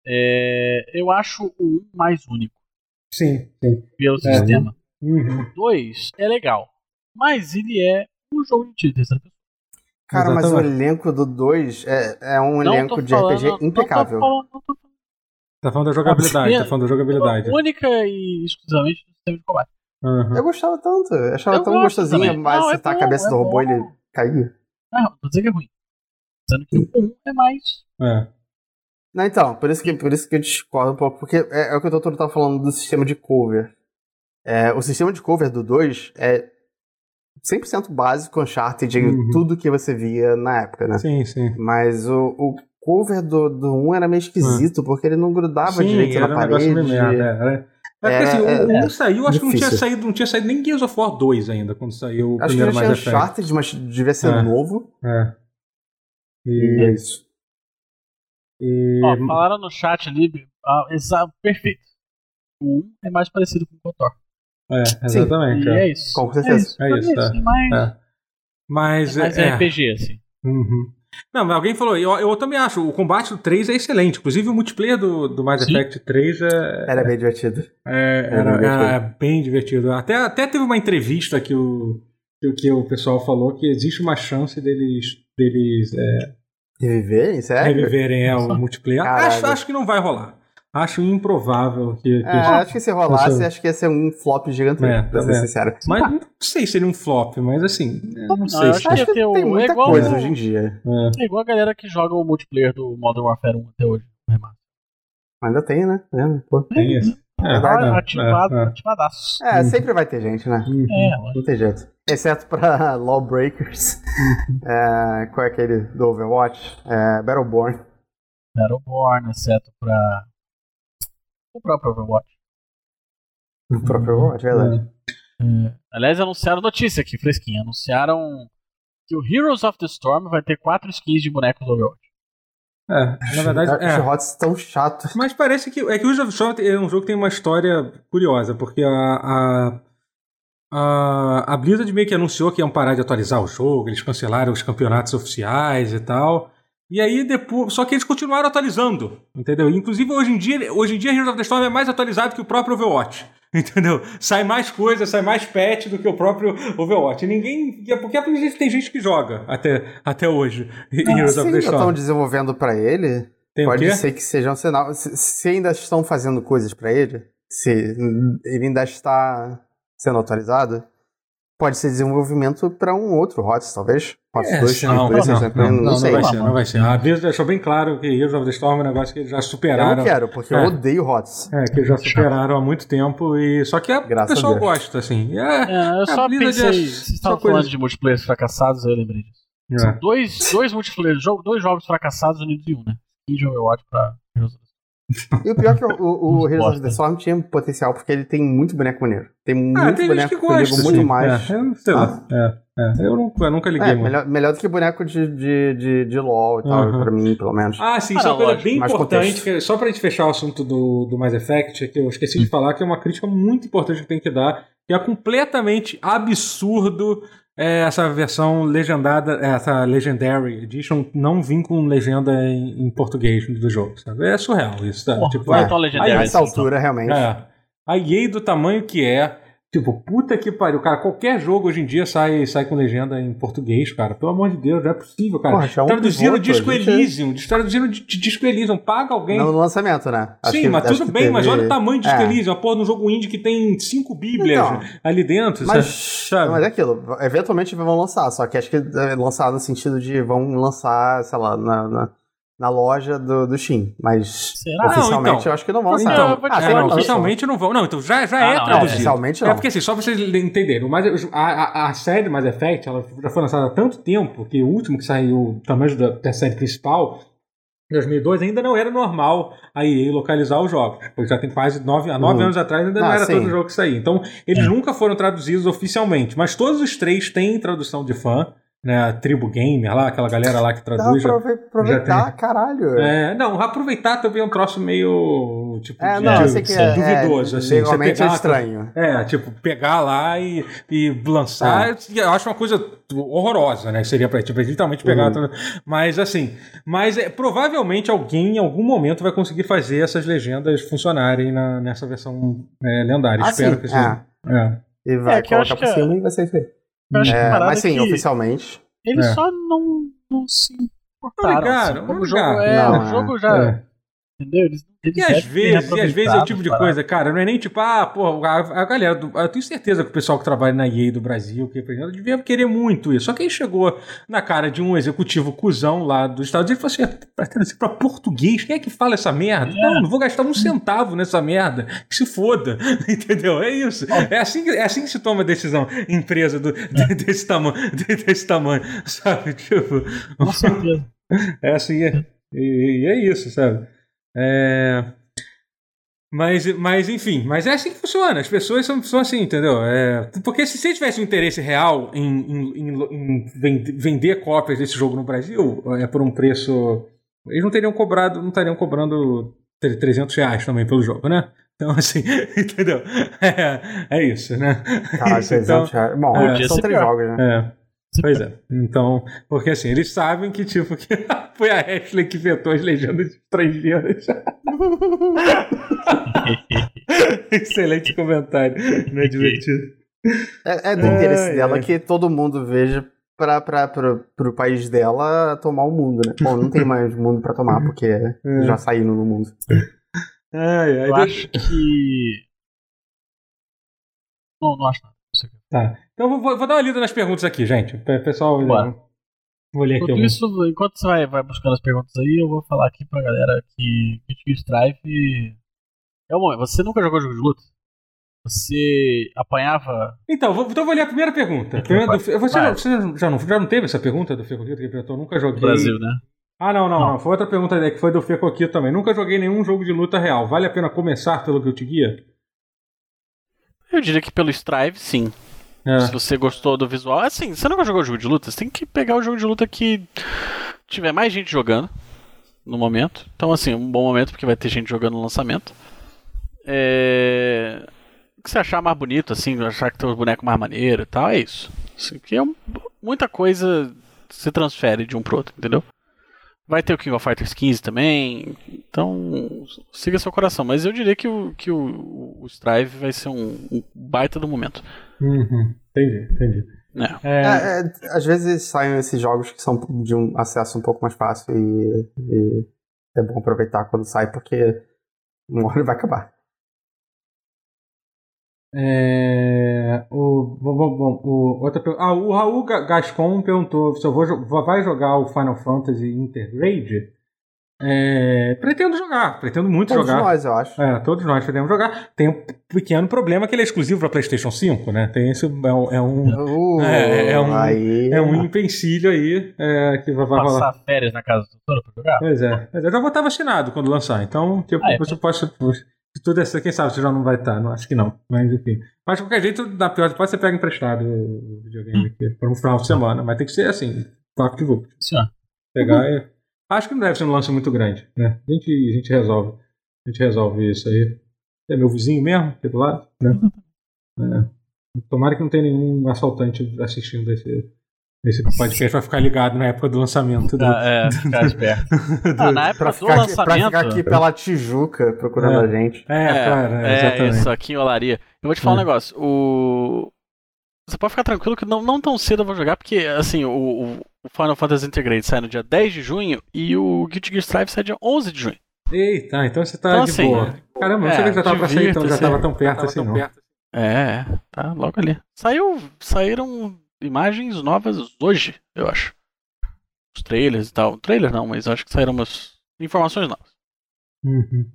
Speaker 2: É, eu acho o 1 mais único.
Speaker 1: Sim, sim.
Speaker 2: Pelo é. sistema. Uhum. O 2 é legal, mas ele é um jogo de terceira pessoa.
Speaker 3: Cara, Exatamente. mas o elenco do 2 é, é um não elenco de falando, RPG impecável. Não falando, não tô falando.
Speaker 1: Tá falando da jogabilidade, tá falando da jogabilidade.
Speaker 2: Única e exclusivamente do sistema de combate.
Speaker 3: Uhum. Eu gostava tanto, eu achava eu tão gostosinho, mas não, é tá a cabeça é do robô e ele caía.
Speaker 2: Não, não vou dizer que é ruim. Sendo que o 1 é mais.
Speaker 1: É.
Speaker 3: Não, então, por isso que, por isso que eu discordo um pouco, porque é, é o que o doutor tava falando do sistema de cover. É, o sistema de cover do 2 é 100% básico Uncharted de uhum. tudo que você via na época, né?
Speaker 1: Sim, sim.
Speaker 3: Mas o, o cover do, do 1 era meio esquisito, uhum. porque ele não grudava sim, direito na parede. Um merda,
Speaker 1: era, é porque assim, é, o 1 é, saiu, acho difícil. que não tinha saído, não tinha saído nem Gears of War 2 ainda, quando saiu o
Speaker 3: acho
Speaker 1: primeiro
Speaker 3: mais Acho que Uncharted, mas devia ser
Speaker 1: é,
Speaker 3: novo.
Speaker 1: É.
Speaker 3: E... e é isso.
Speaker 2: E... Ó, falaram no chat ali, ah, exato, perfeito. O 1 é mais parecido com o KOTOR.
Speaker 1: É, exatamente.
Speaker 2: Sim, é. é. isso.
Speaker 3: Com certeza.
Speaker 1: É isso. É, isso, é.
Speaker 2: Mais,
Speaker 1: é. Mas,
Speaker 2: mais é, RPG, assim.
Speaker 1: Uhum. Não, mas alguém falou, eu, eu também acho, o combate do 3 é excelente. Inclusive o multiplayer do, do Mass Sim. Effect 3 é.
Speaker 3: Era bem divertido.
Speaker 1: É, era, era, bem, divertido. era bem divertido. Até, até teve uma entrevista que o, que, que o pessoal falou que existe uma chance deles. deles é,
Speaker 3: reviverem, sério?
Speaker 1: Reviverem é, o multiplayer. Acho, acho que não vai rolar. Acho improvável que. que
Speaker 3: é, acho que se rolasse, acho que ia ser um flop gigantesco, é, pra ser é. sincero.
Speaker 1: Mas não sei se seria um flop, mas assim. Não, não sei.
Speaker 3: Acho, acho que, que tem muita é igual, coisa hoje em dia.
Speaker 2: É. é. igual a galera que joga o multiplayer do Modern Warfare 1 até hoje.
Speaker 3: Ainda tem, né?
Speaker 1: É, pô. Tem isso.
Speaker 2: É, é, ativado, é,
Speaker 3: ativadaço. É, sempre vai ter gente, né?
Speaker 2: Uhum. É,
Speaker 3: não tem jeito. Exceto pra Lawbreakers. é, qual é aquele do Overwatch? É, Battleborn.
Speaker 2: Battleborn, exceto pra o próprio Overwatch.
Speaker 3: O próprio Overwatch, é verdade.
Speaker 2: É. Aliás, anunciaram notícia aqui, fresquinha. Anunciaram que o Heroes of the Storm vai ter quatro skins de bonecos do Overwatch.
Speaker 1: É, na verdade, é.
Speaker 3: Os HOTS tão chatos.
Speaker 1: Mas parece que é que o Heroes of the Storm é um jogo que tem uma história curiosa, porque a, a a, a Blizzard meio que anunciou que iam parar de atualizar o jogo, eles cancelaram os campeonatos oficiais e tal. E aí depois. Só que eles continuaram atualizando, entendeu? Inclusive hoje em dia, hoje em dia Heroes of the Storm é mais atualizado que o próprio Overwatch. Entendeu? Sai mais coisa, sai mais patch do que o próprio Overwatch. E ninguém. Porque tem gente que joga até, até hoje.
Speaker 3: Ah, Heroes of the Storm. estão desenvolvendo para ele. Tem pode ser que seja um sinal. Se, se ainda estão fazendo coisas para ele, se ele ainda está sendo atualizado, pode ser desenvolvimento para um outro HOTS, talvez. HOTS
Speaker 1: é, 2, não, não, não, não, não, não, sei. Não vai ser, não vai ser. A Blizzard deixou bem claro que Heroes of the Storm é um negócio que eles já superaram.
Speaker 3: Eu não quero, porque é. eu odeio HOTS.
Speaker 1: É, que já superaram há muito tempo e... Só que a, o pessoal gosta, assim. É,
Speaker 2: é eu só pensei... É, vocês estavam falando coisa... de multiplayer fracassados, eu lembrei disso. É. São dois, dois multiplayer, dois jogos fracassados unidos em um, né? E Overwatch pra Heroes of
Speaker 3: e o pior é que o, o, o Heroes of the Storm tinha potencial, porque ele tem muito boneco maneiro. Tem muito ah, tem boneco que gosta, muito mais.
Speaker 1: É, eu sei lá. Ah. É, é. Eu, nunca, eu nunca liguei é,
Speaker 3: melhor, melhor, do que boneco de, de, de, de LoL e tal, uhum. pra mim, pelo menos.
Speaker 1: Ah, sim, isso é uma coisa bem importante, que, só pra gente fechar o assunto do, do Mass Effect, que eu esqueci de falar, que é uma crítica muito importante que tem que dar, que é completamente absurdo é essa versão legendada, essa Legendary Edition não vir com legenda em, em português do jogo, sabe? É surreal isso, tá?
Speaker 2: Porra, tipo, é,
Speaker 3: é, a essa altura, realmente.
Speaker 1: É. A EA do tamanho que é, Tipo, puta que pariu, cara. Qualquer jogo hoje em dia sai, sai com legenda em português, cara. Pelo amor de Deus, não é possível, cara. Porra, é um pivoto, Disco Elysium. Traduzindo de Disco Elysium. Paga alguém.
Speaker 3: Não no lançamento, né?
Speaker 1: Acho Sim, que, mas tudo bem, teve... mas olha o tamanho de Disco é. Elysium. Uma porra de um jogo indie que tem cinco bíblias então, ali dentro.
Speaker 3: Mas, sabe? mas é aquilo. Eventualmente vão lançar. Só que acho que é lançar no sentido de vão lançar, sei lá, na, na na loja do, do Steam, mas Será? oficialmente não, então, eu acho que não vão lançar.
Speaker 1: Então, ah, é, não, oficialmente não vão. Não, então já, já ah, é não, traduzido. É,
Speaker 3: oficialmente
Speaker 1: é
Speaker 3: não.
Speaker 1: É porque assim, só pra vocês entenderem, mas a, a, a série Mass Effect ela já foi lançada há tanto tempo que o último que saiu, o tamanho da, da série principal, em 2002 ainda não era normal a EA localizar os jogos, porque já tem quase nove, há nove uhum. anos atrás ainda ah, não era sim. todo jogo que saía. Então, eles é. nunca foram traduzidos oficialmente, mas todos os três têm tradução de fã né, a Tribo Gamer lá, aquela galera lá que traduz.
Speaker 3: Dá pra aproveitar, tem... caralho.
Speaker 1: É, não, aproveitar também é um troço meio, tipo,
Speaker 3: é, não,
Speaker 1: de,
Speaker 3: que é,
Speaker 1: duvidoso,
Speaker 3: é,
Speaker 1: assim.
Speaker 3: Legalmente é estranho.
Speaker 1: É, tipo, pegar lá e, e lançar, é. eu acho uma coisa horrorosa, né, seria pra, tipo, literalmente pegar, uhum. mas assim, mas é, provavelmente alguém em algum momento vai conseguir fazer essas legendas funcionarem na, nessa versão é, lendária, ah, espero sim. que sim.
Speaker 3: É. é. E vai colocar por cima e vai ser feito. É, mas sim, que... oficialmente.
Speaker 2: Eles é. só não, não se importaram. Não ligaram, assim, como o jogo, é, não, o jogo já. É. Entendeu?
Speaker 1: Eles e às vezes, e às vezes é o tipo de coisa, cara, não é nem tipo, ah, pô, a, a galera, do, eu tenho certeza que o pessoal que trabalha na EA do Brasil, que exemplo, devia querer muito isso. Só que aí chegou na cara de um executivo cuzão lá dos Estados Unidos e falou assim, pra traduzir pra português, quem é que fala essa merda? É. Não, não vou gastar um centavo nessa merda, que se foda, entendeu? É isso. É assim, é assim que se toma decisão empresa do, é. desse, tamanho, desse tamanho, sabe? Tipo... Com certeza. É assim, é, e, e é isso, sabe? É... Mas, mas, enfim, mas é assim que funciona. As pessoas são, são assim, entendeu? É, porque se você tivesse um interesse real em, em, em, em, vender cópias desse jogo no Brasil, é por um preço. Eles não teriam cobrado, não estariam cobrando 300 reais também pelo jogo, né? Então, assim, entendeu? É, é isso, né?
Speaker 3: Caralho, 300 então, reais. Bom, é, são três jogos, né?
Speaker 1: É. Pois é. Então, porque assim, eles sabem que, tipo, que foi a Ashley que vetou as legendas estrangeiras. Excelente comentário. Não é divertido.
Speaker 3: É, é do interesse é, dela é. que todo mundo veja para o país dela tomar o mundo, né? Bom, não tem mais mundo para tomar, porque é. já saíram no mundo.
Speaker 2: Ai, ai, Eu acho que. Não, não acho nada.
Speaker 1: Tá. Então vou, vou, dar uma lida nas perguntas aqui, gente. Pessoal, Bora.
Speaker 2: vou ler aqui. Enquanto, isso, enquanto você vai, vai buscando as perguntas aí, eu vou falar aqui pra galera que Guilty Strive é o momento. Você nunca jogou jogo de luta? Você apanhava.
Speaker 1: Então, vou, então vou ler a primeira pergunta. primeira do, você, já, você já, não, já não teve essa pergunta do Fecoquito que perguntou? Nunca joguei.
Speaker 2: Brasil, né?
Speaker 1: Ah, não, não, não, não. Foi outra pergunta que foi do Fecoquito também. Nunca joguei nenhum jogo de luta real. Vale a pena começar pelo Guilty Gear?
Speaker 2: Eu diria que pelo Strive, sim. É. Se você gostou do visual. Assim, você nunca jogou jogo de luta? Você tem que pegar o jogo de luta que tiver mais gente jogando no momento. Então, assim, um bom momento porque vai ter gente jogando no lançamento. É... O que você achar mais bonito, assim, achar que tem os bonecos mais maneiro e tal, é isso. Assim, que é um... muita coisa se transfere de um pro outro, entendeu? Vai ter o King of Fighters 15 também. Então, siga seu coração. Mas eu diria que o, que o, o Strive vai ser um, um baita do momento.
Speaker 1: Uhum. Entendi, entendi.
Speaker 3: É. É... É, é, às vezes saem esses jogos que são de um acesso um pouco mais fácil e, e é bom aproveitar quando sai porque uma hora vai acabar.
Speaker 1: É, o, bom, bom, o, outra, ah, o Raul Gascon perguntou se eu vou, vai jogar o Final Fantasy Intergrade. É, pretendo jogar, pretendo muito
Speaker 3: todos
Speaker 1: jogar.
Speaker 3: Todos nós, eu acho.
Speaker 1: É, todos nós pretendemos jogar. Tem um pequeno problema que ele é exclusivo para PlayStation 5, né? Tem esse. É um. É um, uh, é, é, um, aí... é um empecilho aí é, que vai, vai
Speaker 2: Passar rolar. férias na casa do doutor pra jogar?
Speaker 1: Pois é. Mas eu já vou estar vacinado quando lançar, então tipo, ah, é, você pode. Se tudo é assim, quem sabe você já não vai estar, não, acho que não. Mas enfim. Mas de qualquer jeito, na pior pode você pega emprestado o videogame aqui para um final de semana. Mas tem que ser assim, papo de vulto. Pegar uhum. e Acho que não deve ser um lance muito grande, né? A gente, a gente resolve. A gente resolve isso aí. É meu vizinho mesmo, aqui do lado, né? É. Tomara que não tenha nenhum assaltante assistindo esse, esse podcast vai ficar ligado na época do lançamento. Do,
Speaker 2: ah, é, ficar esperto. ah, na época do lançamento. Aqui,
Speaker 3: pra ficar aqui pela Tijuca procurando
Speaker 1: é.
Speaker 3: a gente.
Speaker 1: É, é claro. É, exatamente.
Speaker 2: isso aqui em Olaria. Eu vou te falar um é. negócio. O... Você pode ficar tranquilo que não, não tão cedo eu vou jogar, porque assim, o, o Final Fantasy Integrate sai no dia 10 de junho e o Guilty Gear Strive sai dia 11 de junho.
Speaker 1: Eita, então você tá então, de assim, boa. Caramba, não é, sabia que já tava pra sair, então já tava tão perto assim, não. Perto.
Speaker 2: É, tá logo ali. Saiu, saíram imagens novas hoje, eu acho. Os trailers e tal. Trailer não, mas acho que saíram umas informações novas.
Speaker 1: Uhum.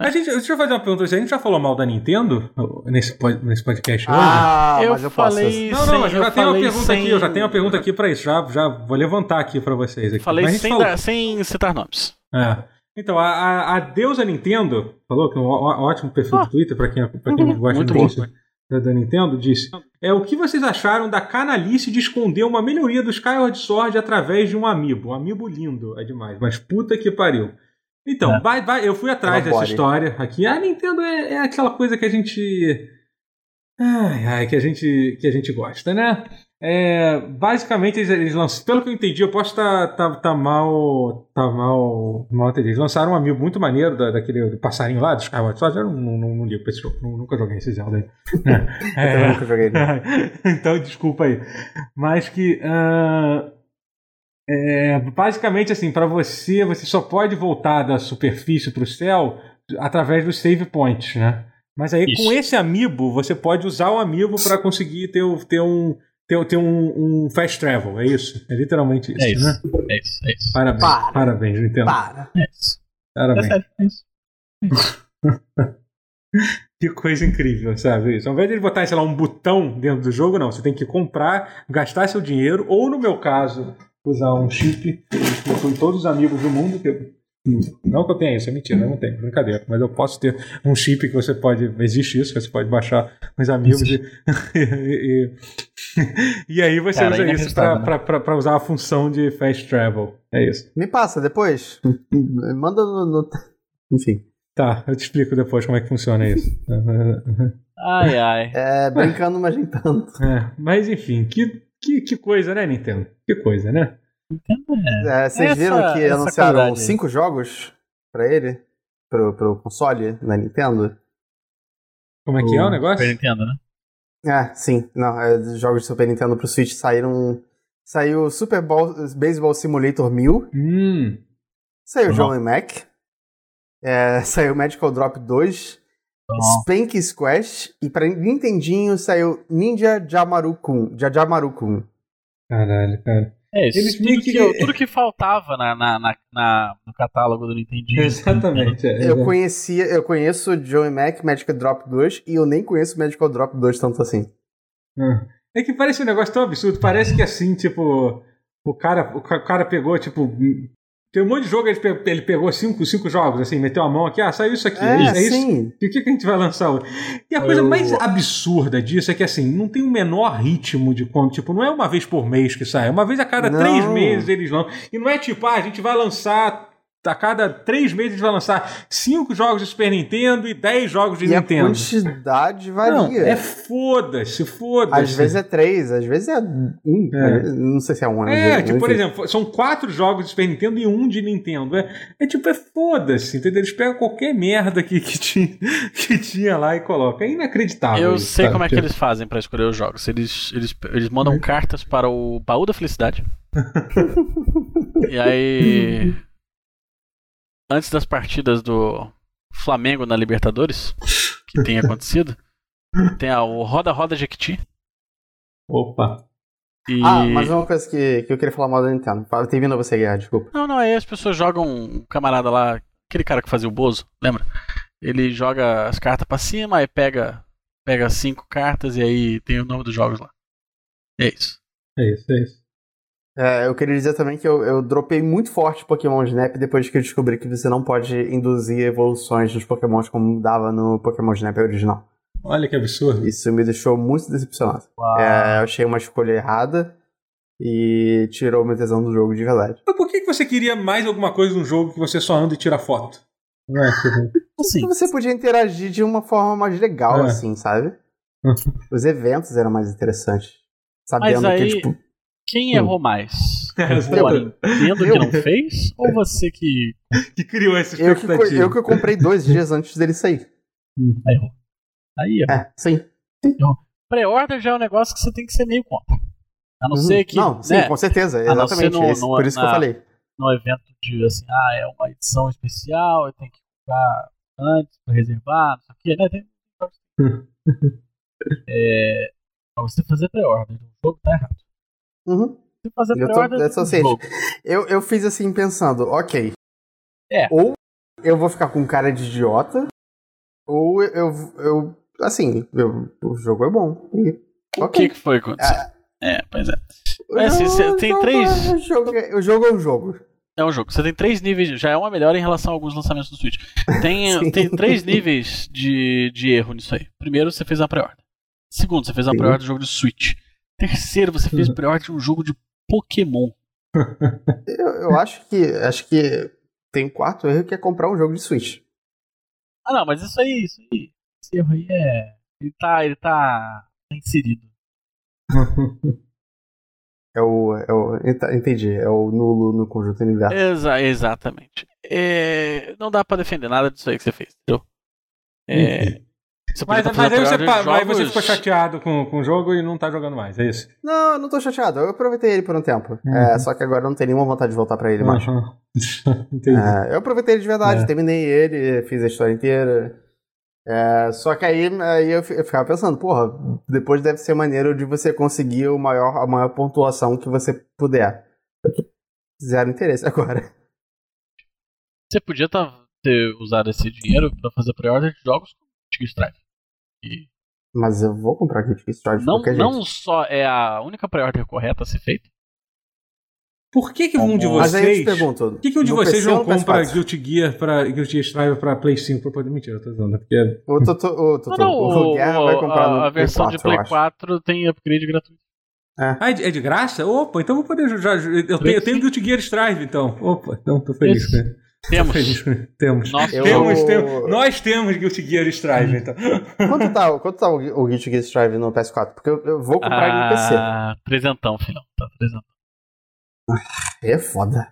Speaker 1: A gente, deixa eu fazer uma pergunta. A gente já falou mal da Nintendo nesse, nesse podcast
Speaker 3: ah,
Speaker 1: hoje?
Speaker 3: Eu mas eu
Speaker 1: falei. Não, não, mas eu já tenho uma pergunta sem... aqui. Eu já tenho uma pergunta aqui pra isso. Já, já vou levantar aqui pra vocês. Aqui.
Speaker 2: Falei sem, falou... sem citar nomes.
Speaker 1: É. Então, a, a, a deusa Nintendo falou que é um ótimo perfil ah. do Twitter pra quem, pra quem uhum, gosta de da, da Nintendo, disse: É o que vocês acharam da canalice de esconder uma melhoria do Skyward Sword através de um amiibo? Um amiibo lindo, é demais, mas puta que pariu. Então, é. vai, vai, eu fui atrás dessa história aqui. A Nintendo é, é, aquela coisa que a gente. Ai, ai, que a gente, que a gente gosta, né? É, basicamente, eles, eles lançaram. Pelo que eu entendi, eu posso estar tá, tá, tá, mal. Tá mal. mal entendido. Eles lançaram um amigo muito maneiro da, daquele do passarinho lá, do Skyward Sword. Eu não, não, não, não ligo pra esse jogo. Nunca joguei esse Zelda aí.
Speaker 3: É, eu nunca joguei.
Speaker 1: então, desculpa aí. Mas que. Uh, é, basicamente, assim, para você, você só pode voltar da superfície para o céu através dos save points, né? Mas aí Isso. com esse amiibo, você pode usar o amiibo para conseguir ter, ter um ter, ter um, um, fast travel, é isso? É literalmente isso,
Speaker 2: é isso
Speaker 1: né?
Speaker 2: É isso, é isso.
Speaker 1: Parabéns, para. parabéns, Nintendo.
Speaker 3: Para.
Speaker 2: É isso.
Speaker 1: Parabéns.
Speaker 2: É sério, é isso.
Speaker 1: que coisa incrível, sabe? Isso. Ao invés de ele botar, sei lá, um botão dentro do jogo, não. Você tem que comprar, gastar seu dinheiro, ou no meu caso, usar um chip com todos os amigos do mundo, que não que eu tenha isso, é mentira, eu não tenho, brincadeira. Mas eu posso ter um chip que você pode. Existe isso, que você pode baixar nos amigos e, e, e, aí você Cara, usa isso para né? usar a função de fast travel. É isso.
Speaker 3: Me passa depois. Manda no, no. Enfim.
Speaker 1: Tá, eu te explico depois como é que funciona isso.
Speaker 2: ai, ai.
Speaker 3: É, brincando, mas nem tanto.
Speaker 1: É, mas enfim, que, que, que coisa, né, Nintendo? Que coisa, né?
Speaker 3: É, é, vocês essa, viram que anunciaram cinco jogos pra ele? Pro, pro console na Nintendo?
Speaker 1: Como é que o... é o negócio?
Speaker 2: Super Nintendo, né?
Speaker 3: Ah, sim. Não, é, os jogos de Super Nintendo pro Switch saíram. Saiu Super Ball, Baseball Simulator 1000.
Speaker 1: Hum.
Speaker 3: Saiu John e Mac. É, saiu Magical Drop 2. Oh. Spank Squash. E pra Nintendinho saiu Ninja Jamaru-kun. Jajamaru-kun.
Speaker 1: Caralho, cara.
Speaker 2: É, isso, Eles tudo, que... que... tudo que faltava na, na, na, na no catálogo do Nintendo.
Speaker 1: Exatamente. É,
Speaker 3: eu conhecia, eu conheço Joey Mac, Magical Drop 2, e eu nem conheço Magical Drop 2 tanto assim.
Speaker 1: É que parece um negócio tão absurdo. Parece que assim, tipo, o cara, o cara pegou, tipo, tem um monte de jogo, ele pegou cinco, cinco jogos, assim, meteu a mão aqui, ah, saiu isso aqui, é, é isso. Sim. E o que, que a gente vai lançar hoje? E a coisa Eu... mais absurda disso é que, assim, não tem o menor ritmo de quando, tipo, não é uma vez por mês que sai, é uma vez a cada não. três meses eles lançam. E não é tipo, ah, a gente vai lançar a cada três meses vai lançar cinco jogos de Super Nintendo e dez jogos de
Speaker 3: e
Speaker 1: Nintendo.
Speaker 3: a quantidade varia. Não,
Speaker 1: é foda-se, foda-se.
Speaker 3: Às vezes é três, às vezes é um. É. Não sei se é um.
Speaker 1: É, tipo, por exemplo, são quatro jogos de Super Nintendo e um de Nintendo. É, é tipo, é foda-se, entendeu? Eles pegam qualquer merda que, que, tinha, que tinha lá e colocam. É inacreditável.
Speaker 2: Eu isso, sei sabe? como é que eles fazem para escolher os jogos. Eles, eles, eles mandam é. cartas para o baú da felicidade. e aí antes das partidas do Flamengo na Libertadores, que tem acontecido, tem a, o Roda Roda Jequiti.
Speaker 1: Opa!
Speaker 3: E... Ah, mas uma coisa que, que eu queria falar mal da Nintendo. Termina você, Guiar, desculpa.
Speaker 2: Não, não, aí as pessoas jogam um camarada lá, aquele cara que fazia o Bozo, lembra? Ele joga as cartas para cima, aí pega, pega cinco cartas e aí tem o nome dos jogos lá. É isso.
Speaker 1: É isso, é isso.
Speaker 3: É, eu queria dizer também que eu, eu dropei muito forte Pokémon Snap depois que eu descobri que você não pode induzir evoluções dos Pokémons como dava no Pokémon Snap original.
Speaker 1: Olha que absurdo.
Speaker 3: Isso me deixou muito decepcionado. É, eu achei uma escolha errada e tirou meu tesão do jogo de verdade.
Speaker 1: Mas por que você queria mais alguma coisa num jogo que você só anda e tira foto?
Speaker 3: Não é? assim. Você podia interagir de uma forma mais legal, é. assim, sabe? Os eventos eram mais interessantes. Sabendo aí... que, tipo
Speaker 2: quem errou mais? O Nintendo que não fez? Ou você que.
Speaker 1: Que criou essa
Speaker 3: expectativa? Eu que, eu que comprei dois dias antes dele sair.
Speaker 2: Hum, aí errou. Aí
Speaker 3: errou. É, sim.
Speaker 2: Pré-order já é um negócio que você tem que ser meio contra. A não uhum. ser que.
Speaker 3: Não, sim, né? com certeza. Exatamente. No, no, por isso na, que eu falei.
Speaker 2: No evento de assim, ah, é uma edição especial, eu tenho que comprar antes pra reservar, não sei o quê, né? Tem... é, pra você fazer pré-order, o jogo tá errado.
Speaker 3: Uhum.
Speaker 2: Se fazer eu, tô,
Speaker 3: é assim, eu, eu fiz assim pensando, ok.
Speaker 2: É.
Speaker 3: Ou eu vou ficar com cara de idiota, ou eu. eu assim, eu, o jogo é bom. E,
Speaker 2: o okay. que, que foi acontecer? É, é pois é. Mas, assim, você tem três.
Speaker 3: O jogo, é, o jogo é um jogo.
Speaker 2: É um jogo. Você tem três níveis. Já é uma melhora em relação a alguns lançamentos do Switch. Tem, tem três níveis de, de erro nisso aí. Primeiro, você fez a pré-ordem. Segundo, você fez a pré-ordem do jogo de Switch. Terceiro, você fez pré-order de um jogo de Pokémon.
Speaker 3: eu, eu, acho que acho que tem um quarto erro que é comprar um jogo de Switch.
Speaker 2: Ah não, mas isso aí, isso aí, esse erro aí é. Ele tá, ele tá inserido.
Speaker 3: é o, é o. Entendi, é o nulo no conjunto universo.
Speaker 2: Exa exatamente. É, não dá pra defender nada disso aí que você fez, entendeu? É,
Speaker 1: mas, mas aí, você, jogos... aí você ficou chateado com, com o jogo e não tá jogando mais, é isso?
Speaker 3: Não, eu não tô chateado. Eu aproveitei ele por um tempo. Uhum. É, só que agora eu não tenho nenhuma vontade de voltar pra ele mais. Uhum. é, eu aproveitei ele de verdade, é. terminei ele, fiz a história inteira. É, só que aí, aí eu, ficava pensando, porra, depois deve ser maneiro de você conseguir o maior, a maior pontuação que você puder. Zero interesse agora.
Speaker 2: Você podia tá, ter usado esse dinheiro para fazer pre-order de jogos com Kit Strive.
Speaker 3: E... Mas eu vou comprar Kit Strive
Speaker 2: não, Não só é a única pre-order correta a ser feita.
Speaker 1: Por que, que um de vocês. Pergunto, Por que, que um de vocês não compra Guilty Gear pra Guilty Strive pra Play 5 pra poder. Mentira, eu tô dizendo. É porque...
Speaker 3: O, Toto, o, não,
Speaker 2: o, o Guerra vai comprar a, no a versão 4, de Play 4 tem upgrade gratuito.
Speaker 1: É. Ah, é de, é de, graça? Opa, então vou poder já. Eu tenho, eu tenho Guilty Gear Strive, então. Opa, então tô feliz com isso.
Speaker 2: Temos.
Speaker 1: temos. Nós, eu... temos, temos. Nós temos Guilty Gear Strive, então.
Speaker 3: Quanto tá, quanto tá o, o Guilty Gear Strive no PS4? Porque eu, eu vou comprar ah, ele no PC.
Speaker 2: Ah, trezentão, filhão. Tá trezentão.
Speaker 3: É foda.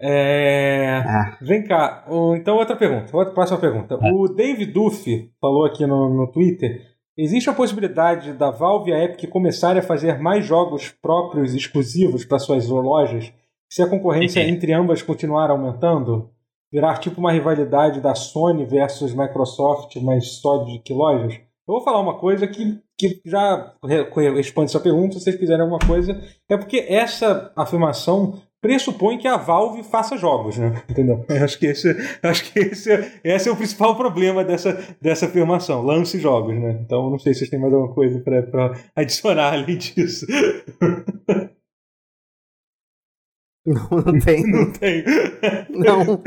Speaker 1: É... é. Vem cá. Então, outra pergunta. Outra próxima pergunta. É. O David Duff falou aqui no, no Twitter. Existe a possibilidade da Valve e a Epic começarem a fazer mais jogos próprios exclusivos para suas lojas se a concorrência entre ambas continuar aumentando, virar tipo uma rivalidade da Sony versus Microsoft, mas só de que lojas? Eu vou falar uma coisa que, que já responde essa pergunta, se vocês quiserem alguma coisa. É porque essa afirmação pressupõe que a Valve faça jogos, né? Entendeu? Eu acho que esse, acho que esse, esse é o principal problema dessa, dessa afirmação. Lance jogos, né? Então não sei se vocês têm mais alguma coisa para adicionar além disso.
Speaker 3: Não, não tem.
Speaker 1: Não tem.
Speaker 3: Não.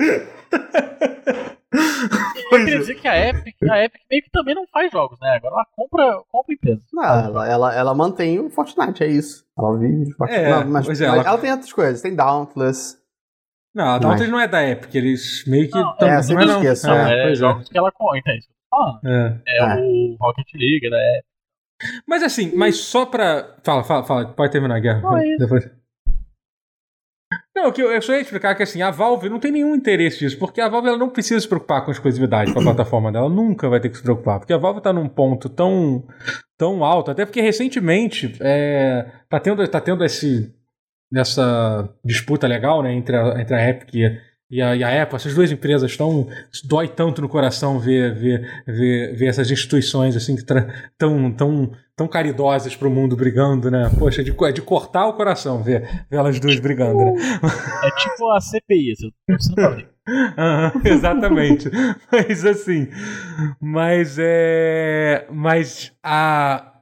Speaker 2: Eu queria dizer que a Epic, a Epic meio que também não faz jogos, né? Agora ela compra, compra empresa.
Speaker 3: Não, ela, ela, ela mantém o Fortnite, é isso. Ela vive de Fortnite. É, não, mas, é, mas ela... ela... tem outras coisas, tem Dauntless.
Speaker 1: Não, a Dauntless mas... não é da Epic, eles meio que.
Speaker 3: Não, tão, é, não é, não. Esqueço,
Speaker 2: é, é, é, jogos que ela conta, é isso. Ah, é, é, o Rocket League da Epic.
Speaker 1: Mas assim, mas só pra. Fala, fala, fala, pode terminar a guerra. Não, é depois. Não, que eu, eu só ia explicar que assim, a Valve não tem nenhum interesse nisso, porque a Valve ela não precisa se preocupar com a exclusividade com a plataforma dela, nunca vai ter que se preocupar, porque a Valve está num ponto tão, tão alto, até porque recentemente é, tá tendo, tá tendo esse, essa disputa legal né, entre, a, entre a Epic e a, e a Apple, essas duas empresas estão. dói tanto no coração ver, ver, ver, ver essas instituições assim que tão, tão, tão caridosas para o mundo brigando, né? Poxa, de, é de cortar o coração ver, ver elas duas brigando, né?
Speaker 2: É tipo a CPI, você não
Speaker 1: uhum, exatamente. mas assim. Mas é. Mas a.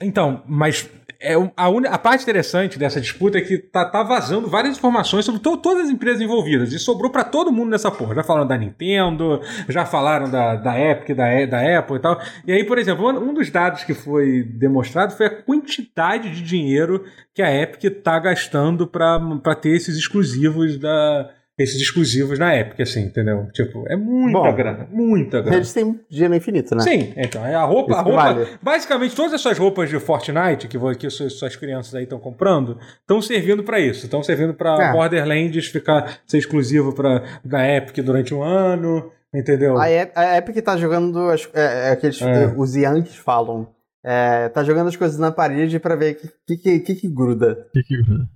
Speaker 1: Então, mas é a, un... a parte interessante dessa disputa é que tá, tá vazando várias informações sobre to todas as empresas envolvidas e sobrou para todo mundo nessa porra. Já falaram da Nintendo, já falaram da, da Epic, da, da Apple e tal. E aí, por exemplo, um dos dados que foi demonstrado foi a quantidade de dinheiro que a Epic tá gastando para ter esses exclusivos da esses exclusivos na Epic, assim, entendeu? Tipo, é muita Bom, grana, muita grana.
Speaker 3: Eles têm dinheiro infinito, né?
Speaker 1: Sim, então, é a roupa, a roupa vale. basicamente todas essas roupas de Fortnite que, que suas, suas crianças aí estão comprando, estão servindo para isso, estão servindo para é. Borderlands ficar ser exclusivo para da Epic durante um ano, entendeu?
Speaker 3: A, a Epic tá jogando as, é, é aqueles é. os Yankees falam, é, tá jogando as coisas na parede para ver o que, que, que, que gruda.
Speaker 2: Que que gruda?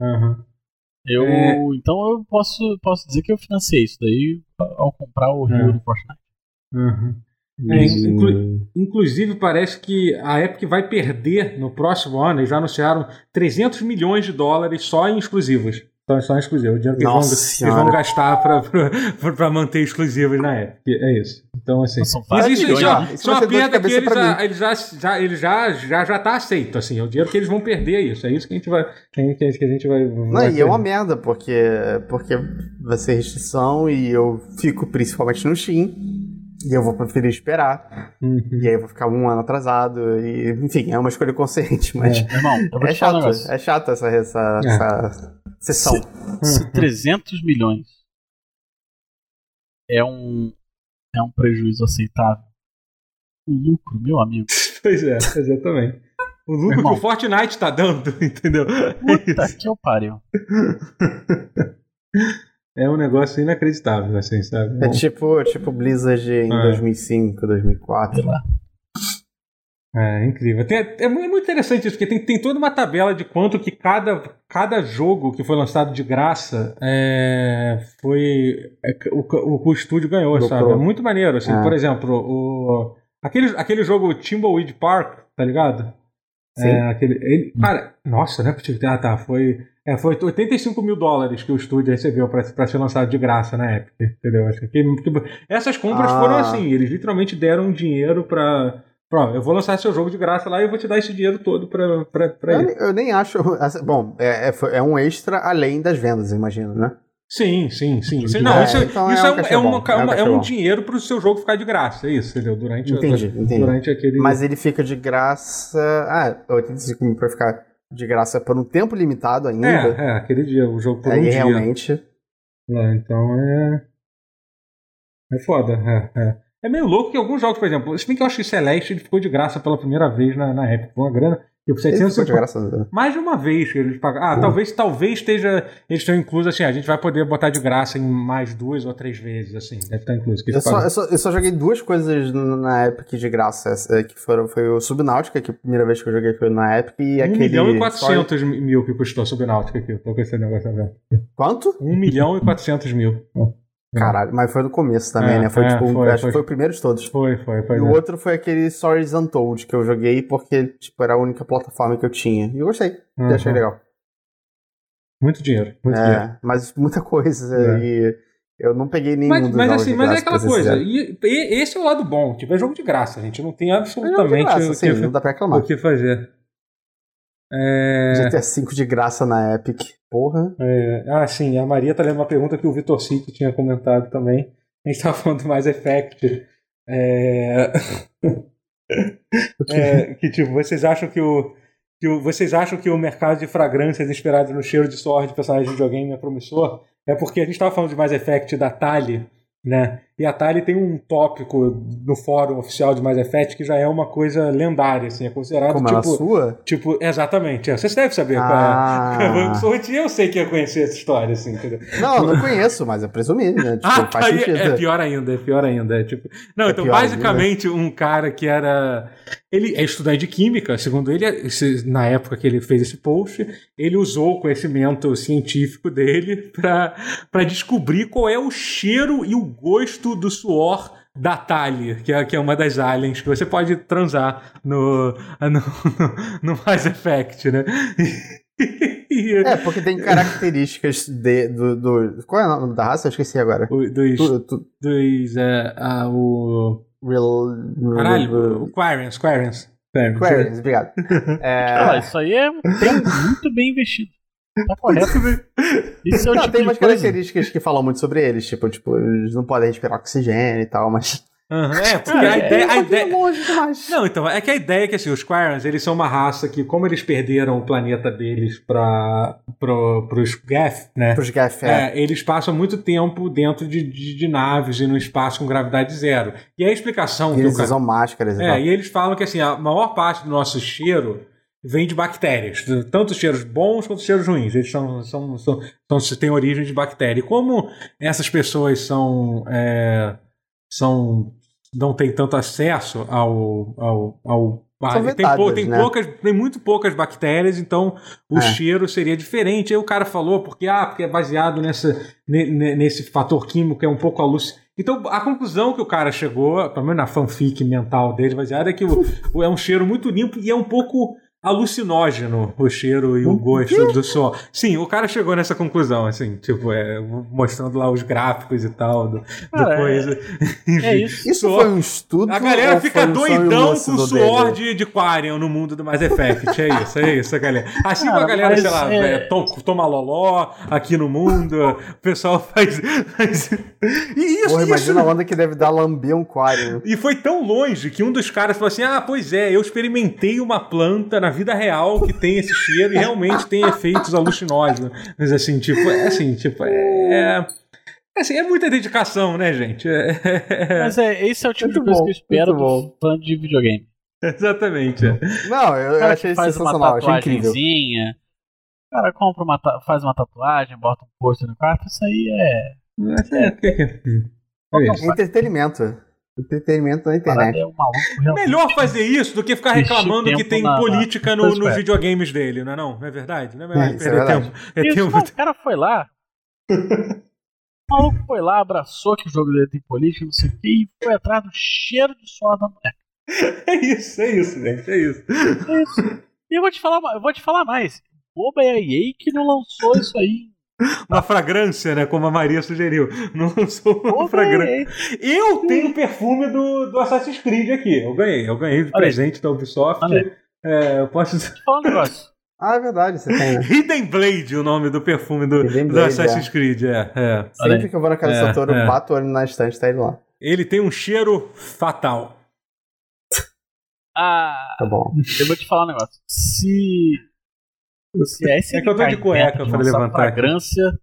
Speaker 1: Uhum.
Speaker 2: Eu, é... Então eu posso, posso dizer que eu financei isso daí ao comprar o Rio é. do Fortnite.
Speaker 1: Uhum. É, inclu inclusive, parece que a Epic vai perder no próximo ano, eles já anunciaram 300 milhões de dólares só em exclusivos. Então, só exclusivo. O dinheiro que eles vão, eles vão, gastar para manter exclusivos na Epic. É isso. Então, assim. São isso, isso, isso, isso é uma perda que eles já, eles já, já, ele já, já, já tá aceito. Assim, é o dinheiro que eles vão perder isso. É isso que a gente vai. Que a gente, que a gente vai.
Speaker 3: Não, vai e é uma merda, porque, porque vai ser restrição e eu fico principalmente no Steam. E eu vou preferir esperar. Uhum. E aí eu vou ficar um ano atrasado. E, enfim, é uma escolha consciente, mas. É,
Speaker 2: irmão,
Speaker 3: é chato. É chato essa, essa, é. essa sessão.
Speaker 2: Se, se 300 milhões é um, é um prejuízo aceitável O lucro, meu amigo.
Speaker 1: pois é, exatamente. O lucro que o Fortnite tá dando, entendeu?
Speaker 2: Puta que eu pariu.
Speaker 1: É um negócio inacreditável, assim, sabe?
Speaker 3: É tipo, tipo Blizzard em é. 2005, 2004. Sei lá.
Speaker 1: É incrível. Tem, é, é muito interessante isso, porque tem, tem toda uma tabela de quanto que cada, cada jogo que foi lançado de graça é, foi. É, o, o, o estúdio ganhou, sabe? É muito maneiro. Assim, é. Por exemplo, o, aquele, aquele jogo Timbleweed Park, tá ligado? Sim. É, aquele, ele, cara, nossa, né? Ah, tá. Foi, é, foi 85 mil dólares que o estúdio recebeu para ser lançado de graça na Epic, entendeu? Que, que essas compras ah. foram assim, eles literalmente deram dinheiro para Pronto, eu vou lançar seu jogo de graça lá e eu vou te dar esse dinheiro todo pra, pra, pra
Speaker 3: eu, ele. Eu nem acho. Bom, é, é, é, um extra além das vendas, imagino, né?
Speaker 1: Sim, sim, sim. Não, é, isso, então isso é, um, é, uma, uma, é, um dinheiro para o seu jogo ficar de graça, é isso, entendeu? Durante,
Speaker 3: entendi, entendi.
Speaker 1: durante aquele.
Speaker 3: Mas ele fica de graça. Ah, 85 mil para ficar de graça por um tempo limitado ainda.
Speaker 1: É, é aquele dia, o jogo por um dia.
Speaker 3: realmente.
Speaker 1: É, então é. É foda, é, é. Meio louco que alguns jogos, por exemplo, se bem que eu acho que Celeste ficou de graça pela primeira vez na, na época, uma grana. Tipo, 700
Speaker 3: de graça.
Speaker 1: Mais de uma vez que eles pagam. Ah, talvez, talvez esteja. Eles estão inclusos assim, a gente vai poder botar de graça em mais duas ou três vezes, assim. Deve estar incluso.
Speaker 3: Eu só, eu, só, eu, só, joguei duas coisas na Epic de graça, é, que foram foi o Subnáutica, que a primeira vez que eu joguei foi na Epic, e
Speaker 1: 1
Speaker 3: aquele.
Speaker 1: 1 milhão e 400 Story... mil que custou a Subnáutica aqui. Tô com esse negócio aberto.
Speaker 3: Quanto?
Speaker 1: 1 milhão e 400 mil.
Speaker 3: É. Caralho, mas foi no começo também, é, né? Foi é, tipo, foi, acho foi. que foi o primeiro de todos.
Speaker 1: Foi, foi, foi.
Speaker 3: E o outro foi aquele Stories Untold que eu joguei porque, tipo, era a única plataforma que eu tinha. E eu gostei, uhum. achei legal.
Speaker 1: Muito dinheiro, muito
Speaker 3: é,
Speaker 1: dinheiro.
Speaker 3: mas muita coisa. É. E eu não peguei nenhum mas, dos
Speaker 1: mas, assim, mas é aquela coisa. E, e, esse é o lado bom. Tipo, é jogo de graça, gente. Não tem absolutamente é graça,
Speaker 3: o, que, sim, não dá pra reclamar.
Speaker 1: o que fazer.
Speaker 3: É... GTA V de graça na Epic. Porra.
Speaker 1: É... Ah, sim. A Maria tá lendo uma pergunta que o Vitor City tinha comentado também. A gente tava falando do Mass Effect. É... é... que tipo, vocês acham que o. Que o, vocês acham que o mercado de fragrâncias inspiradas no cheiro de suor de personagens de videogame é promissor? É porque a gente estava falando de Mass Effect da Tali, né? E a Tali tem um tópico no fórum oficial de Mass Effect que já é uma coisa lendária, assim, é considerado
Speaker 3: Como
Speaker 1: tipo.
Speaker 3: Ela sua?
Speaker 1: Tipo, exatamente. É. Você deve saber ah. qual é. Eu sei que ia conhecer essa história, assim, entendeu?
Speaker 3: Não, não conheço, mas eu presumi, né? Tipo,
Speaker 1: ah, faz sentido. É pior ainda, é pior ainda. É, tipo... Não, é então, basicamente, ainda. um cara que era. Ele é estudante de química, segundo ele, na época que ele fez esse post, ele usou o conhecimento científico dele para descobrir qual é o cheiro e o gosto do suor da Tali, que é, que é uma das aliens que você pode transar no, no, no Mass Effect, né?
Speaker 3: é, porque tem características de, do, do. Qual é o nome da raça? Eu esqueci agora.
Speaker 1: O, dos. Tu, tu, dos. É, a, o.
Speaker 3: Real.
Speaker 1: Caralho, o Quarians, Quarians.
Speaker 3: Quarians, obrigado.
Speaker 2: É... Ah, isso aí é muito bem investido. Tá correto.
Speaker 3: Isso é o não, tipo tem umas características que falam muito sobre eles, tipo, tipo, eles não podem respirar oxigênio e tal, mas.
Speaker 1: Uhum, é, porque é, a ideia. É, a ideia... Não, então, é que a ideia é que assim, os Quarians, eles são uma raça que, como eles perderam o planeta deles para pro, pros Geth, né?
Speaker 3: Pros Geth, é.
Speaker 1: é. Eles passam muito tempo dentro de, de, de, naves e no espaço com gravidade zero. E a explicação.
Speaker 3: E eles usam máscaras
Speaker 1: e É, e eles falam que assim, a maior parte do nosso cheiro vem de bactérias, tanto cheiros bons quanto cheiros ruins. Eles são, são, são, são têm origem de bactéria. E como essas pessoas são, é, são não têm tanto acesso ao, ao, ao
Speaker 3: tem, pou,
Speaker 1: tem,
Speaker 3: né?
Speaker 1: poucas, tem muito poucas bactérias, então o é. cheiro seria diferente. Aí o cara falou, porque, ah, porque é baseado nessa, nesse fator químico que é um pouco alucinante. Então, a conclusão que o cara chegou, pelo menos na fanfic mental dele, baseada, é que o, é um cheiro muito limpo e é um pouco alucinógeno o cheiro e o gosto do sol. Sim, o cara chegou nessa conclusão, assim, tipo, é, mostrando lá os gráficos e tal, do, é, coisa.
Speaker 2: É isso.
Speaker 3: Isso foi um estudo.
Speaker 1: A galera fica doidão com o suor de, de Quarian no mundo do Mass Effect. É isso, é isso, a galera. Assim como a galera, sei lá, é... é toma loló aqui no mundo, o pessoal faz. faz...
Speaker 3: E isso, Porra, isso... imagina a onda que deve dar lamber um Quarian.
Speaker 1: E foi tão longe que um dos caras falou assim: ah, pois é, eu experimentei uma planta na vida real que tem esse cheiro e realmente tem efeitos alucinógenos. Mas assim, tipo, é assim, tipo, é. Assim, é muita dedicação, né, gente? É...
Speaker 2: Mas é, esse é o tipo muito de coisa bom, que eu espero do fã de videogame.
Speaker 1: Exatamente.
Speaker 3: Não, eu, eu achei faz sensacional, uma tatuagemzinha.
Speaker 2: O cara compra uma, faz uma tatuagem, bota um pôster no quarto, isso aí é.
Speaker 3: É, é, é, é entretenimento. Entretenimento na internet. É
Speaker 1: um Melhor fazer isso do que ficar reclamando que tem na, política na, no, nos videogames dele, não é não? Não é verdade? Não é verdade? É,
Speaker 2: é tempo. É isso, tempo. Não, o cara foi lá. o maluco foi lá, abraçou que o jogo dele tem política, não sei o que, e foi atrás do cheiro de suor da mulher.
Speaker 1: É isso, é isso, gente, é isso.
Speaker 2: É isso. E eu vou te falar, eu vou te falar mais. Boba é a EA que não lançou isso aí
Speaker 1: uma fragrância, né? Como a Maria sugeriu. Não lançou uma fragrância. Eu tenho perfume do, do Assassin's Creed aqui. Eu ganhei. Eu ganhei de Olha presente aí. da Ubisoft. É, eu posso.
Speaker 2: Fala um negócio.
Speaker 3: Ah, é verdade, você tem. Né?
Speaker 1: Hidden Blade, o nome do perfume do, Blade, do Assassin's é. Creed, é. é.
Speaker 3: Sempre que eu vou na casa é, do Satoru, é. bato o olho na estante, tá ele lá.
Speaker 1: Ele tem um cheiro fatal.
Speaker 2: Ah, tá bom. Eu vou te falar um negócio. Se se a SNK
Speaker 1: é que eu tô de cueca pra levantar.
Speaker 2: Fragrância,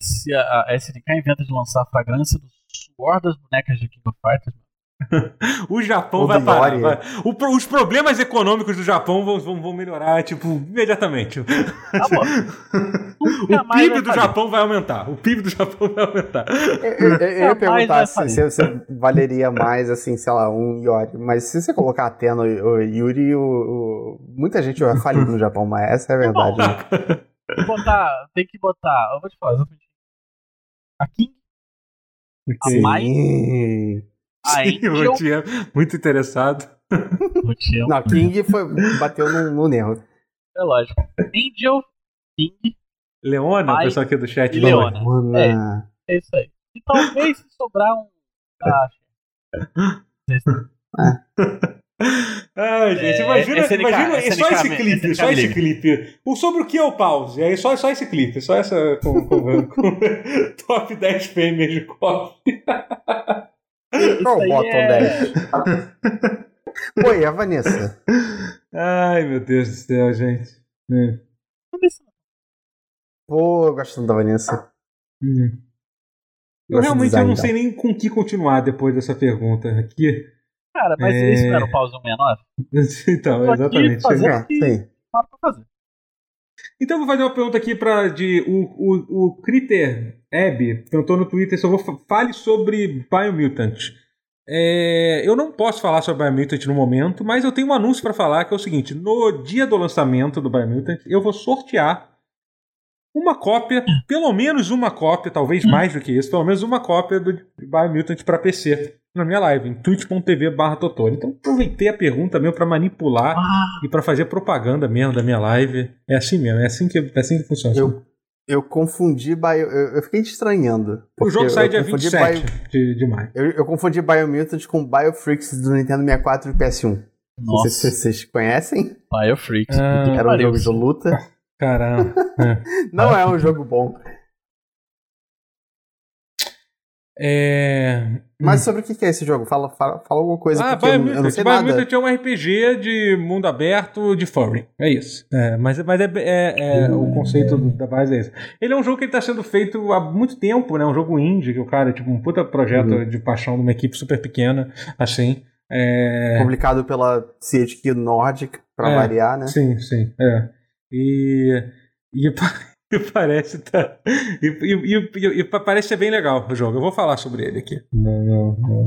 Speaker 2: se a, a SNK inventa de lançar a fragrância do suor das bonecas de King of Fighters,
Speaker 1: o Japão o vai parar. Vai. O, os problemas econômicos do Japão vão, vão, vão melhorar, tipo, imediatamente. Tá o PIB do Japão vai aumentar. O PIB do Japão vai aumentar.
Speaker 3: Eu, eu, eu ia perguntar se, se, se, valeria mais, assim, sei lá, um Yori. Mas se você colocar até no o Yuri, o, o, muita gente vai falir no Japão, mas essa é a verdade. Né?
Speaker 2: botar, tem que botar. Eu vou te falar exatamente. Aqui. A mais.
Speaker 1: A Sim, Angel... o tinha muito interessado.
Speaker 3: O tinha... Não, King foi, bateu no, no nervo.
Speaker 2: É lógico. Angel, King.
Speaker 1: Leona, o pessoal aqui do chat.
Speaker 2: Leona. Leona. É, é isso aí. E talvez se sobrar um. Ah,
Speaker 1: Ai, gente, imagina, é, SNK, imagina SNK, só esse clipe, SNK, só esse clipe. O sobre o que eu pause? Aí só, só esse clipe, só essa com, com, com top 10 fêmeas de coffee.
Speaker 3: Qual o bottom é... 10? Pô, e a Vanessa?
Speaker 1: Ai, meu Deus do céu, gente. É.
Speaker 3: Pô, eu gosto da Vanessa.
Speaker 1: Hum. Eu, realmente design, eu não sei nem com que continuar depois dessa pergunta aqui.
Speaker 2: Cara, mas é... isso não era o pause 69?
Speaker 1: então, exatamente.
Speaker 2: Fazer que... Sim. Para pra fazer.
Speaker 1: Então eu vou fazer uma pergunta aqui para de o, o, o Critter Eb perguntou no Twitter se eu vou fale sobre Biomutant. É, eu não posso falar sobre Biomutant no momento, mas eu tenho um anúncio para falar que é o seguinte: no dia do lançamento do Biomutant, eu vou sortear uma cópia, pelo menos uma cópia, talvez mais do que isso, pelo menos uma cópia do Biomutant para PC na minha live, em twitch.tv barra Totoro. Então aproveitei a pergunta mesmo para manipular ah. e para fazer propaganda mesmo da minha live. É assim mesmo, é assim que, é assim que funciona.
Speaker 3: Eu, eu confundi Bio, eu, eu fiquei estranhando.
Speaker 1: O jogo sai dia 27 Bio, de, de maio.
Speaker 3: Eu, eu confundi Biomutant com Biofreaks do Nintendo 64 e PS1. Nossa. Não sei se vocês conhecem.
Speaker 2: Biofreaks.
Speaker 3: Ah, Era um jogo de luta.
Speaker 1: Caramba. É.
Speaker 3: Não é um jogo bom.
Speaker 1: É...
Speaker 3: Mas hum. sobre o que é esse jogo? Fala, fala, fala alguma coisa. Ah, Biomutant. Eu não sei Biomutant
Speaker 1: é um RPG de mundo aberto de furry. É isso. É, mas mas é, é, é o conceito da base é esse. Ele é um jogo que está sendo feito há muito tempo, né? Um jogo indie, que o cara, tipo, um puta projeto uhum. de paixão de uma equipe super pequena, assim. É...
Speaker 3: Publicado pela CHQ Nordic, pra é, variar, né?
Speaker 1: Sim, sim. É. E. E e parece tá. E, e, e, e, parece ser bem legal o jogo. Eu vou falar sobre ele aqui. Não, não, não.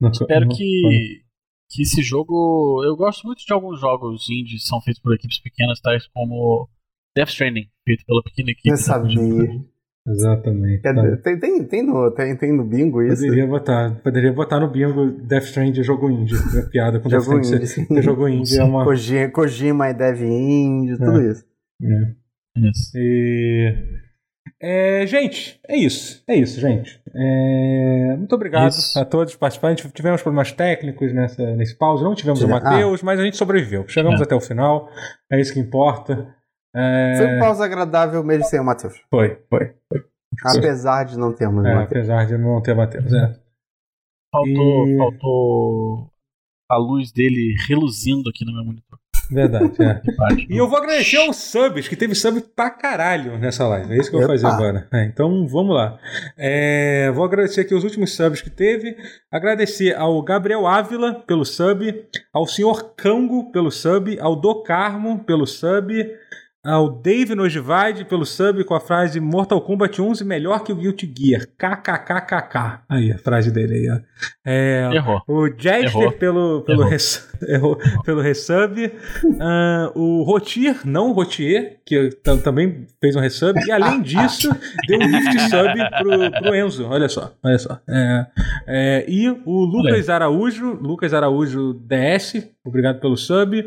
Speaker 2: não Espero não, que, que esse jogo. Eu gosto muito de alguns jogos indies que são feitos por equipes pequenas, tais como Death Stranding, feito pela pequena equipe.
Speaker 3: Eu sabia.
Speaker 1: Exatamente.
Speaker 3: Tá. Tem, tem, tem, no, tem, tem no bingo isso?
Speaker 1: Poderia botar, poderia botar no bingo Death Stranding jogo indie. É piada com
Speaker 3: jogo
Speaker 1: Death Stranding. Jogo indie é uma.
Speaker 3: Kojima, Kojima e Dev Indie, é. tudo isso.
Speaker 1: É. Isso. E... É, gente, é isso. É isso, gente. É, muito obrigado isso. a todos os participantes. Tivemos problemas técnicos nessa, nesse pause. Não tivemos Sim. o Matheus, ah. mas a gente sobreviveu. Chegamos é. até o final. É isso que importa. É...
Speaker 3: Foi um pause agradável mesmo sem o Matheus.
Speaker 1: Foi, foi, foi.
Speaker 3: Apesar de não termos
Speaker 1: é, Apesar de não ter o Matheus, é.
Speaker 2: Faltou, e... faltou a luz dele reluzindo aqui no meu monitor.
Speaker 1: Verdade, é. e eu vou agradecer aos subs, que teve sub pra caralho nessa live. É isso que eu vou fazer agora. É, então vamos lá. É, vou agradecer aqui os últimos subs que teve. Agradecer ao Gabriel Ávila pelo sub, ao senhor Cango pelo sub, ao Do Carmo pelo sub ao Dave Nojivide pelo sub com a frase Mortal Kombat 11 melhor que o Guilty Gear. KKKKK. Aí, a frase dele aí, ó. É,
Speaker 2: Errou.
Speaker 1: O Jester pelo, pelo, Errou. Res, errou, pelo resub. Uh, o Rotier, não o Rotier, que também fez um resub. E além disso, deu um gift sub pro, pro Enzo. Olha só, olha só. É, é, e o Lucas Araújo, Lucas Araújo DS, obrigado pelo sub.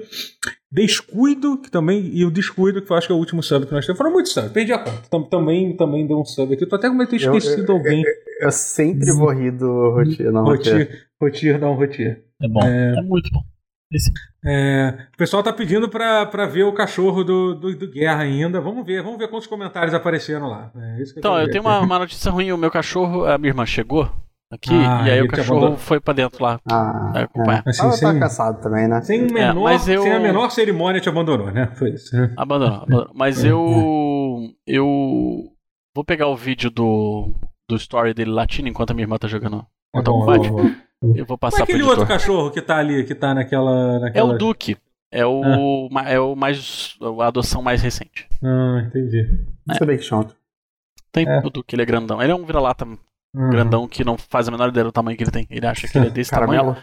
Speaker 1: Descuido, que também. E o Descuido, que eu acho que é o último sub que nós temos. Foram muitos subs, perdi a conta. Também, também deu um sub aqui. Eu tô até com medo de ter esquecido
Speaker 3: eu, eu,
Speaker 1: alguém.
Speaker 3: Eu, eu, sempre vou rir do Rotier, não.
Speaker 1: Rotier, Rotier, não, Rotier.
Speaker 2: É bom. É, é muito bom.
Speaker 1: Esse... É, o pessoal tá pedindo pra, pra ver o cachorro do, do, do, Guerra ainda. Vamos ver, vamos ver quantos comentários apareceram lá. É
Speaker 2: então, eu tenho uma, uma, notícia ruim. O meu cachorro, a minha irmã chegou aqui ah, e aí o cachorro foi pra dentro lá
Speaker 3: ah, acompanhar. É. Assim,
Speaker 2: Ela
Speaker 3: tá sem, tá cansado também, né?
Speaker 1: Sem, menor, é, eu... sem a menor cerimônia te abandonou, né? Foi isso.
Speaker 2: Abandonou, abandonou. Mas é, eu. É. Eu. Vou pegar o vídeo do, do story dele latino enquanto a minha irmã tá jogando Mortal Kombat. Eu vou passar
Speaker 1: é aquele outro cachorro que tá ali, que tá naquela. naquela...
Speaker 2: É o Duke. É o, ah. é o mais. a adoção mais recente.
Speaker 1: Ah, entendi.
Speaker 3: Não é. sabia que chato.
Speaker 2: Tem é. o Duke, ele é grandão. Ele é um vira-lata Uhum. Grandão que não faz a menor ideia do tamanho que ele tem. Ele acha que ele é desse tamanho.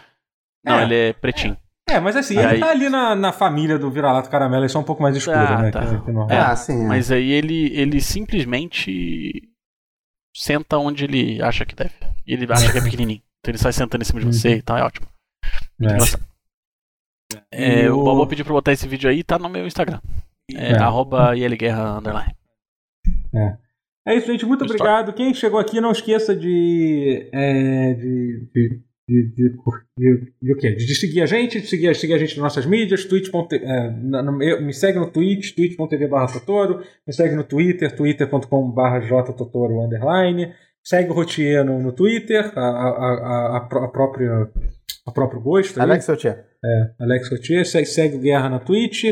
Speaker 2: Não, é. ele é pretinho.
Speaker 1: É, mas assim, ele aí... tá ali na, na família do vira-lata caramelo, ele é só um pouco mais escuro, ah, né? Tá.
Speaker 2: Que, é, ah, sim, é. Mas aí ele, ele simplesmente senta onde ele acha que deve. E ele acha que é pequenininho. Então ele sai sentando em cima de você e tal, é ótimo. É. É, o Bobo pediu pra botar esse vídeo aí, tá no meu Instagram. É, é. arroba ILGuerra underline.
Speaker 1: É. É isso, gente. Muito obrigado. Quem chegou aqui, não esqueça de. É, de, de, de, o quê? De seguir a gente, de seguir, seguir a gente nas nossas mídias, twitch. É, me segue no Twitch, twitch.tv barra Totoro, me segue no Twitter, twitter.com barra jtotoro underline, segue o Rotier no, Twitter, a, a, a, a própria a próprio gosto.
Speaker 3: Alex Rotier.
Speaker 1: É, Alex Rotier, segue, segue o Guerra na Twitch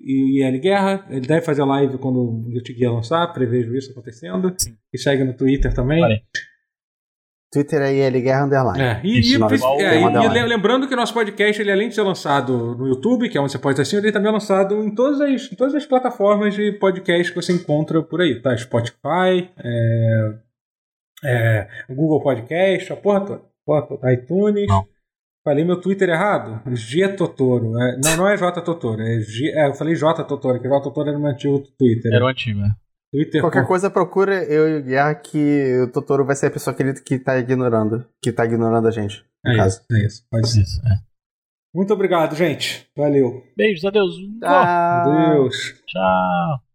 Speaker 1: e IL Guerra. Ele deve fazer live quando o Guilty Gear lançar, prevejo isso acontecendo. Sim. E segue no Twitter também. Vale.
Speaker 3: Twitter é IL Guerra Underline.
Speaker 1: É, e, e, é, e, lembrando que o nosso podcast, ele, além de ser lançado no YouTube, que é onde você pode assistir, ele também é lançado em todas as, em todas as plataformas de podcast que você encontra por aí, tá? Spotify, é, é, Google Podcast, a porra toda. Porra toda iTunes. Não. Falei meu Twitter errado? G Totoro. É, não, não é J Totoro. É, G, é, eu falei J Totoro, que J Totoro era o meu antigo Twitter.
Speaker 2: Era o antigo, né?
Speaker 3: Twitter Qualquer coisa procura eu e o Guiar que o Totoro vai ser a pessoa que, ele, que tá ignorando. Que tá ignorando a gente.
Speaker 1: É caso. isso, é isso. Pode ser. Isso, é. Muito obrigado, gente. Valeu.
Speaker 2: Beijos, adeus.
Speaker 3: Tchau.
Speaker 1: Adeus.
Speaker 2: Tchau.